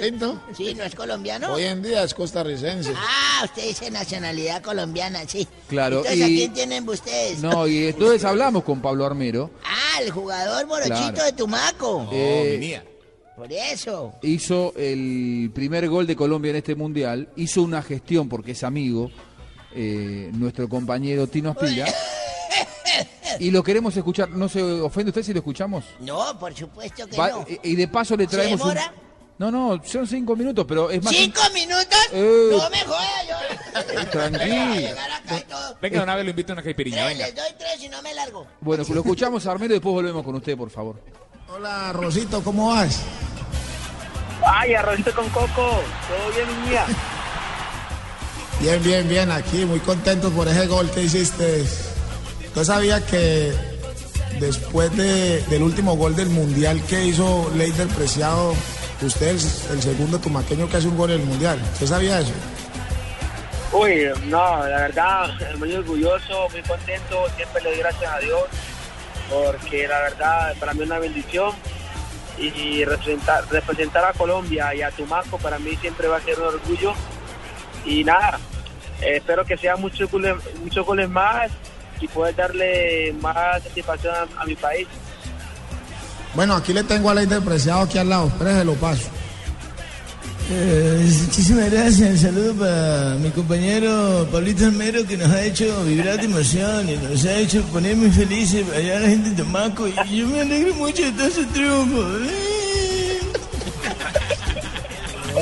¿Pinto? Sí, ¿no es colombiano? Hoy en día es costarricense. Ah, usted dice nacionalidad colombiana, sí. Claro, Entonces, ¿a y- quién tienen ustedes? No, y entonces hablamos con Pablo Armero. Ah, el jugador morochito Claro. de Tumaco. Eh, Por eso. hizo el primer gol de Colombia en este mundial, hizo una gestión porque es amigo, eh, nuestro compañero Tino Aspira, y lo queremos escuchar. ¿No se ofende usted si lo escuchamos? No, por supuesto que Va- no. y, de paso le ¿Se traemos un... No, no, son cinco minutos, pero es más... ¿Cinco minutos? Eh. No me jodas, yo. Tranquilo. Y todo. Venga, una vez lo invito a una caipiriña, Tres, venga. les doy tres y no me largo. Bueno, lo escuchamos a Armero y después volvemos con usted, por favor. Hola, Rosito, ¿cómo vas? Ay, arrocito con coco. Todo bien, mi mía. Bien, bien, bien, aquí muy contento por ese gol que hiciste. Yo sabía que después de- del último gol del Mundial que hizo Leider Preciado, usted es el segundo tumaqueño que hace un gol en el Mundial. ¿Usted sabía eso? Uy, no, la verdad, muy orgulloso, muy contento. Siempre le doy gracias a Dios porque la verdad para mí es una bendición y representar, representar a Colombia y a Tumaco para mí siempre va a ser un orgullo. Y nada, eh, espero que sean muchos goles, muchos goles más y poder darle más satisfacción a, a mi país. Bueno, aquí le tengo a Leider Preciado aquí al lado. Espérese, lo paso. Eh, muchísimas gracias. Saludo para mi compañero Pablito Armero que nos ha hecho vibrar de emoción y nos ha hecho poner muy felices allá la gente de Tomaco. Y yo me alegro mucho de todo ese triunfo.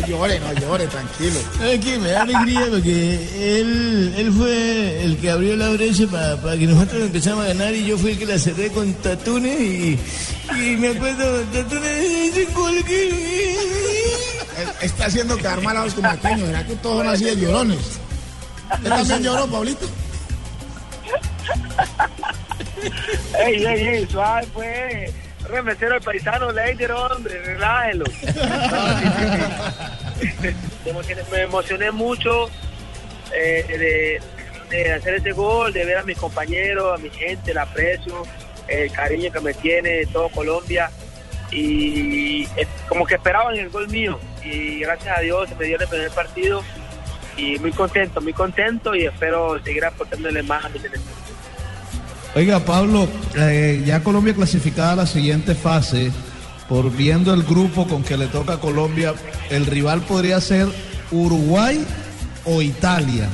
No llore, no llore, tranquilo. ¿Sabes qué? Me da alegría porque él, él fue el que abrió la brecha para que nosotros empezamos a ganar y yo fui el que la cerré con Tatunes y, y me acuerdo, Tatunes gol que... Está haciendo quedar mal a los tumaqueños. ¿Será que todos son así de llorones? ¿Usted también lloró, Pablito? ey, ey, ey, suave, pues. Remesero el paisano, Leider, hombre, relájelo. Me emocioné, mucho eh, de, hacer ese gol, de ver a mis compañeros, a mi gente, el aprecio, el cariño que me tiene todo Colombia. Y eh, como que esperaban el gol mío. Y gracias a Dios se me dio el primer partido. Y muy contento, muy contento y espero seguir aportándole más a mi selección. Oiga, Pablo, eh, ya Colombia clasificada a la siguiente fase, por viendo el grupo con que le toca a Colombia, el rival podría ser Uruguay o Italia.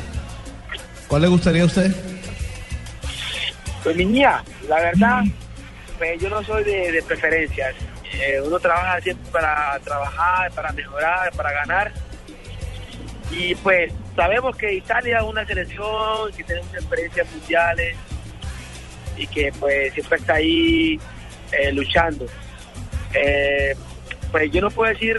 ¿Cuál le gustaría a usted? Pues mi niña, la verdad, pues yo no soy de, de preferencias. Eh, uno trabaja siempre para trabajar, para mejorar, para ganar. Y pues sabemos que Italia es una selección que tiene experiencias mundiales y que pues siempre está ahí eh, luchando. Eh, pues yo no puedo decir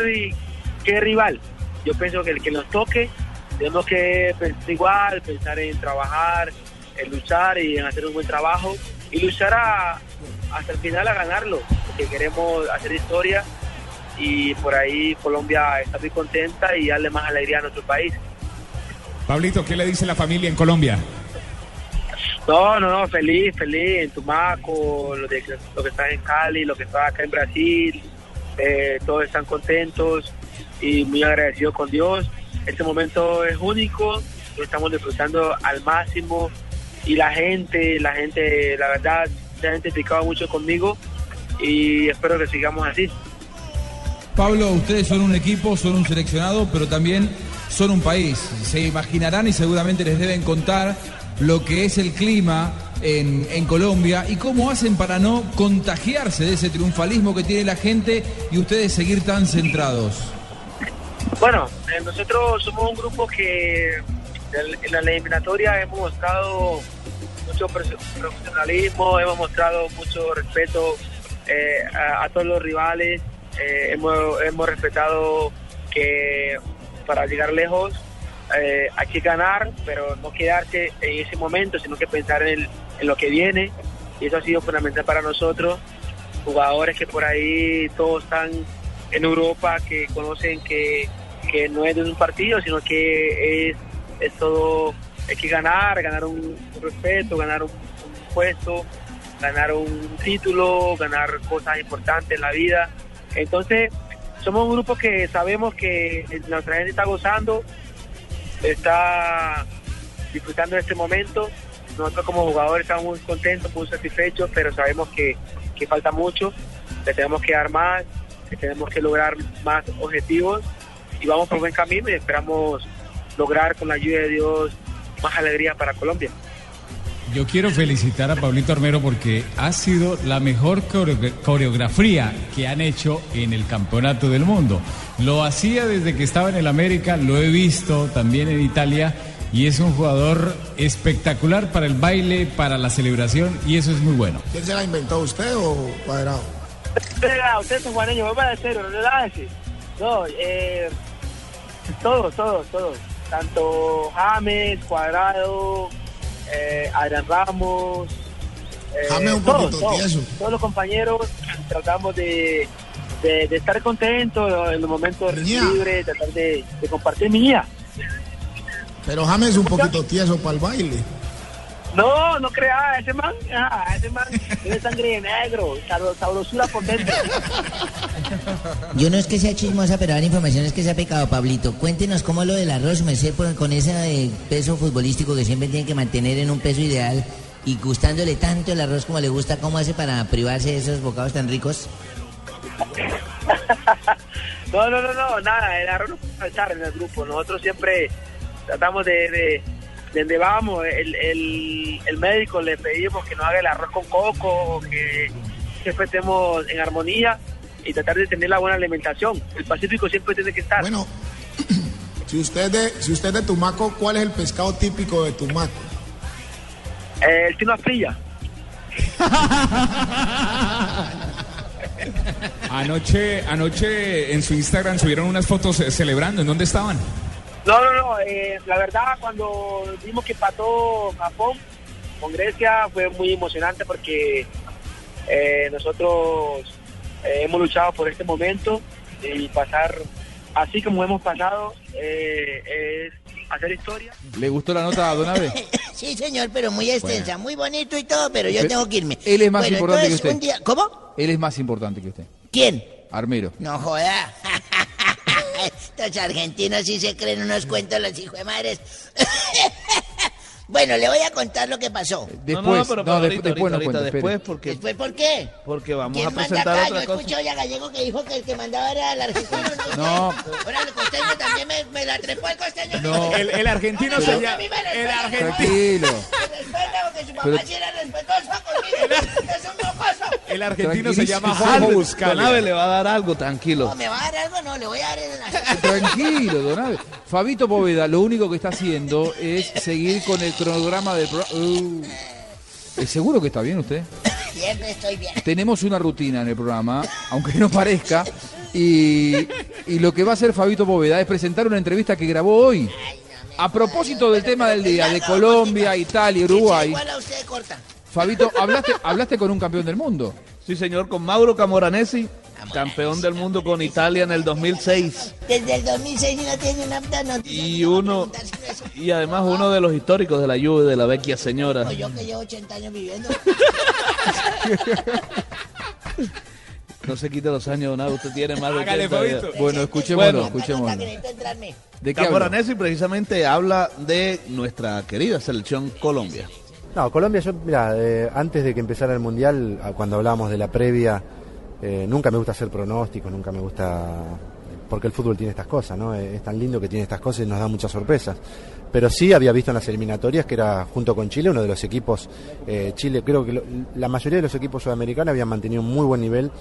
qué rival. Yo pienso que el que nos toque, tenemos que pensar igual, pensar en trabajar, en luchar y en hacer un buen trabajo y luchar a- hasta el final a ganarlo, porque queremos hacer historia y por ahí Colombia está muy contenta y darle más alegría a nuestro país. Pablito, ¿qué le dice la familia en Colombia? No, no, no, feliz, feliz, en Tumaco, lo, de, lo que está en Cali, lo que está acá en Brasil, eh, todos están contentos y muy agradecidos con Dios. Este momento es único, lo estamos disfrutando al máximo y la gente, la gente, la verdad, se ha identificado mucho conmigo y espero que sigamos así. Pablo, ustedes son un equipo, son un seleccionado, pero también son un país. Se imaginarán y seguramente les deben contar lo que es el clima en, en Colombia y cómo hacen para no contagiarse de ese triunfalismo que tiene la gente y ustedes seguir tan centrados. Bueno, eh, nosotros somos un grupo que en la eliminatoria hemos mostrado mucho profesionalismo, hemos mostrado mucho respeto eh, a, todos los rivales, eh, hemos respetado que para llegar lejos eh, hay que ganar, pero no quedarse en ese momento, sino que pensar en, el- en lo que viene, y eso ha sido fundamental para nosotros, jugadores que por ahí todos están en Europa, que conocen que, que no es de un partido, sino que es, es todo, hay que ganar, ganar un, respeto, ganar un, un puesto, ganar un título, ganar cosas importantes en la vida. Entonces, somos un grupo que sabemos que nuestra gente está gozando, está disfrutando de este momento. Nosotros como jugadores estamos muy contentos, muy satisfechos, pero sabemos que, que falta mucho, que tenemos que dar más, que tenemos que lograr más objetivos y vamos por buen camino y esperamos lograr con la ayuda de Dios más alegría para Colombia. Yo quiero felicitar a Pablito Armero porque ha sido la mejor coreo- coreografía que han hecho en el Campeonato del Mundo. Lo hacía desde que estaba en el América, lo he visto también en Italia y es un jugador espectacular para el baile, para la celebración y eso es muy bueno. ¿Quién se la inventó, usted o Cuadrado? Venga, ustedes son guaneños, voy para cero, relájese. No, eh, todos, todos, todos. Tanto James, Cuadrado, eh, Adrián Ramos. eh, James un todos, poquito todos, tieso. todos los compañeros tratamos de, de, de estar contentos en los momentos libres, tratar de, de compartir mi día. Pero James es un poquito tieso para el baile. No, no crea, ese man, ah, ese man tiene sangre de negro, sabro- sabrosura por dentro. Yo no es que sea chismosa, pero dar información es que sea pecado, Pablito. Cuéntenos cómo lo del arroz, me sé, por- con ese eh, peso futbolístico que siempre tiene que mantener en un peso ideal y gustándole tanto el arroz como le gusta, ¿cómo hace para privarse de esos bocados tan ricos? No, no, no, no, nada, el arroz no puede faltar en el grupo. Nosotros siempre tratamos de, de, de donde vamos, el, el, el médico le pedimos que nos haga el arroz con coco, que siempre estemos en armonía y tratar de tener la buena alimentación. El Pacífico siempre tiene que estar. Bueno, si usted, es de, si usted es de Tumaco, ¿cuál es el pescado típico de Tumaco? Eh, el tino frilla. Anoche, anoche en su Instagram subieron unas fotos eh, celebrando. ¿En dónde estaban? No, no, no, eh, la verdad cuando vimos que empató Japón con Grecia fue muy emocionante porque eh, nosotros hemos luchado por este momento y pasar así como hemos pasado es hacer historia. ¿Le gustó la nota a Donave? Sí, señor, pero muy extensa, muy bonito y todo, pero yo tengo que irme. Él es más Bueno, importante que usted. un día- ¿Cómo? Él es más importante que usted. ¿Quién? Armero. No joda. Estos argentinos sí se creen unos cuentos los hijos de madres. bueno, le voy a contar lo que pasó. Después, no, no, pero no, ahorita, después, después ahorita, después, porque, ¿Después por qué? porque vamos a ¿Quién manda presentar acá? Yo otra cosa. escuché a Gallego que dijo que el que mandaba era el argentino. No. Ahora el costeño también me, me la trepó el costeño. No. El, el argentino se llama. El argentino. El argentino se llama Donave Buscalia. le va a dar algo, tranquilo. No, ¿me va a dar algo? No, le voy a dar el... Tranquilo, Donave. Fabito Poveda lo único que está haciendo es seguir con el cronograma del programa. Uh. ¿Es seguro que está bien usted? Siempre estoy bien. tenemos una rutina en el programa, aunque no parezca, y, y lo que va a hacer Fabito Bóveda es presentar una entrevista que grabó hoy. A propósito del tema del día, de Colombia, Italia, Uruguay. Fabito, ¿hablaste, hablaste con un campeón del mundo? Sí, señor, con Mauro Camoranesi, campeón del mundo con Italia en el 2006. Desde el 2006 y no tiene una no Y uno, y además uno de los históricos de la Juve, de la vecchia señora. O yo que llevo 80 años viviendo. No se quite los años, nada, usted tiene más de Hágale, 80 ya. Fabito. Bueno, escuchémoslo, Bueno, escuchémoslo. ¿De qué habla? Camoranesi precisamente habla de nuestra querida selección Colombia. No, Colombia, yo, mira, eh, antes de que empezara el Mundial, a- cuando hablábamos de la previa, eh, nunca me gusta hacer pronósticos, nunca me gusta... Porque el fútbol tiene estas cosas, ¿no? Es tan lindo que tiene estas cosas y nos da muchas sorpresas. Pero sí había visto en las eliminatorias que era, junto con Chile, uno de los equipos... eh, Chile, creo que lo- la mayoría de los equipos sudamericanos habían mantenido un muy buen nivel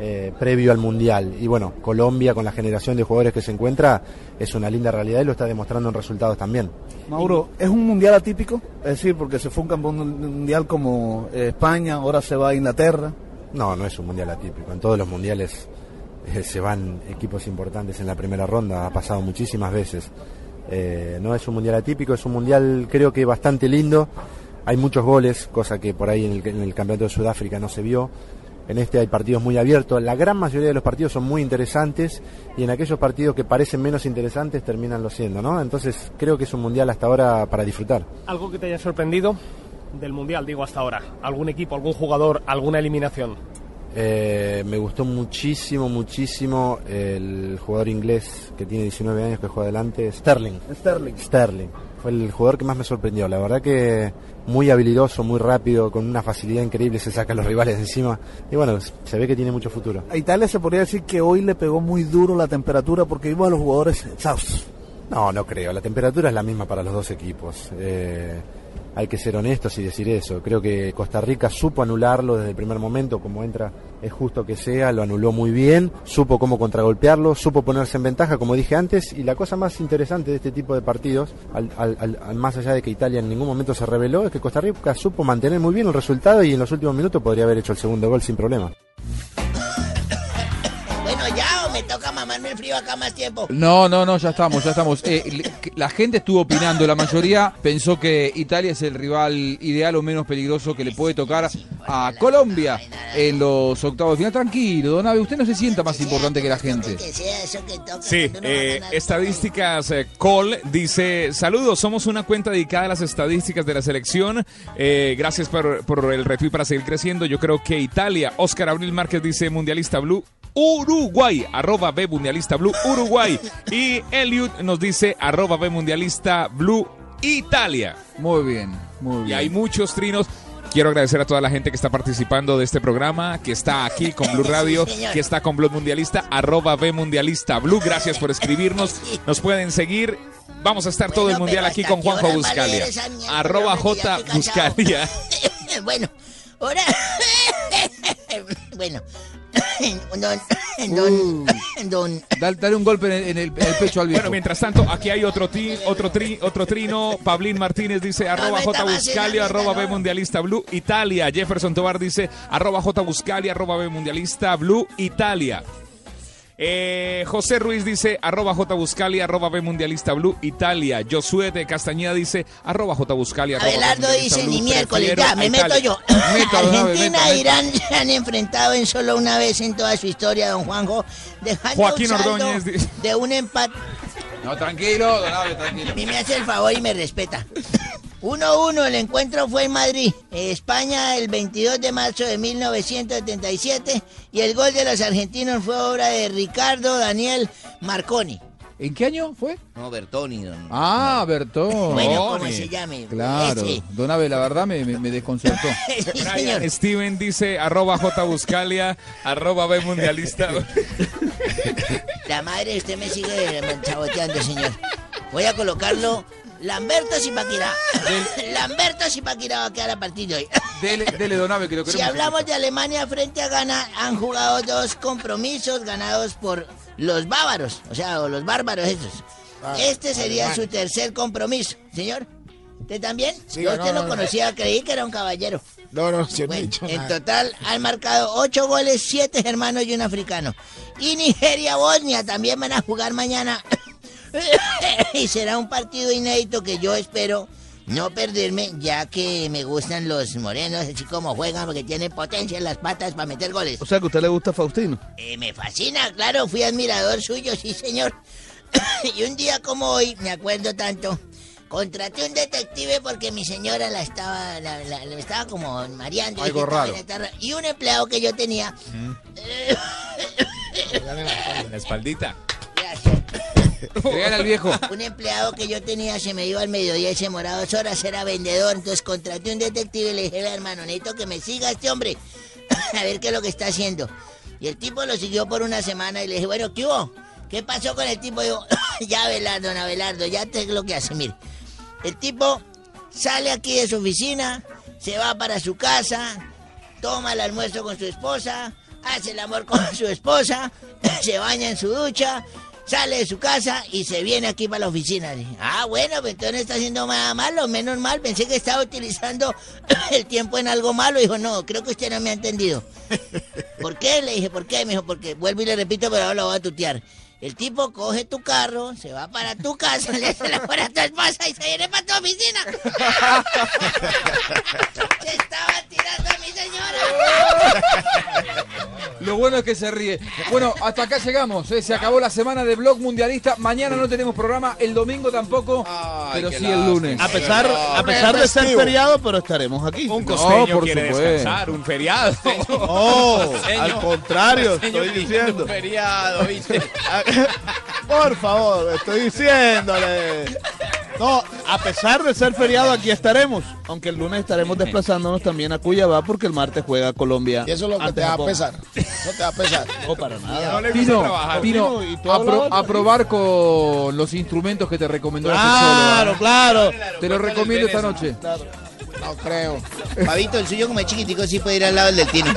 eh, previo al Mundial. Y bueno, Colombia, con la generación de jugadores que se encuentra, es una linda realidad y lo está demostrando en resultados también. Mauro, ¿es un mundial atípico? Es decir, porque se fue un campeón mundial como España, ahora se va a Inglaterra. No, no es un mundial atípico. En todos los mundiales eh, se van equipos importantes en la primera ronda, ha pasado muchísimas veces. Eh, no es un mundial atípico, es un mundial creo que bastante lindo. Hay muchos goles, cosa que por ahí en el, en el campeonato de Sudáfrica no se vio. En este hay partidos muy abiertos. La gran mayoría de los partidos son muy interesantes y en aquellos partidos que parecen menos interesantes terminan lo siendo, ¿no? Entonces creo que es un mundial hasta ahora para disfrutar. ¿Algo que te haya sorprendido del Mundial, digo, hasta ahora? ¿Algún equipo, algún jugador, alguna eliminación? Eh, me gustó muchísimo, muchísimo el jugador inglés que tiene 19 años que juega adelante, Sterling. Sterling. Sterling. Fue el jugador que más me sorprendió. La verdad que muy habilidoso, muy rápido, con una facilidad increíble, se saca a los rivales de encima. Y bueno, se ve que tiene mucho futuro. A Italia se podría decir que hoy le pegó muy duro la temperatura porque vimos a los jugadores exhaustos. No, no creo. La temperatura es la misma para los dos equipos. Eh, hay que ser honestos y decir eso. Creo que Costa Rica supo anularlo desde el primer momento, como entra, es justo que sea, lo anuló muy bien, supo cómo contragolpearlo, supo ponerse en ventaja, como dije antes, y la cosa más interesante de este tipo de partidos, al, más allá de que Italia en ningún momento se reveló, es que Costa Rica supo mantener muy bien el resultado y en los últimos minutos podría haber hecho el segundo gol sin problema. Me toca mamarme el frío acá más tiempo. No, no, no, ya estamos, ya estamos. Eh, la gente estuvo opinando, la mayoría pensó que Italia es el rival ideal o menos peligroso que le puede tocar a Colombia en los octavos de final. Tranquilo, Don Abe, usted no se sienta más importante que la gente. Que sea eso que toca. Sí, eh, estadísticas eh, Col dice, saludos, somos una cuenta dedicada a las estadísticas de la selección. Eh, gracias por, por el retweet para seguir creciendo. Yo creo que Italia, Oscar Abril Márquez dice Mundialista Blue. Uruguay, arroba B Mundialista Blue Uruguay. Y Eliud nos dice arroba B Mundialista Blue Italia. Muy bien, muy bien. Y hay muchos trinos. Quiero agradecer a toda la gente que está participando de este programa, que está aquí con Blue Radio, que está con Blue Mundialista, arroba B Mundialista Blue. Gracias por escribirnos. Nos pueden seguir. Vamos a estar todo el mundial aquí con Juanjo Buscalia. Arroba J Buscalia. bueno, ahora. bueno. Don. Don. Don. Dale, dale un golpe en el, en el- en el pecho al viejo. Bueno, mientras tanto, aquí hay otro, ti- otro, tri, otro trino. Pablín Martínez dice arroba J Buscalia, arroba B Mundialista Blue Italia. Jefferson Tobar dice arroba J Buscalia, arroba B Mundialista Blue Italia. Eh, José Ruiz dice arroba J Buscalia, arroba B Mundialista Blue Italia. Josué de Castañeda dice arroba J Buscalia, arroba B Abelardo dice Blue. ni miércoles, ya, me meto yo. Meta, Argentina e Irán se han enfrentado en solo una vez en toda su historia, don Juanjo, dejando Joaquín un saldo Ordóñez dice- de un empate. No, tranquilo, Don Abe, tranquilo. A mí me hace el favor y me respeta. 1-1, el encuentro fue en Madrid, España, el 22 de marzo de 1977, y el gol de los argentinos fue obra de Ricardo Daniel Marconi. ¿En qué año fue? No, Bertoni. don- Ah, Bertón. Bueno, como se llame. Claro. Ese. Don Abe, la verdad me, me- me desconcertó. Sí, señor. Steven dice arroba J Buscalia, arroba B Mundialista. La madre, usted me sigue saboteando, señor. Voy a colocarlo Lamberto Lamberto Zipaquirá va a quedar a partir de hoy. Dele, dele que lo Si hablamos de Alemania frente a Ghana, han jugado dos compromisos ganados por los bávaros, o sea, o los bárbaros esos. Ah, Este sería alemán. su tercer compromiso. Señor, ¿usted también? Sí, Yo no, usted no, lo no. conocía, creí que era un caballero. No, no, yo he Bueno, dicho en nada. total han marcado ocho goles, siete hermanos y un africano. Y Nigeria-Bosnia también van a jugar mañana. y será un partido inédito que yo espero no perderme, ya que me gustan los morenos, así como juegan, porque tienen potencia en las patas para meter goles. O sea que a usted le gusta Faustino. Eh, me fascina, claro, fui admirador suyo, sí señor. y un día como hoy, me acuerdo tanto, contraté un detective porque mi señora la estaba, la, la- la estaba como mareando. Algo dije, "Esta raro". vaina está ra-". Y un empleado que yo tenía, En la espaldita. Regala al viejo. un empleado que yo tenía se me iba al mediodía y se moraba dos horas, era vendedor, entonces contraté un detective y le dije, "Vea, hermano, necesito que me siga este hombre, a ver qué es lo que está haciendo. Y el tipo lo siguió por una semana y le dije, bueno, ¿qué hubo? ¿Qué pasó con el tipo? Digo, ya Abelardo, don Abelardo, ya te lo que hace, mire. El tipo sale aquí de su oficina, se va para su casa, toma el almuerzo con su esposa, hace el amor con su esposa, se baña en su ducha, sale de su casa y se viene aquí para la oficina. Dije, ah, bueno, pues entonces no está haciendo nada malo, menos mal, pensé que estaba utilizando el tiempo en algo malo. Dijo, no, creo que usted no me ha entendido. ¿Por qué? Le dije, ¿por qué? Me dijo, porque vuelvo y le repito, pero ahora lo voy a tutear. El tipo coge tu carro, se va para tu casa, le hace la fuera a tu esposa y se viene para tu oficina. Se estaba tirando mi señora. Lo bueno es que se ríe. Bueno, hasta acá llegamos. ¿eh? Se acabó la semana de Blog Mundialista. Mañana no tenemos programa, el domingo tampoco, pero sí el lunes. A pesar, a pesar de ser feriado, pero estaremos aquí. Un No, costeño por quiere supuesto. descansar, un feriado. Oh, Costeño. al contrario, estoy diciendo. Un feriado, ¿viste? Por favor, estoy diciéndole. No, a pesar de ser feriado, aquí estaremos. Aunque el lunes estaremos desplazándonos también a Cuyabá porque el martes juega Colombia. Y eso es lo que te va a pesar. Eso te va a pesar. No, para nada. No Pino, trabajar. Pino, probar con los instrumentos que te recomendó el Claro, claro. Te lo recomiendo esta noche. No creo. Pavito, el suyo como es chiquitico, sí puede ir al lado del del tino.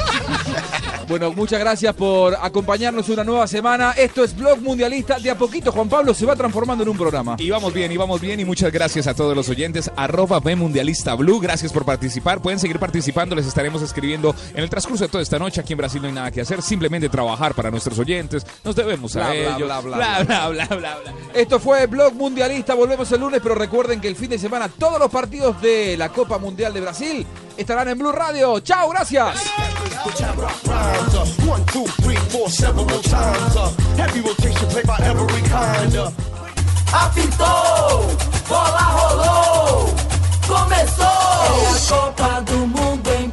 Bueno, muchas gracias por acompañarnos una nueva semana. Esto es Blog Mundialista. De a poquito, Juan Pablo se va transformando en un programa. Y vamos bien, y vamos bien, y muchas gracias a todos los oyentes. Arroba B Mundialista Blue, gracias por participar. Pueden seguir participando, les estaremos escribiendo en el transcurso de toda esta noche. Aquí en Brasil no hay nada que hacer, simplemente trabajar para nuestros oyentes. Nos debemos a bla, ellos. bla, bla, bla, bla. bla, bla, bla, bla. Esto fue Blog Mundialista. Volvemos el lunes, pero recuerden que el fin de semana todos los partidos de la Copa Mundial de Brasil estarán en Blue Radio. ¡Chao! ¡Gracias! rhymes. Uh, one, two, three, four, several times. Uh, heavy rotation played by every kind. Uh, Apitou, bola rolou, começou. É a Copa do Mundo em